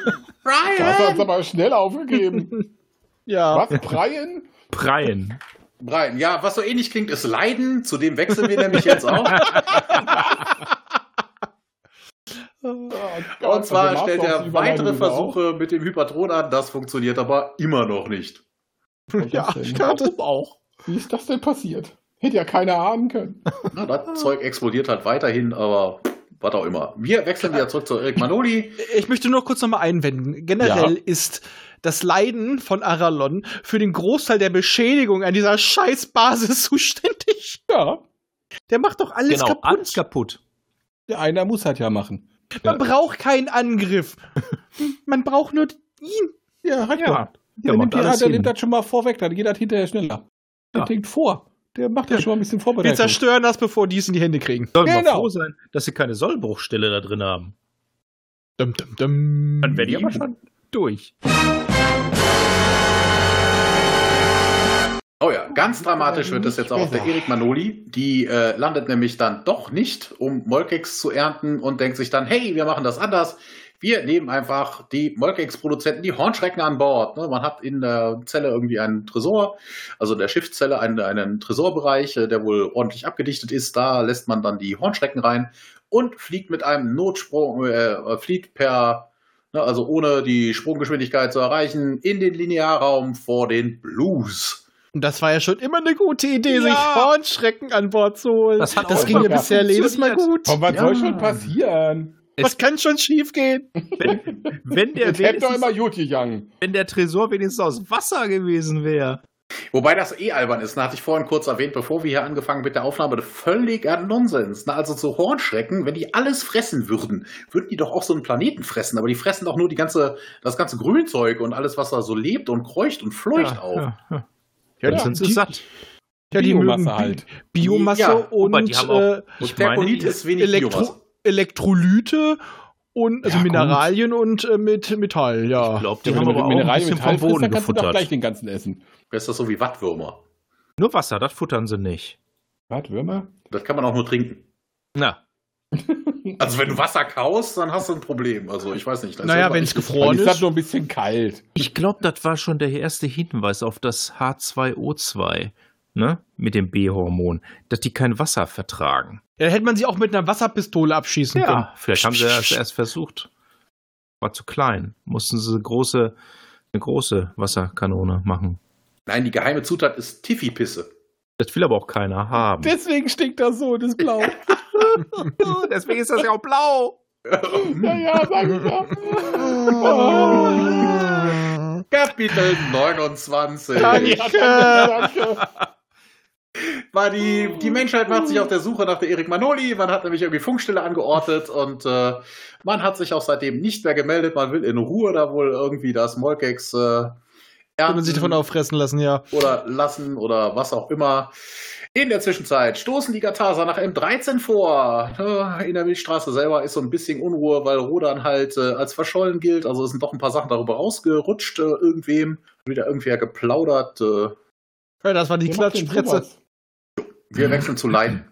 Das hat aber schnell aufgegeben. ja. Was? Brian? Preien. Brian, ja, was so ähnlich klingt, ist Leiden. Zu dem wechseln wir nämlich jetzt auch. Und zwar Also stellt Master er weitere auch. Versuche mit dem Hypertron an. Das funktioniert aber immer noch nicht. Und Ja, das ich hatte- Warum auch. Wie ist das denn passiert? Hätte ja keiner ahnen können. Na, das Zeug explodiert halt weiterhin, aber was auch immer. Wir wechseln wieder zurück zu Eric Manoli. Ich möchte nur kurz nochmal einwenden. Generell ist das Leiden von Aralon für den Großteil der Beschädigung an dieser scheiß Basis zuständig. Ja. Der macht doch alles Genau, kaputt. alles kaputt. Der einer muss halt ja machen. Man braucht keinen Angriff. Man braucht nur ihn. Ja, hat Ja. ja. Der nimmt, die, alles der nimmt das schon mal vorweg, dann geht das hinterher schneller. Der Ja. denkt vor. Der macht ja schon mal ein bisschen Wir Vorbereitung. zerstören das, bevor die es in die Hände kriegen. Sollen wir Genau. froh sein, dass sie keine Sollbruchstelle da drin haben. Dum, dum, dum. Dann wäre die aber schon durch. Oh ja, ganz dramatisch wird es jetzt auch auf der Erik Manoli. Die äh, landet nämlich dann doch nicht, um Molkex zu ernten und denkt sich dann, hey, wir machen das anders. Wir nehmen einfach die Molkex-Produzenten, die Hornschrecken an Bord. Ne, man hat in der Zelle irgendwie einen Tresor, also in der Schiffszelle einen, einen Tresorbereich, äh, der wohl ordentlich abgedichtet ist. Da lässt man dann die Hornschrecken rein und fliegt mit einem Notsprung, äh, fliegt per, ne, also ohne die Sprunggeschwindigkeit zu erreichen, in den Linearraum vor den Blues. Und das war ja schon immer eine gute Idee, Ja. sich Hornschrecken an Bord zu holen. Das hat das auch ging ja bisher jedes Mal gut. Und was Ja. soll schon passieren? Was kann schon schief gehen? Wenn, wenn, der doch wenigstens, immer gut gegangen. wenn der Tresor wenigstens aus Wasser gewesen wäre. Wobei das eh albern ist, ne, hatte ich vorhin kurz erwähnt, bevor wir hier angefangen mit der Aufnahme, völliger Nonsens. Ne? Also so Hornschrecken, wenn die alles fressen würden, würden die doch auch so einen Planeten fressen, aber die fressen doch nur die ganze, das ganze Grünzeug und alles, was da so lebt und kreucht und fleucht auf. Ja, ja. Ja, Dann sind sie die- satt. Ja, die Biomasse mögen halt. Biomasse Ja, und aber die haben auch- äh, Ich und meine, Perkulit die- ist wenig Biomasse. Elektro Elektrolyte und also Ja, gut. Mineralien und äh, mit Metall, ja. Ich glaube, die Ja, haben aber auch mit ein Mineralien bisschen vom Boden kannst du gefuttert. gleich den ganzen essen. Das ist das so wie Wattwürmer. Nur Wasser, das futtern sie nicht. Was, Würmer? Das kann man auch nur trinken. Na, Also wenn du Wasser kaust, dann hast du ein Problem. Also ich weiß nicht. das Naja, wenn es gefroren ist das ist. nur ein bisschen kalt. ich glaube, das war schon der erste Hinweis auf das H2O2, ne? Mit dem B-Hormon, dass die kein Wasser vertragen. Ja, dann hätte man sie auch mit einer Wasserpistole abschießen können. Ja, vielleicht haben sie das erst versucht. War zu klein. Mussten sie große, eine große Wasserkanone machen. Nein, die geheime Zutat ist Tiffy-Pisse. Das will aber auch keiner haben. Deswegen stinkt das so, das Blau. Deswegen ist das ja auch blau. ja, ja, sag ich ja. Kapitel 29. Danke. Danke. war die, die Menschheit macht sich auf der Suche nach der Erik Manoli. Man hat nämlich irgendwie Funkstille angeordnet und äh, man hat sich auch seitdem nicht mehr gemeldet. Man will in Ruhe da wohl irgendwie das Molkex äh, Kann man sich davon ernten auffressen lassen, ja. oder lassen oder was auch immer. In der Zwischenzeit stoßen die Gatasa nach M13 vor. In der Milchstraße selber ist so ein bisschen Unruhe, weil Rodan halt äh, als verschollen gilt. Also es sind doch ein paar Sachen darüber rausgerutscht, äh, irgendwem. Wieder irgendwer geplaudert. Äh, ja. Das war die Klatschspritze. Wir wechseln zu Leiden.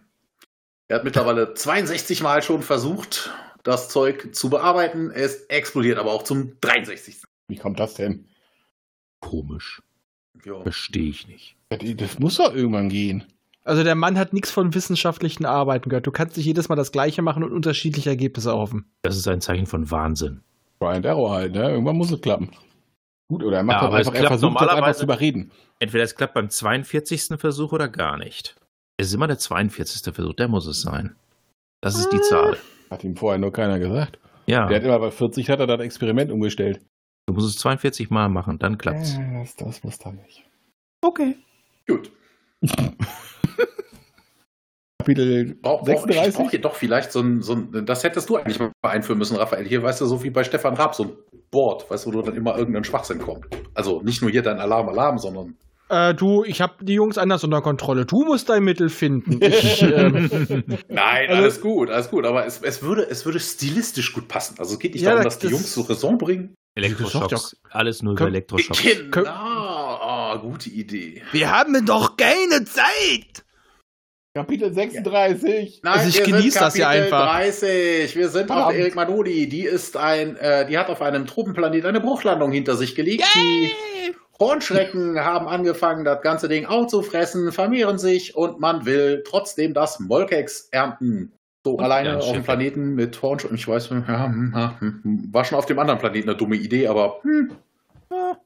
Er hat mittlerweile 62 Mal schon versucht, das Zeug zu bearbeiten. Es explodiert aber auch zum 63. Wie kommt das denn? Komisch. Verstehe ich nicht. Das, das muss doch irgendwann gehen. Also der Mann hat nichts von wissenschaftlichen Arbeiten gehört. Du kannst nicht jedes Mal das Gleiche machen und unterschiedliche Ergebnisse hoffen. Das ist ein Zeichen von Wahnsinn. Brian Darrow halt, ne? Irgendwann muss es klappen. Gut, oder er macht Ja, aber es einfach, er klappt versucht das einfach normalerweise- zu überreden. Entweder es klappt beim 42. Versuch oder gar nicht. Es ist immer der 42. Versuch, der muss es sein. Das ist die Zahl. Hat ihm vorher nur keiner gesagt. Ja, Der hat immer bei 40 hat er das Experiment umgestellt. Du musst es 42 Mal machen, dann klappt's. Ja, das, das muss dann nicht. Okay. Gut. Kapitel Brauch, brauch, ich 36? brauche hier doch vielleicht so ein, so ein, das hättest du eigentlich mal einführen müssen, Raphael. Hier, weißt du, so wie bei Stefan Raab, so ein Board, weißt du, wo dann immer irgendein Schwachsinn kommt. Also nicht nur hier dein Alarm, Alarm, sondern. Äh, du, ich habe die Jungs anders unter Kontrolle. Du musst dein Mittel finden. Ich, ähm, Nein, Also- alles gut, alles gut. Aber es, es, würde, es würde stilistisch gut passen. Also es geht nicht Ja, darum, das- dass die das- Jungs zur Raison bringen. Elektroschocks. Alles nur über Komm, Elektroschocks. Genau, ah, gute Idee. wir haben doch keine Zeit. Kapitel 36. Nein, Also ich wir genieße sind das Kapitel einfach. 30. Wir sind auf Verdammt. Erik Manodi. Die ist ein, äh, die hat auf einem Tropenplanet eine Bruchlandung hinter sich gelegt. Die Hornschrecken haben angefangen, das ganze Ding aufzufressen, vermehren sich und man will trotzdem das Molkex ernten. So Und alleine auf dem. Planeten mit Hornschrecken. Ich weiß, ja, hm, hm, hm. war schon auf dem anderen Planeten eine dumme Idee, aber hm, ja.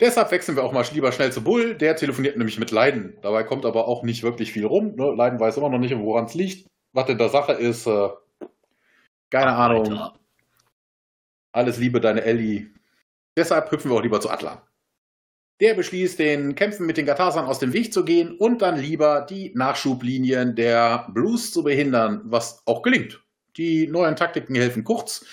Deshalb wechseln wir auch mal lieber schnell zu Bull. Der telefoniert nämlich mit Leiden. Dabei kommt aber auch nicht wirklich viel rum. Ne? Leiden weiß immer noch nicht, woran es liegt. Was in der Sache ist, äh, keine Ahnung. Alles Liebe, deine Ellie. Deshalb hüpfen wir auch lieber zu Atlan. Der beschließt, den Kämpfen mit den Gatasern aus dem Weg zu gehen und dann lieber die Nachschublinien der Blues zu behindern, was auch gelingt. Die neuen Taktiken helfen kurz.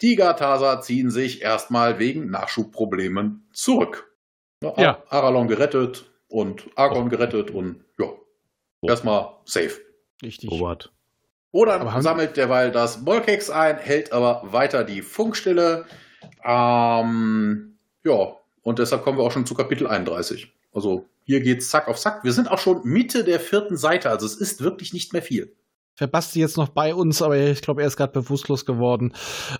Die Gataser ziehen sich erstmal wegen Nachschubproblemen zurück. Ja. Aralon gerettet und Argon gerettet und ja, erstmal safe. Richtig. Robert. Haben- sammelt derweil das Molkex ein, hält aber weiter die Funkstille. Ähm, ja, und deshalb kommen wir auch schon zu Kapitel 31. Also hier geht's zack auf zack. Wir sind auch schon Mitte der vierten Seite, also es ist wirklich nicht mehr viel. Wäre Basti jetzt noch bei uns, aber ich glaube, er ist gerade bewusstlos geworden.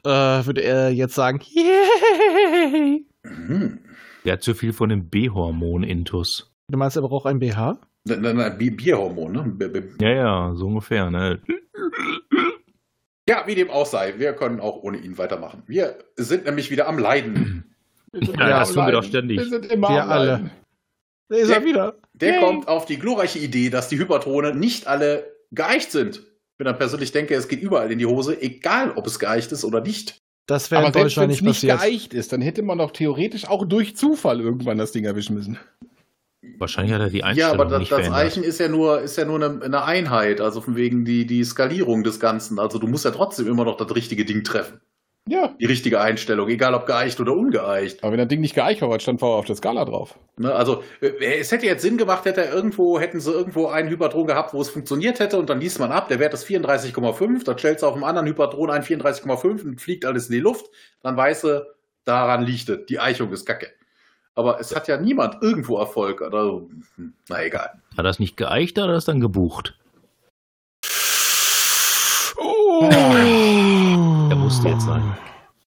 Äh, würde er jetzt sagen, yay! Mhm. Der hat zu viel von dem B-Hormon-Intus. Du meinst, er braucht ein BH? Nein, nein, nein, Bi- Bierhormon, ne? B- B- Ja, ja, so ungefähr. Ne? Ja, wie dem auch sei, wir können auch ohne ihn weitermachen. Wir sind nämlich wieder am Leiden. Ja, immer das tun wir doch ständig. Wir sind immer Wir alle. Da ist Ja. er wieder. Der Yay. kommt auf die glorreiche Idee, dass die Hypertrone nicht alle geeicht sind. Ich bin dann persönlich denke, es geht überall in die Hose, egal ob es geeicht ist oder nicht. Das wäre Aber in Deutschland wenn es nicht nicht passiert. geeicht ist, dann hätte man doch theoretisch auch durch Zufall irgendwann das Ding erwischen müssen. Wahrscheinlich hat er die Ja, Einstellung aber das, nicht das. Eichen ist ja nur, ist ja nur eine, eine Einheit, also von wegen die, die Skalierung des Ganzen. Also du musst ja trotzdem immer noch das richtige Ding treffen. Ja. Die richtige Einstellung, egal ob geeicht oder ungeeicht. Aber wenn das Ding nicht geeicht war, was stand vorher auf der Skala drauf? Ne, also äh, es hätte jetzt Sinn gemacht, hätte irgendwo, hätten sie irgendwo einen Hypertron gehabt, wo es funktioniert hätte und dann liest man ab, der Wert ist 34,5, dann stellst du auf einem anderen Hypertron ein 34,5 und fliegt alles in die Luft, dann weißt du, daran liegt es, die Eichung ist kacke. Aber es hat ja niemand irgendwo Erfolg. Also, na egal. Hat er es nicht geeicht oder hat er es dann gebucht? Der musste jetzt sein.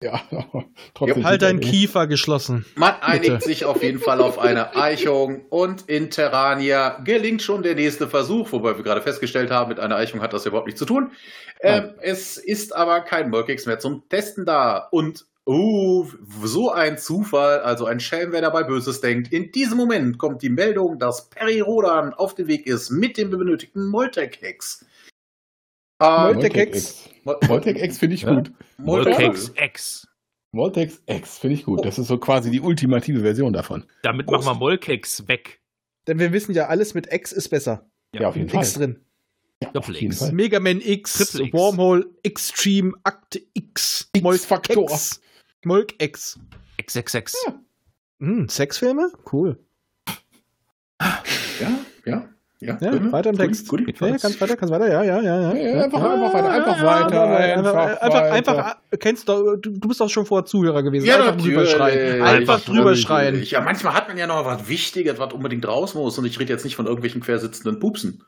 Ja, trotzdem. Halt deinen er- Kiefer geschlossen. Man einigt Bitte. sich auf jeden Fall auf eine Eichung und in Terrania gelingt schon der nächste Versuch, wobei wir gerade festgestellt haben, mit einer Eichung hat das überhaupt nichts zu tun. Ähm, es ist aber kein Molkex mehr zum Testen da und uh, so ein Zufall, also ein Schelm, wer dabei Böses denkt. In diesem Moment kommt die Meldung, dass Perry Rodan auf dem Weg ist mit dem benötigten Moltec-Hex. Ähm, Moltec-Hex. Mol- Moltec X finde ich Ja? gut. Molkex X. Moltex X finde ich gut. Das ist so quasi die ultimative Version davon. Damit machen wir Molkex weg. Denn wir wissen ja, alles mit X ist besser. Ja, auf jeden X Fall. drin. Ja, Doppel X. Mega Man X, Triple X. Wormhole, Extreme, Akte X, X-Faktor. X, Molk X. XXX. Hm, Sexfilme? Cool. Ja, ja, ja. Ja, Filme? weiter im Gut, Text. gut. Ja, ja, kannst weiter, kannst weiter, ja, ja, ja. ja. Ja, einfach- einfach weiter, einfach weiter, einfach, einfach einfach, weiter. einfach, kennst du, du du bist doch schon vorher Zuhörer gewesen. Ja, einfach drüber schreien. Einfach, drüber schreien. Ja, manchmal hat man ja noch was Wichtiges, was unbedingt raus muss. Und ich rede jetzt nicht von irgendwelchen quersitzenden Pupsen.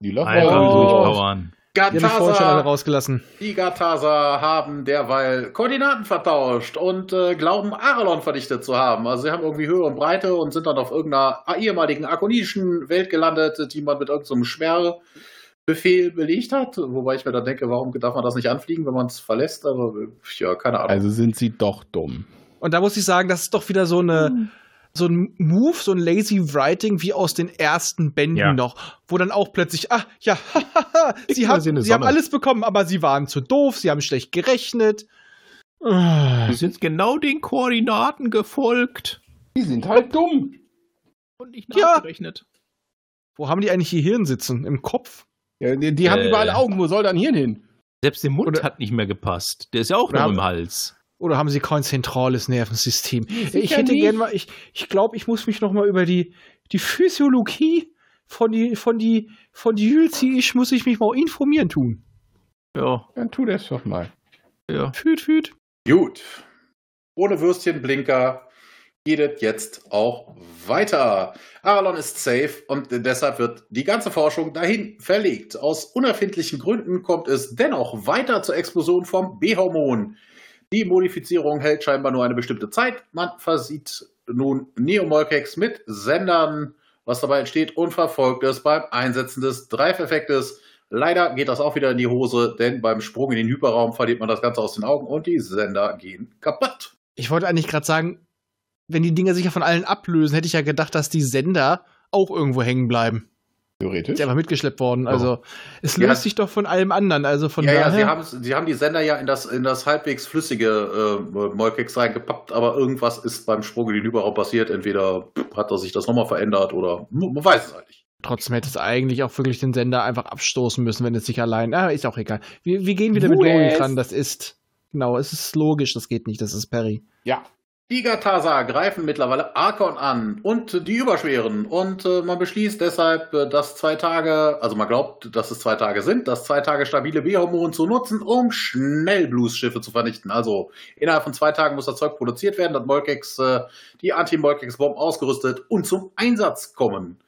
Die Love Einfach Oh. Durchpowern. Die alle Gatasa, rausgelassen. die Gatasa haben derweil Koordinaten vertauscht und äh, glauben, Aralon verdichtet zu haben. Also sie haben irgendwie Höhe und Breite und sind dann auf irgendeiner ehemaligen akonischen Welt gelandet, die man mit irgendeinem Sperrbefehl belegt hat. Wobei ich mir dann denke, warum darf man das nicht anfliegen, wenn man es verlässt? Aber äh, ja, keine Ahnung. Also sind sie doch dumm. Und da muss ich sagen, das ist doch wieder so eine so ein Move, so ein lazy writing wie aus den ersten Bänden Ja. noch, wo dann auch plötzlich, ah, ja, sie, haben, sie sie haben alles bekommen, aber sie waren zu doof, sie haben schlecht gerechnet. Ah. Wir sind genau den Koordinaten gefolgt Die sind halt dumm. und nicht Ja. nachgerechnet. Wo haben die eigentlich ihr Hirn sitzen? Im Kopf? Ja, die die haben Äh. überall Augen. Wo soll dann Hirn hin? Selbst der Mund Oder- hat nicht mehr gepasst. Der ist ja auch noch haben- im Hals. Oder haben sie kein zentrales Nervensystem? Sicher ich hätte nicht. gern mal, ich, ich glaube, ich muss mich noch mal über die, die Physiologie von die, von die, von die Jülzi, ich muss ich mich mal informieren tun. Ja, Dann tu das doch mal. ja. Füt, füt. Gut. Ohne Würstchenblinker geht es jetzt auch weiter. Aralon ist safe und deshalb wird die ganze Forschung dahin verlegt. Aus unerfindlichen Gründen kommt es dennoch weiter zur Explosion vom B-Hormon. Die Modifizierung hält scheinbar nur eine bestimmte Zeit. Man versieht nun Neomolkex mit Sendern, was dabei entsteht, und verfolgt es beim Einsetzen des Dreifeffektes. Leider geht das auch wieder in die Hose, denn beim Sprung in den Hyperraum verliert man das Ganze aus den Augen und die Sender gehen kaputt. Ich wollte eigentlich gerade sagen, wenn die Dinger sich ja von allen ablösen, hätte ich ja gedacht, dass die Sender auch irgendwo hängen bleiben. Theoretisch. Ist einfach mitgeschleppt worden. Also es Ja. löst sich doch von allem anderen. Also von ja, ja, daher. sie haben, sie haben die Sender ja in das, in das halbwegs flüssige äh, Molkex reingepappt, aber irgendwas ist beim Sprung in den Hyperraum passiert. Entweder hat er sich das nochmal verändert oder man weiß es halt nicht. Trotzdem hätte es eigentlich auch wirklich den Sender einfach abstoßen müssen, wenn es sich allein. Ah, ist auch egal. Wir, wir gehen wieder mit Wohl Logik ran. Das ist. Genau, es ist logisch, das geht nicht, das ist Perry. Ja. Die Gatasa greifen mittlerweile Arkon an und die Überschweren. Und äh, man beschließt deshalb, äh, dass zwei Tage, also man glaubt, dass es zwei Tage sind, dass zwei Tage stabile B-Hormone zu nutzen, um schnell Blues-Schiffe zu vernichten. Also innerhalb von zwei Tagen muss das Zeug produziert werden, dass Molkex, äh, die Anti-Molkex-Bomben ausgerüstet und zum Einsatz kommen.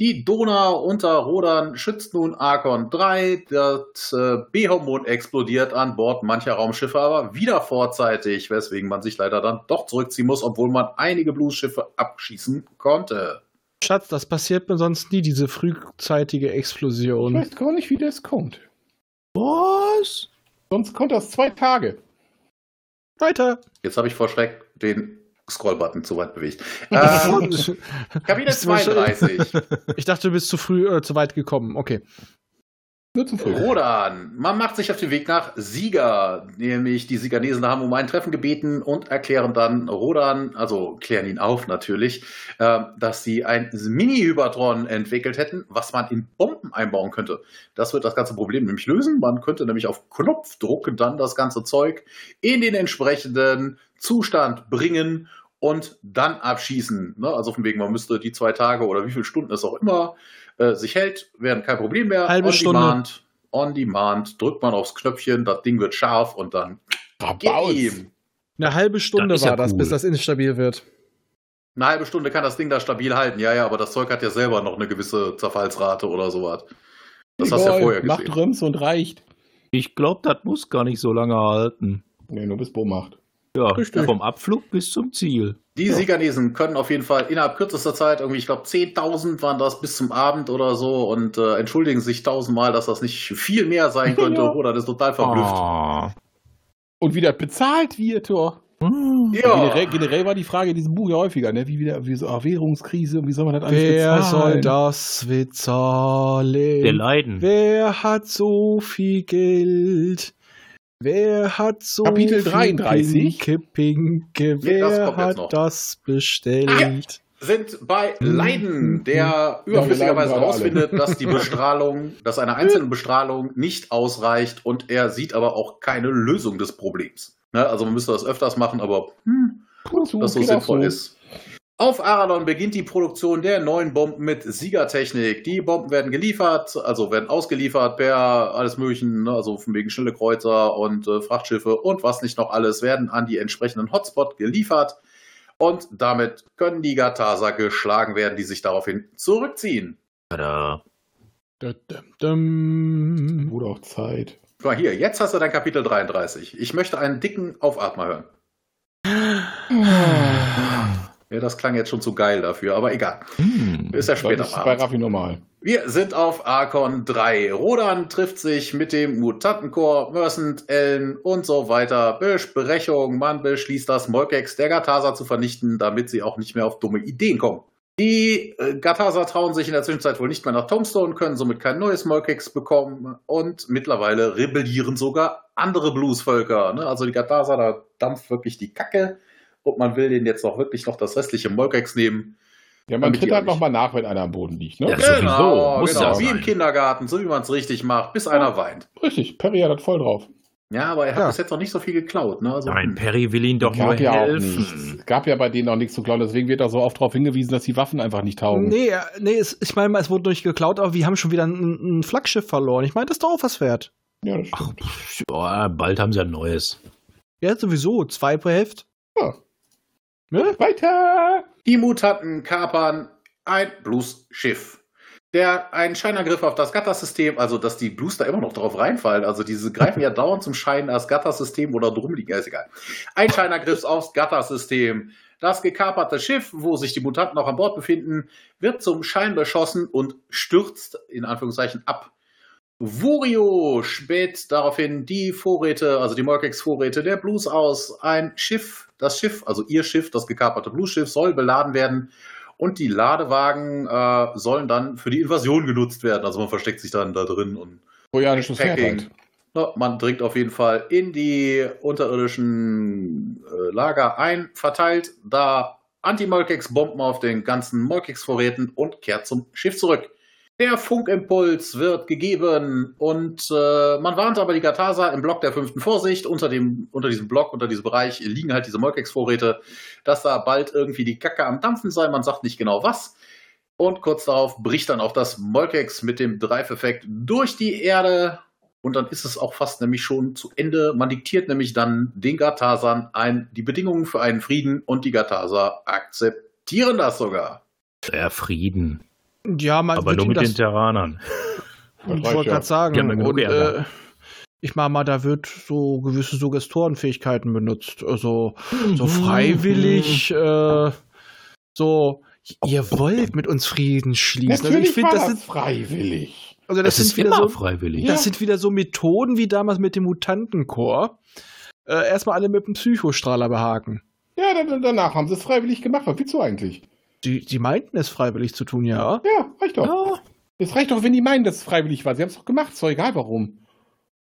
Die Donau unter Rodern schützt nun Arkon 3. Das äh, B-Hormon explodiert an Bord mancher Raumschiffe aber wieder vorzeitig, weswegen man sich leider dann doch zurückziehen muss, obwohl man einige Blues-Schiffe abschießen konnte. Schatz, das passiert mir sonst nie, diese frühzeitige Ich Explosion. weiß gar nicht, wie das kommt. Was? Sonst kommt das zwei Tage. Weiter. Jetzt habe ich vor Schreck den Scrollbutton zu weit bewegt. Ähm, wahrscheinlich- 32. ich dachte, du bist zu früh äh, zu weit gekommen. Okay. Nur zu früh. Rodan. Man macht sich auf den Weg nach Sieger, nämlich die Sieganesen haben um ein Treffen gebeten und erklären dann Rodan, also klären ihn auf natürlich, äh, dass sie ein Mini-Hypertron entwickelt hätten, was man in Bomben einbauen könnte. Das wird das ganze Problem nämlich lösen. Man könnte nämlich auf Knopfdruck dann das ganze Zeug in den entsprechenden Zustand bringen und dann abschießen. Ne? Also von wegen, man müsste die zwei Tage oder wie viele Stunden es auch immer äh, sich hält, wären kein Problem mehr. Halbe on Stunde. Demand, on Demand, drückt man aufs Knöpfchen, das Ding wird scharf und dann ihm. Eine halbe Stunde Das ist ja war das, cool. bis das instabil wird. Eine halbe Stunde kann das Ding da stabil halten. Ja, ja, aber das Zeug hat ja selber noch eine gewisse Zerfallsrate oder sowas. Das hast du ja Egal, vorher Macht gesehen. Röms und reicht. Ich glaube, das muss gar nicht so lange halten. Nee, nur bis Bo macht. Ja, Richtig. vom Abflug bis zum Ziel. Die Sieganesen können auf jeden Fall innerhalb kürzester Zeit, irgendwie, ich glaube, 10.000 waren das bis zum Abend oder so und äh, entschuldigen sich tausendmal, dass das nicht viel mehr sein könnte. Ja. Oder das ist total verblüfft. Ah. Und wie das bezahlt wird, Tor. Hm. Ja. Generell, generell war die Frage in diesem Buch ja häufiger, ne? Wie wieder, wie so ah, Währungskrise und wie soll man das alles Wer bezahlen? soll das bezahlen? Der Leiden. Wer hat so viel Geld? Wer hat so Kapitel viel 33? Pinke, Pinke, das wer hat das bestellt? sind bei Mhm. Leiden, der überflüssigerweise leiden gerade herausfindet, dass die Bestrahlung, dass eine einzelne Bestrahlung nicht ausreicht und er sieht aber auch keine Lösung des Problems. Ne? Also man müsste das öfters machen, aber hm, Wozu? das so sinnvoll so. ist. Auf Aradon beginnt die Produktion der neuen Bomben mit Siegertechnik. Die Bomben werden geliefert, also werden ausgeliefert per alles Möglichen, ne? also von wegen schnelle Kreuzer und äh, Frachtschiffe und was nicht noch alles, werden an die entsprechenden Hotspot geliefert. Und damit können die Gatasa geschlagen werden, die sich daraufhin zurückziehen. Tada. Dum, dum, dum. Wurde auch Zeit. Guck mal hier, jetzt hast du dein Kapitel 33. Ich möchte einen dicken Aufatmer hören. Ja, das klang jetzt schon zu geil dafür, aber egal. Hm. Ist ja später mal. bei Raffi normal. Wir sind auf Arkon 3. Rodan trifft sich mit dem Mutantenchor, Mercent, Ellen und so weiter. Besprechung. Man beschließt das Molkex der Gatasa zu vernichten, damit sie auch nicht mehr auf dumme Ideen kommen. Die äh, Gatasa trauen sich in der Zwischenzeit wohl nicht mehr nach Tombstone, können somit kein neues Molkex bekommen und mittlerweile rebellieren sogar andere Bluesvölker. Ne? Also die Gatasa, da dampft wirklich die Kacke und man will denen jetzt auch wirklich noch das restliche Molkex nehmen. Ja, man tritt halt nochmal nach, wenn einer am Boden liegt, ne? Ja, sowieso. Genau, Muss genau. ja wie im. Kindergarten, so wie man es richtig macht, bis einer weint. Richtig, Perry hat das voll drauf. Ja, aber er hat Ja. bis jetzt noch nicht so viel geklaut. Ne? Also, Nein, Perry will ihn doch nur Gab ja auch helfen. Es gab ja bei denen auch nichts zu klauen, deswegen wird auch so oft darauf hingewiesen, dass die Waffen einfach nicht taugen. Nee, nee, es, ich meine, es wurde nicht geklaut, aber wir haben schon wieder ein, ein Flaggschiff verloren. Ich meine, das ist doch auch was wert. Ja, das Ach, stimmt. pff, oh, bald haben sie ein neues. Ja, sowieso. Zwei pro Hälfte. Ja. Ne? Weiter! Die Mutanten kapern ein Blues-Schiff. Der ein Scheinangriff auf das Gattersystem, also dass die Blues da immer noch drauf reinfallen, also diese greifen ja dauernd zum Schein das Gattersystem oder drum liegen, ist egal. Ein Scheinangriff aufs Gattersystem. Das gekaperte Schiff, wo sich die Mutanten noch an Bord befinden, wird zum Schein beschossen und stürzt in Anführungszeichen ab. Vurio späht daraufhin die Vorräte, also die Morkex-Vorräte der Blues aus. Ein Schiff, das Schiff, also ihr Schiff, das gekaperte Blues-Schiff, soll beladen werden und die Ladewagen äh, sollen dann für die Invasion genutzt werden. Also man versteckt sich dann da drin und Trojanisches Pferd halt. na, man dringt auf jeden Fall in die unterirdischen äh, Lager ein, verteilt da Anti-Molkex-Bomben auf den ganzen Molkex-Vorräten und kehrt zum Schiff zurück. Der Funkimpuls wird gegeben und äh, man warnt aber die Gatasa im Block der fünften Vorsicht. Unter, dem, unter diesem Block, unter diesem Bereich liegen halt diese Molkex-Vorräte, dass da bald irgendwie die Kacke am Dampfen sei. Man sagt nicht genau was. Und kurz darauf bricht dann auch das Molkex mit dem Dreifeffekt durch die Erde. Und dann ist es auch fast nämlich schon zu Ende. Man diktiert nämlich dann den Gatasern ein, die Bedingungen für einen Frieden und die Gataser akzeptieren das sogar. Der Frieden. Ja, man Aber nur mit das, den Terranern. Ich wollte ja. gerade sagen. Ja und, Ärger. äh, ich meine mal, da wird so gewisse Suggestorenfähigkeiten benutzt. Also so Mhm. freiwillig, äh, so, ihr wollt mit uns Frieden schließen. Also Natürlich ich finde, das das sind, freiwillig. also das, Das, ist sind wieder immer so, freiwillig. das sind wieder so Methoden wie damals mit dem Mutantenchor. Äh, erstmal alle mit dem Psychostrahler behaken. Ja, dann, danach haben sie es freiwillig gemacht. Was willst du eigentlich? Die, die meinten es freiwillig zu tun, ja. Ja, reicht doch. Es reicht doch, wenn die meinen, dass es freiwillig war. Sie haben es doch gemacht. Ist doch egal, warum.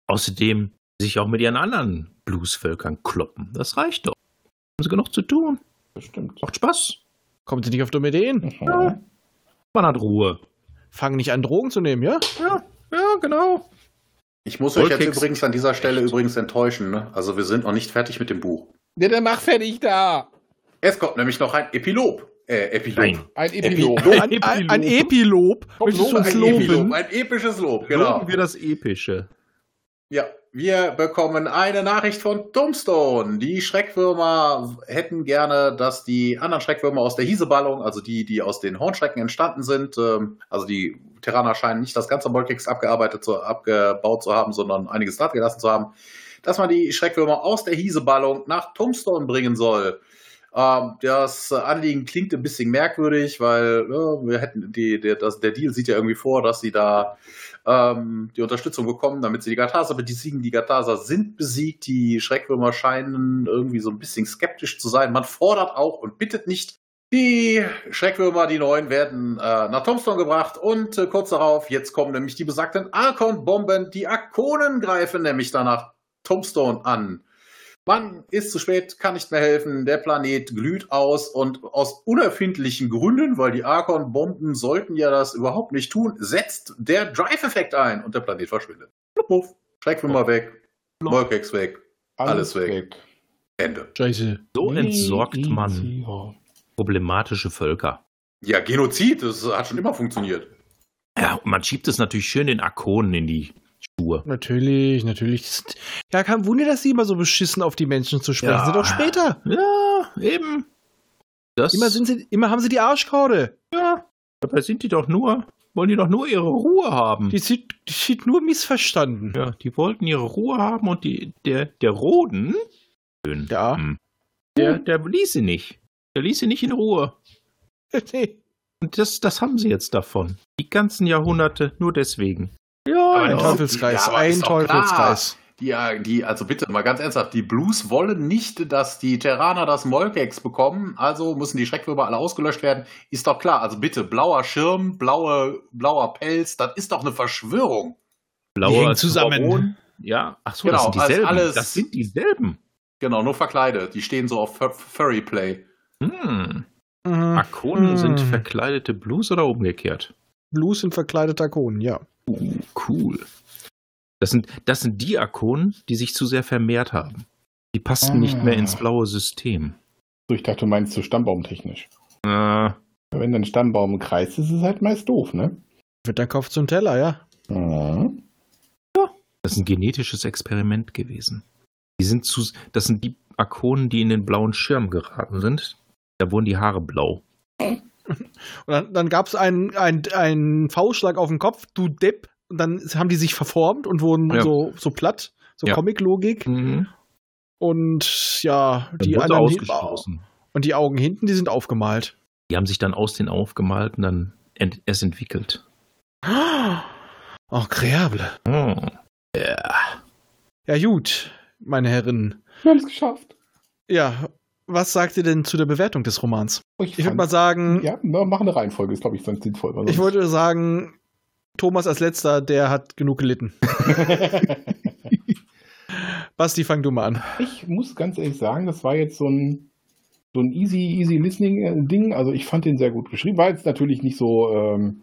Außerdem sich auch mit ihren anderen Bluesvölkern kloppen. Das reicht doch. Haben sie genug zu tun. Das stimmt. Macht Spaß. Kommt sie nicht auf dumme Ideen? Ja. Man hat Ruhe. Fangen nicht an, Drogen zu nehmen, ja? Ja, ja, genau. Ich muss euch jetzt übrigens an dieser Stelle übrigens enttäuschen. Ne? Also wir sind noch nicht fertig mit dem Buch. Ja, dann mach fertig da. Es kommt nämlich noch ein Epilog. Äh, Epilog. Nein. Ein Epilog. Ein, ein, ein Epilob. Möchtest du uns Ein loben? Epilog, ein episches Lob, genau. Loben wir das Epische. Ja, wir bekommen eine Nachricht von Tombstone. Die Schreckwürmer hätten gerne, dass die anderen Schreckwürmer aus der Hieseballung, also die, die aus den Hornschrecken entstanden sind, ähm, also die Terraner scheinen nicht das ganze Molkex abgearbeitet, zu, abgebaut zu haben, sondern einiges gelassen zu haben, dass man die Schreckwürmer aus der Hieseballung nach Tombstone bringen soll. Ähm, das Anliegen klingt ein bisschen merkwürdig, weil äh, wir hätten die, der, das, der Deal sieht ja irgendwie vor, dass sie da ähm, die Unterstützung bekommen, damit sie die Gatasa besiegen. Die Gatasa sind besiegt, die Schreckwürmer scheinen irgendwie so ein bisschen skeptisch zu sein. Man fordert auch und bittet nicht. Die Schreckwürmer, die neuen, werden äh, nach Tombstone gebracht und äh, kurz darauf, jetzt kommen nämlich die besagten Archon-Bomben. Die Arkonen greifen nämlich danach Tombstone an. Man ist zu spät, kann nicht mehr helfen. Der Planet glüht aus und aus unerfindlichen Gründen, weil die Archon-Bomben sollten ja das überhaupt nicht tun, setzt der Drive-Effekt ein und der Planet verschwindet. Schreckwürmer weg, Molkex weg, Alles weg. Ende. Scheiße. So entsorgt man problematische Völker. Ja, Genozid, das hat schon immer funktioniert. Ja, und man schiebt es natürlich schön den Arkonen in die Schuhe. Natürlich, natürlich. Sind- Ja, kein Wunder, dass sie immer so beschissen auf die Menschen zu sprechen Ja. sind. Auch später. Ja, eben. Das, Immer, sind sie, immer haben sie die Arschkorde. ja, dabei sind die doch nur, wollen die doch nur ihre Ruhe haben. Die sieht, die sieht nur missverstanden. ja, die wollten ihre Ruhe haben und die, der, der Roden, Ja. hm, der, der ließ sie nicht. Der ließ sie nicht in Ruhe. Nee. Und das, das haben sie jetzt davon. Die ganzen Jahrhunderte nur deswegen. Aber Ein Ja, Teufelskreis, aber ein. Teufelskreis. Die, äh, die, also bitte mal ganz ernsthaft, die Blues wollen nicht, dass die Terraner das Molkex bekommen, also müssen die Schreckwürmer alle ausgelöscht werden. Ist doch klar. Also bitte, blauer Schirm, blaue, blauer Pelz, das ist doch eine Verschwörung. Blauer zusammen. Baron. Ja, ach so, Genau, das sind dieselben. alles- Das sind dieselben. Genau, nur verkleidet. Die stehen so auf Fur Furry Play. Hm. Mhm. Arkonen Hm. sind verkleidete Blues oder umgekehrt? Blues sind verkleideter Arkonen, ja. Uh, cool. Das sind, das sind die Akonen, die sich zu sehr vermehrt haben. Die passten nicht mehr ins blaue System. So, ich dachte, du meinst so stammbaumtechnisch. Äh, Wenn dein Stammbaum im Kreis ist, es halt meist doof, ne? Wird dein Kopf zum Teller, ja. Mhm. das ist ein genetisches Experiment gewesen. Die sind zu, das sind die Akonen, die in den blauen Schirm geraten sind. Da wurden die Haare blau. Und dann, dann gab es einen, einen, einen V-Schlag auf den Kopf, du Depp. Und dann haben die sich verformt und wurden Ja. so, so platt, so Ja. Comic-Logik. Mhm. Und ja, Dann die anderen ausgestoßen. und die Augen hinten, die sind aufgemalt. Die haben sich dann aus den aufgemalt und dann ent erst entwickelt. Oh, kreable. Oh. Ja. Ja, gut, meine Herren. Wir haben es geschafft. Ja, was sagt ihr denn zu der Bewertung des Romans? Ich würde fand- mal sagen, Ja, wir machen eine Reihenfolge, ist, glaube ich, sonst sinnvoll. weil ich wollte sagen, Thomas als letzter, der hat genug gelitten. Basti, fang du mal an. ich muss ganz ehrlich sagen, das war jetzt so ein, so ein easy, easy listening äh, Ding. Also ich fand den sehr gut geschrieben. War jetzt natürlich nicht so ähm,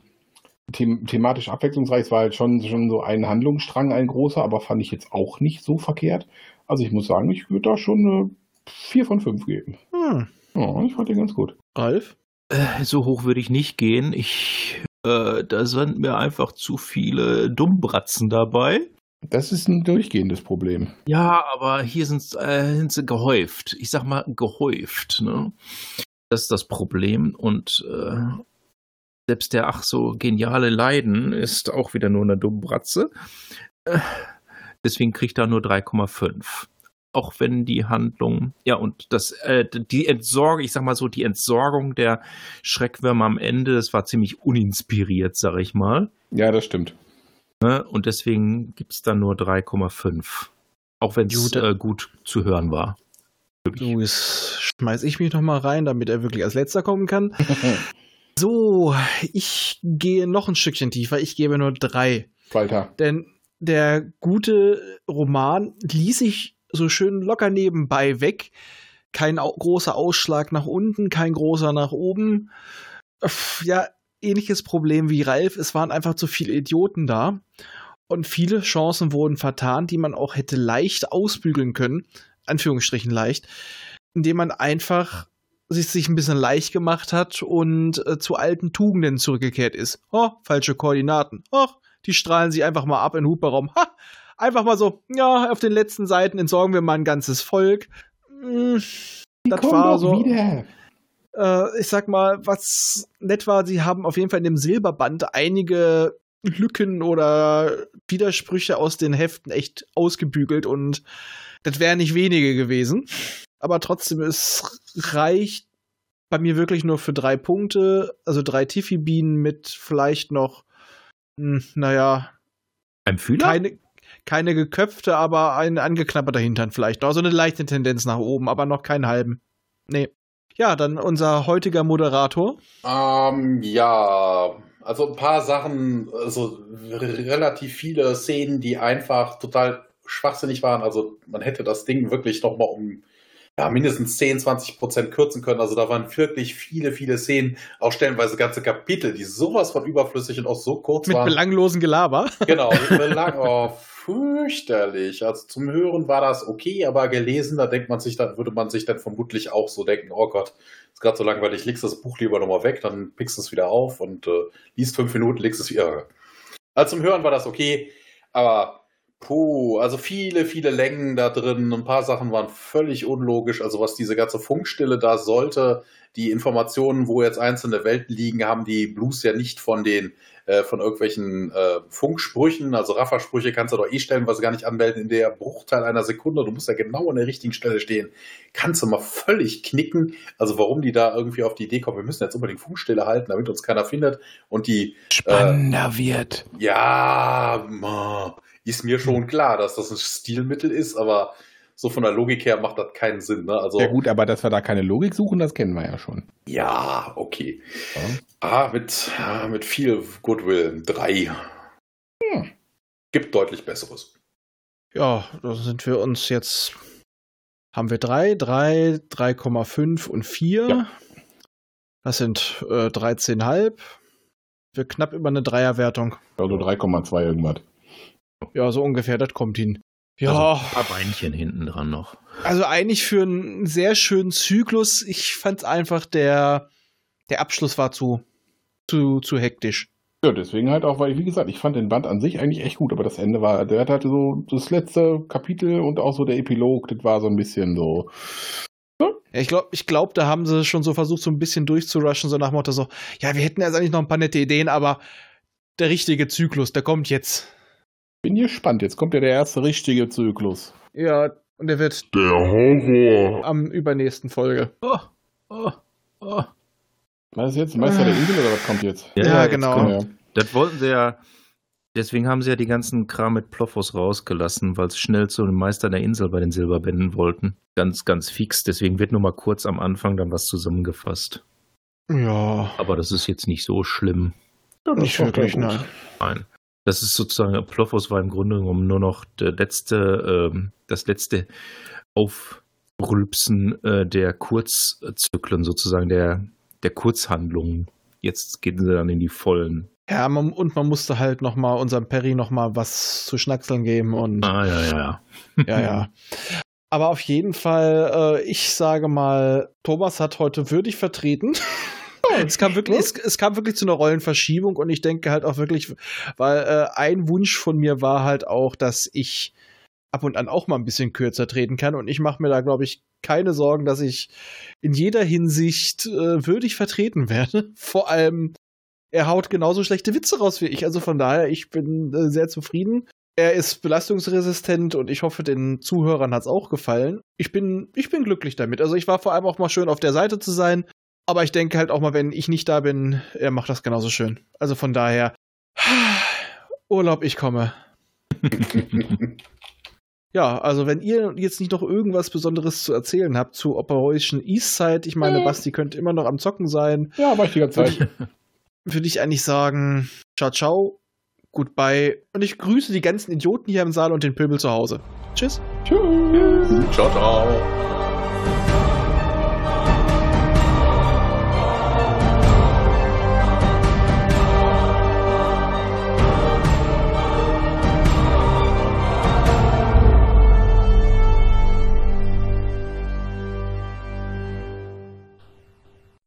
them thematisch abwechslungsreich. Es war halt schon, schon so ein Handlungsstrang, ein großer, aber fand ich jetzt auch nicht so verkehrt. Also ich muss sagen, ich würde da schon eine 4 von 5 geben. Hm. Ja, ich fand den ganz gut. Ralf? Äh, So hoch würde ich nicht gehen. Ich, äh, da sind mir einfach zu viele Dummbratzen dabei. Das ist ein durchgehendes Problem. Ja, aber hier äh, sind sie gehäuft. Ich sag mal gehäuft. Ne? Das ist das Problem. Und äh, selbst der ach so geniale Leiden ist auch wieder nur eine Dummbratze. Äh, deswegen kriegt er nur 3,5. Auch wenn die Handlung, ja, und das, äh, die Entsorgung, ich sag mal so, die Entsorgung der Schreckwürmer am Ende, das war ziemlich uninspiriert, sag ich mal. Ja, das stimmt. Ne? Und deswegen gibt es da nur 3,5. Auch wenn es äh, gut zu hören war. So, jetzt schmeiß ich mich noch mal rein, damit er wirklich als letzter kommen kann. So, ich gehe noch ein Stückchen tiefer. Ich gebe nur drei. Walter. Denn der gute Roman ließ sich so schön locker nebenbei weg. Kein au großer Ausschlag nach unten, kein großer nach oben. Ja, ähnliches Problem wie Ralf. Es waren einfach zu viele Idioten da. Und viele Chancen wurden vertan, die man auch hätte leicht ausbügeln können. Anführungsstrichen leicht. Indem man einfach sich, sich ein bisschen leicht gemacht hat und äh, zu alten Tugenden zurückgekehrt ist. Oh, falsche Koordinaten. Oh, die strahlen sie einfach mal ab in den Hubraum. Ha! Einfach mal so, ja, auf den letzten Seiten entsorgen wir mal ein ganzes Volk. Hm, Die das war so. wieder. Äh, ich sag mal, was nett war, sie haben auf jeden Fall in dem Silberband einige Lücken oder Widersprüche aus den Heften echt ausgebügelt und das wären nicht wenige gewesen. Aber trotzdem, es reicht bei mir wirklich nur für drei Punkte, also drei Tiffy-Bienen mit vielleicht noch, hm, naja, Ein Fühler? keine, keine geköpfte, aber ein angeknapperter Hintern vielleicht. Also eine leichte Tendenz nach oben, aber noch keinen halben. Nee. Ja, dann unser heutiger Moderator. Ähm, ja, also ein paar Sachen, also relativ viele Szenen, die einfach total schwachsinnig waren. Also man hätte das Ding wirklich noch mal um ja, mindestens 10, 20 Prozent kürzen können. Also da waren wirklich viele, viele Szenen, auch stellenweise ganze Kapitel, die sowas von überflüssig und auch so kurz Mit waren. belanglosen Gelaber. Genau, mit Belang. Oh, fürchterlich. Also zum Hören war das okay, aber gelesen, da denkt man sich, dann würde man sich dann vermutlich auch so denken, oh Gott, ist gerade so langweilig, legst das Buch lieber nochmal weg, dann pickst du es wieder auf und äh, liest fünf Minuten, legst es wieder. Also zum Hören war das okay, aber puh, also viele, viele Längen da drin, ein paar Sachen waren völlig unlogisch, also was diese ganze Funkstille da sollte, die Informationen, wo jetzt einzelne Welten liegen, haben die Blues ja nicht von den äh, von irgendwelchen äh, Funksprüchen, also Raffersprüche kannst du doch eh stellenweise gar nicht anmelden in der Bruchteil einer Sekunde. Du musst ja genau an der richtigen Stelle stehen. Kannst du mal völlig knicken. Also warum die da irgendwie auf die Idee kommen, wir müssen jetzt unbedingt Funkstille halten, damit uns keiner findet. Und die Spannender wird. ja, ist mir schon klar, dass das ein Stilmittel ist, aber so von der Logik her macht das keinen Sinn. Ne? Also Ja gut, aber dass wir da keine Logik suchen, das kennen wir ja schon. ja, okay. Ah, mit, ah, mit viel Goodwill. Drei. Hm. Gibt deutlich Besseres. Ja, da sind wir uns jetzt. Haben wir drei, drei, 3,5 und 4. Ja. Das sind äh, 13,5. Wir knapp über eine Dreierwertung. Also 3,2 irgendwas. Ja, so ungefähr, das kommt hin. Ja, Also ein paar Beinchen hinten dran noch. also eigentlich für einen sehr schönen Zyklus. Ich fand's einfach, der, der Abschluss war zu, zu, zu hektisch. Ja, deswegen halt auch, weil, wie gesagt, ich fand den Band an sich eigentlich echt gut, aber das Ende war, der hatte so das letzte Kapitel und auch so der Epilog, das war so ein bisschen so. Ja, ich glaube, ich glaub, da haben sie schon so versucht, so ein bisschen durchzurushen, so nach dem Motto so, ja, wir hätten jetzt eigentlich noch ein paar nette Ideen, aber der richtige Zyklus, der kommt jetzt. Bin gespannt, jetzt kommt ja der erste richtige Zyklus. Ja, und der wird Der Horror. am übernächsten Folge. Oh, oh, oh. Was ist jetzt? Meister der Insel oder was kommt jetzt? Ja, jetzt genau. kommt- Ja. Das wollten sie ja. Deswegen haben sie ja die ganzen Kram mit Ploffos rausgelassen, weil sie schnell zu dem Meister der Insel bei den Silberbänden wollten. Ganz, ganz fix. Deswegen wird nur mal kurz am Anfang dann was zusammengefasst. Ja, Aber das ist jetzt nicht so schlimm. Ja, das nicht wirklich, nein. Nein. Das ist sozusagen, Ploffos war im Grunde genommen nur noch letzte, ähm, das letzte Aufrülpsen äh, der Kurzzyklen, sozusagen der, der Kurzhandlungen. Jetzt gehen sie dann in die vollen. Ja, man, und man musste halt noch mal unserem Perry noch mal was zu schnackseln geben und Ah, ja, ja, ja. ja, ja. Aber auf jeden Fall, äh, ich sage mal, Thomas hat heute würdig vertreten. Es kam, wirklich, es, es kam wirklich zu einer Rollenverschiebung und ich denke halt auch wirklich, weil äh, ein Wunsch von mir war halt auch, dass ich ab und an auch mal ein bisschen kürzer treten kann und ich mache mir da, glaube ich, keine Sorgen, dass ich in jeder Hinsicht äh, würdig vertreten werde. Vor allem, er haut genauso schlechte Witze raus wie ich, also von daher, ich bin äh, sehr zufrieden. Er ist belastungsresistent und ich hoffe, den Zuhörern hat es auch gefallen. Ich bin, ich bin glücklich damit. Also ich war vor allem auch mal schön auf der Seite zu sein. Aber ich denke halt auch mal, wenn ich nicht da bin, er macht das genauso schön. Also von daher, Urlaub, ich komme. Ja, also wenn ihr jetzt nicht noch irgendwas Besonderes zu erzählen habt zu Operation Eastside, ich meine, Nee. Basti könnte immer noch am Zocken sein, Ja, war ich die ganze würde Zeit. ich, würde ich eigentlich sagen, ciao, ciao, goodbye. Und ich grüße die ganzen Idioten hier im Saal und den Pöbel zu Hause. Tschüss. Tschüss. Ciao, ciao.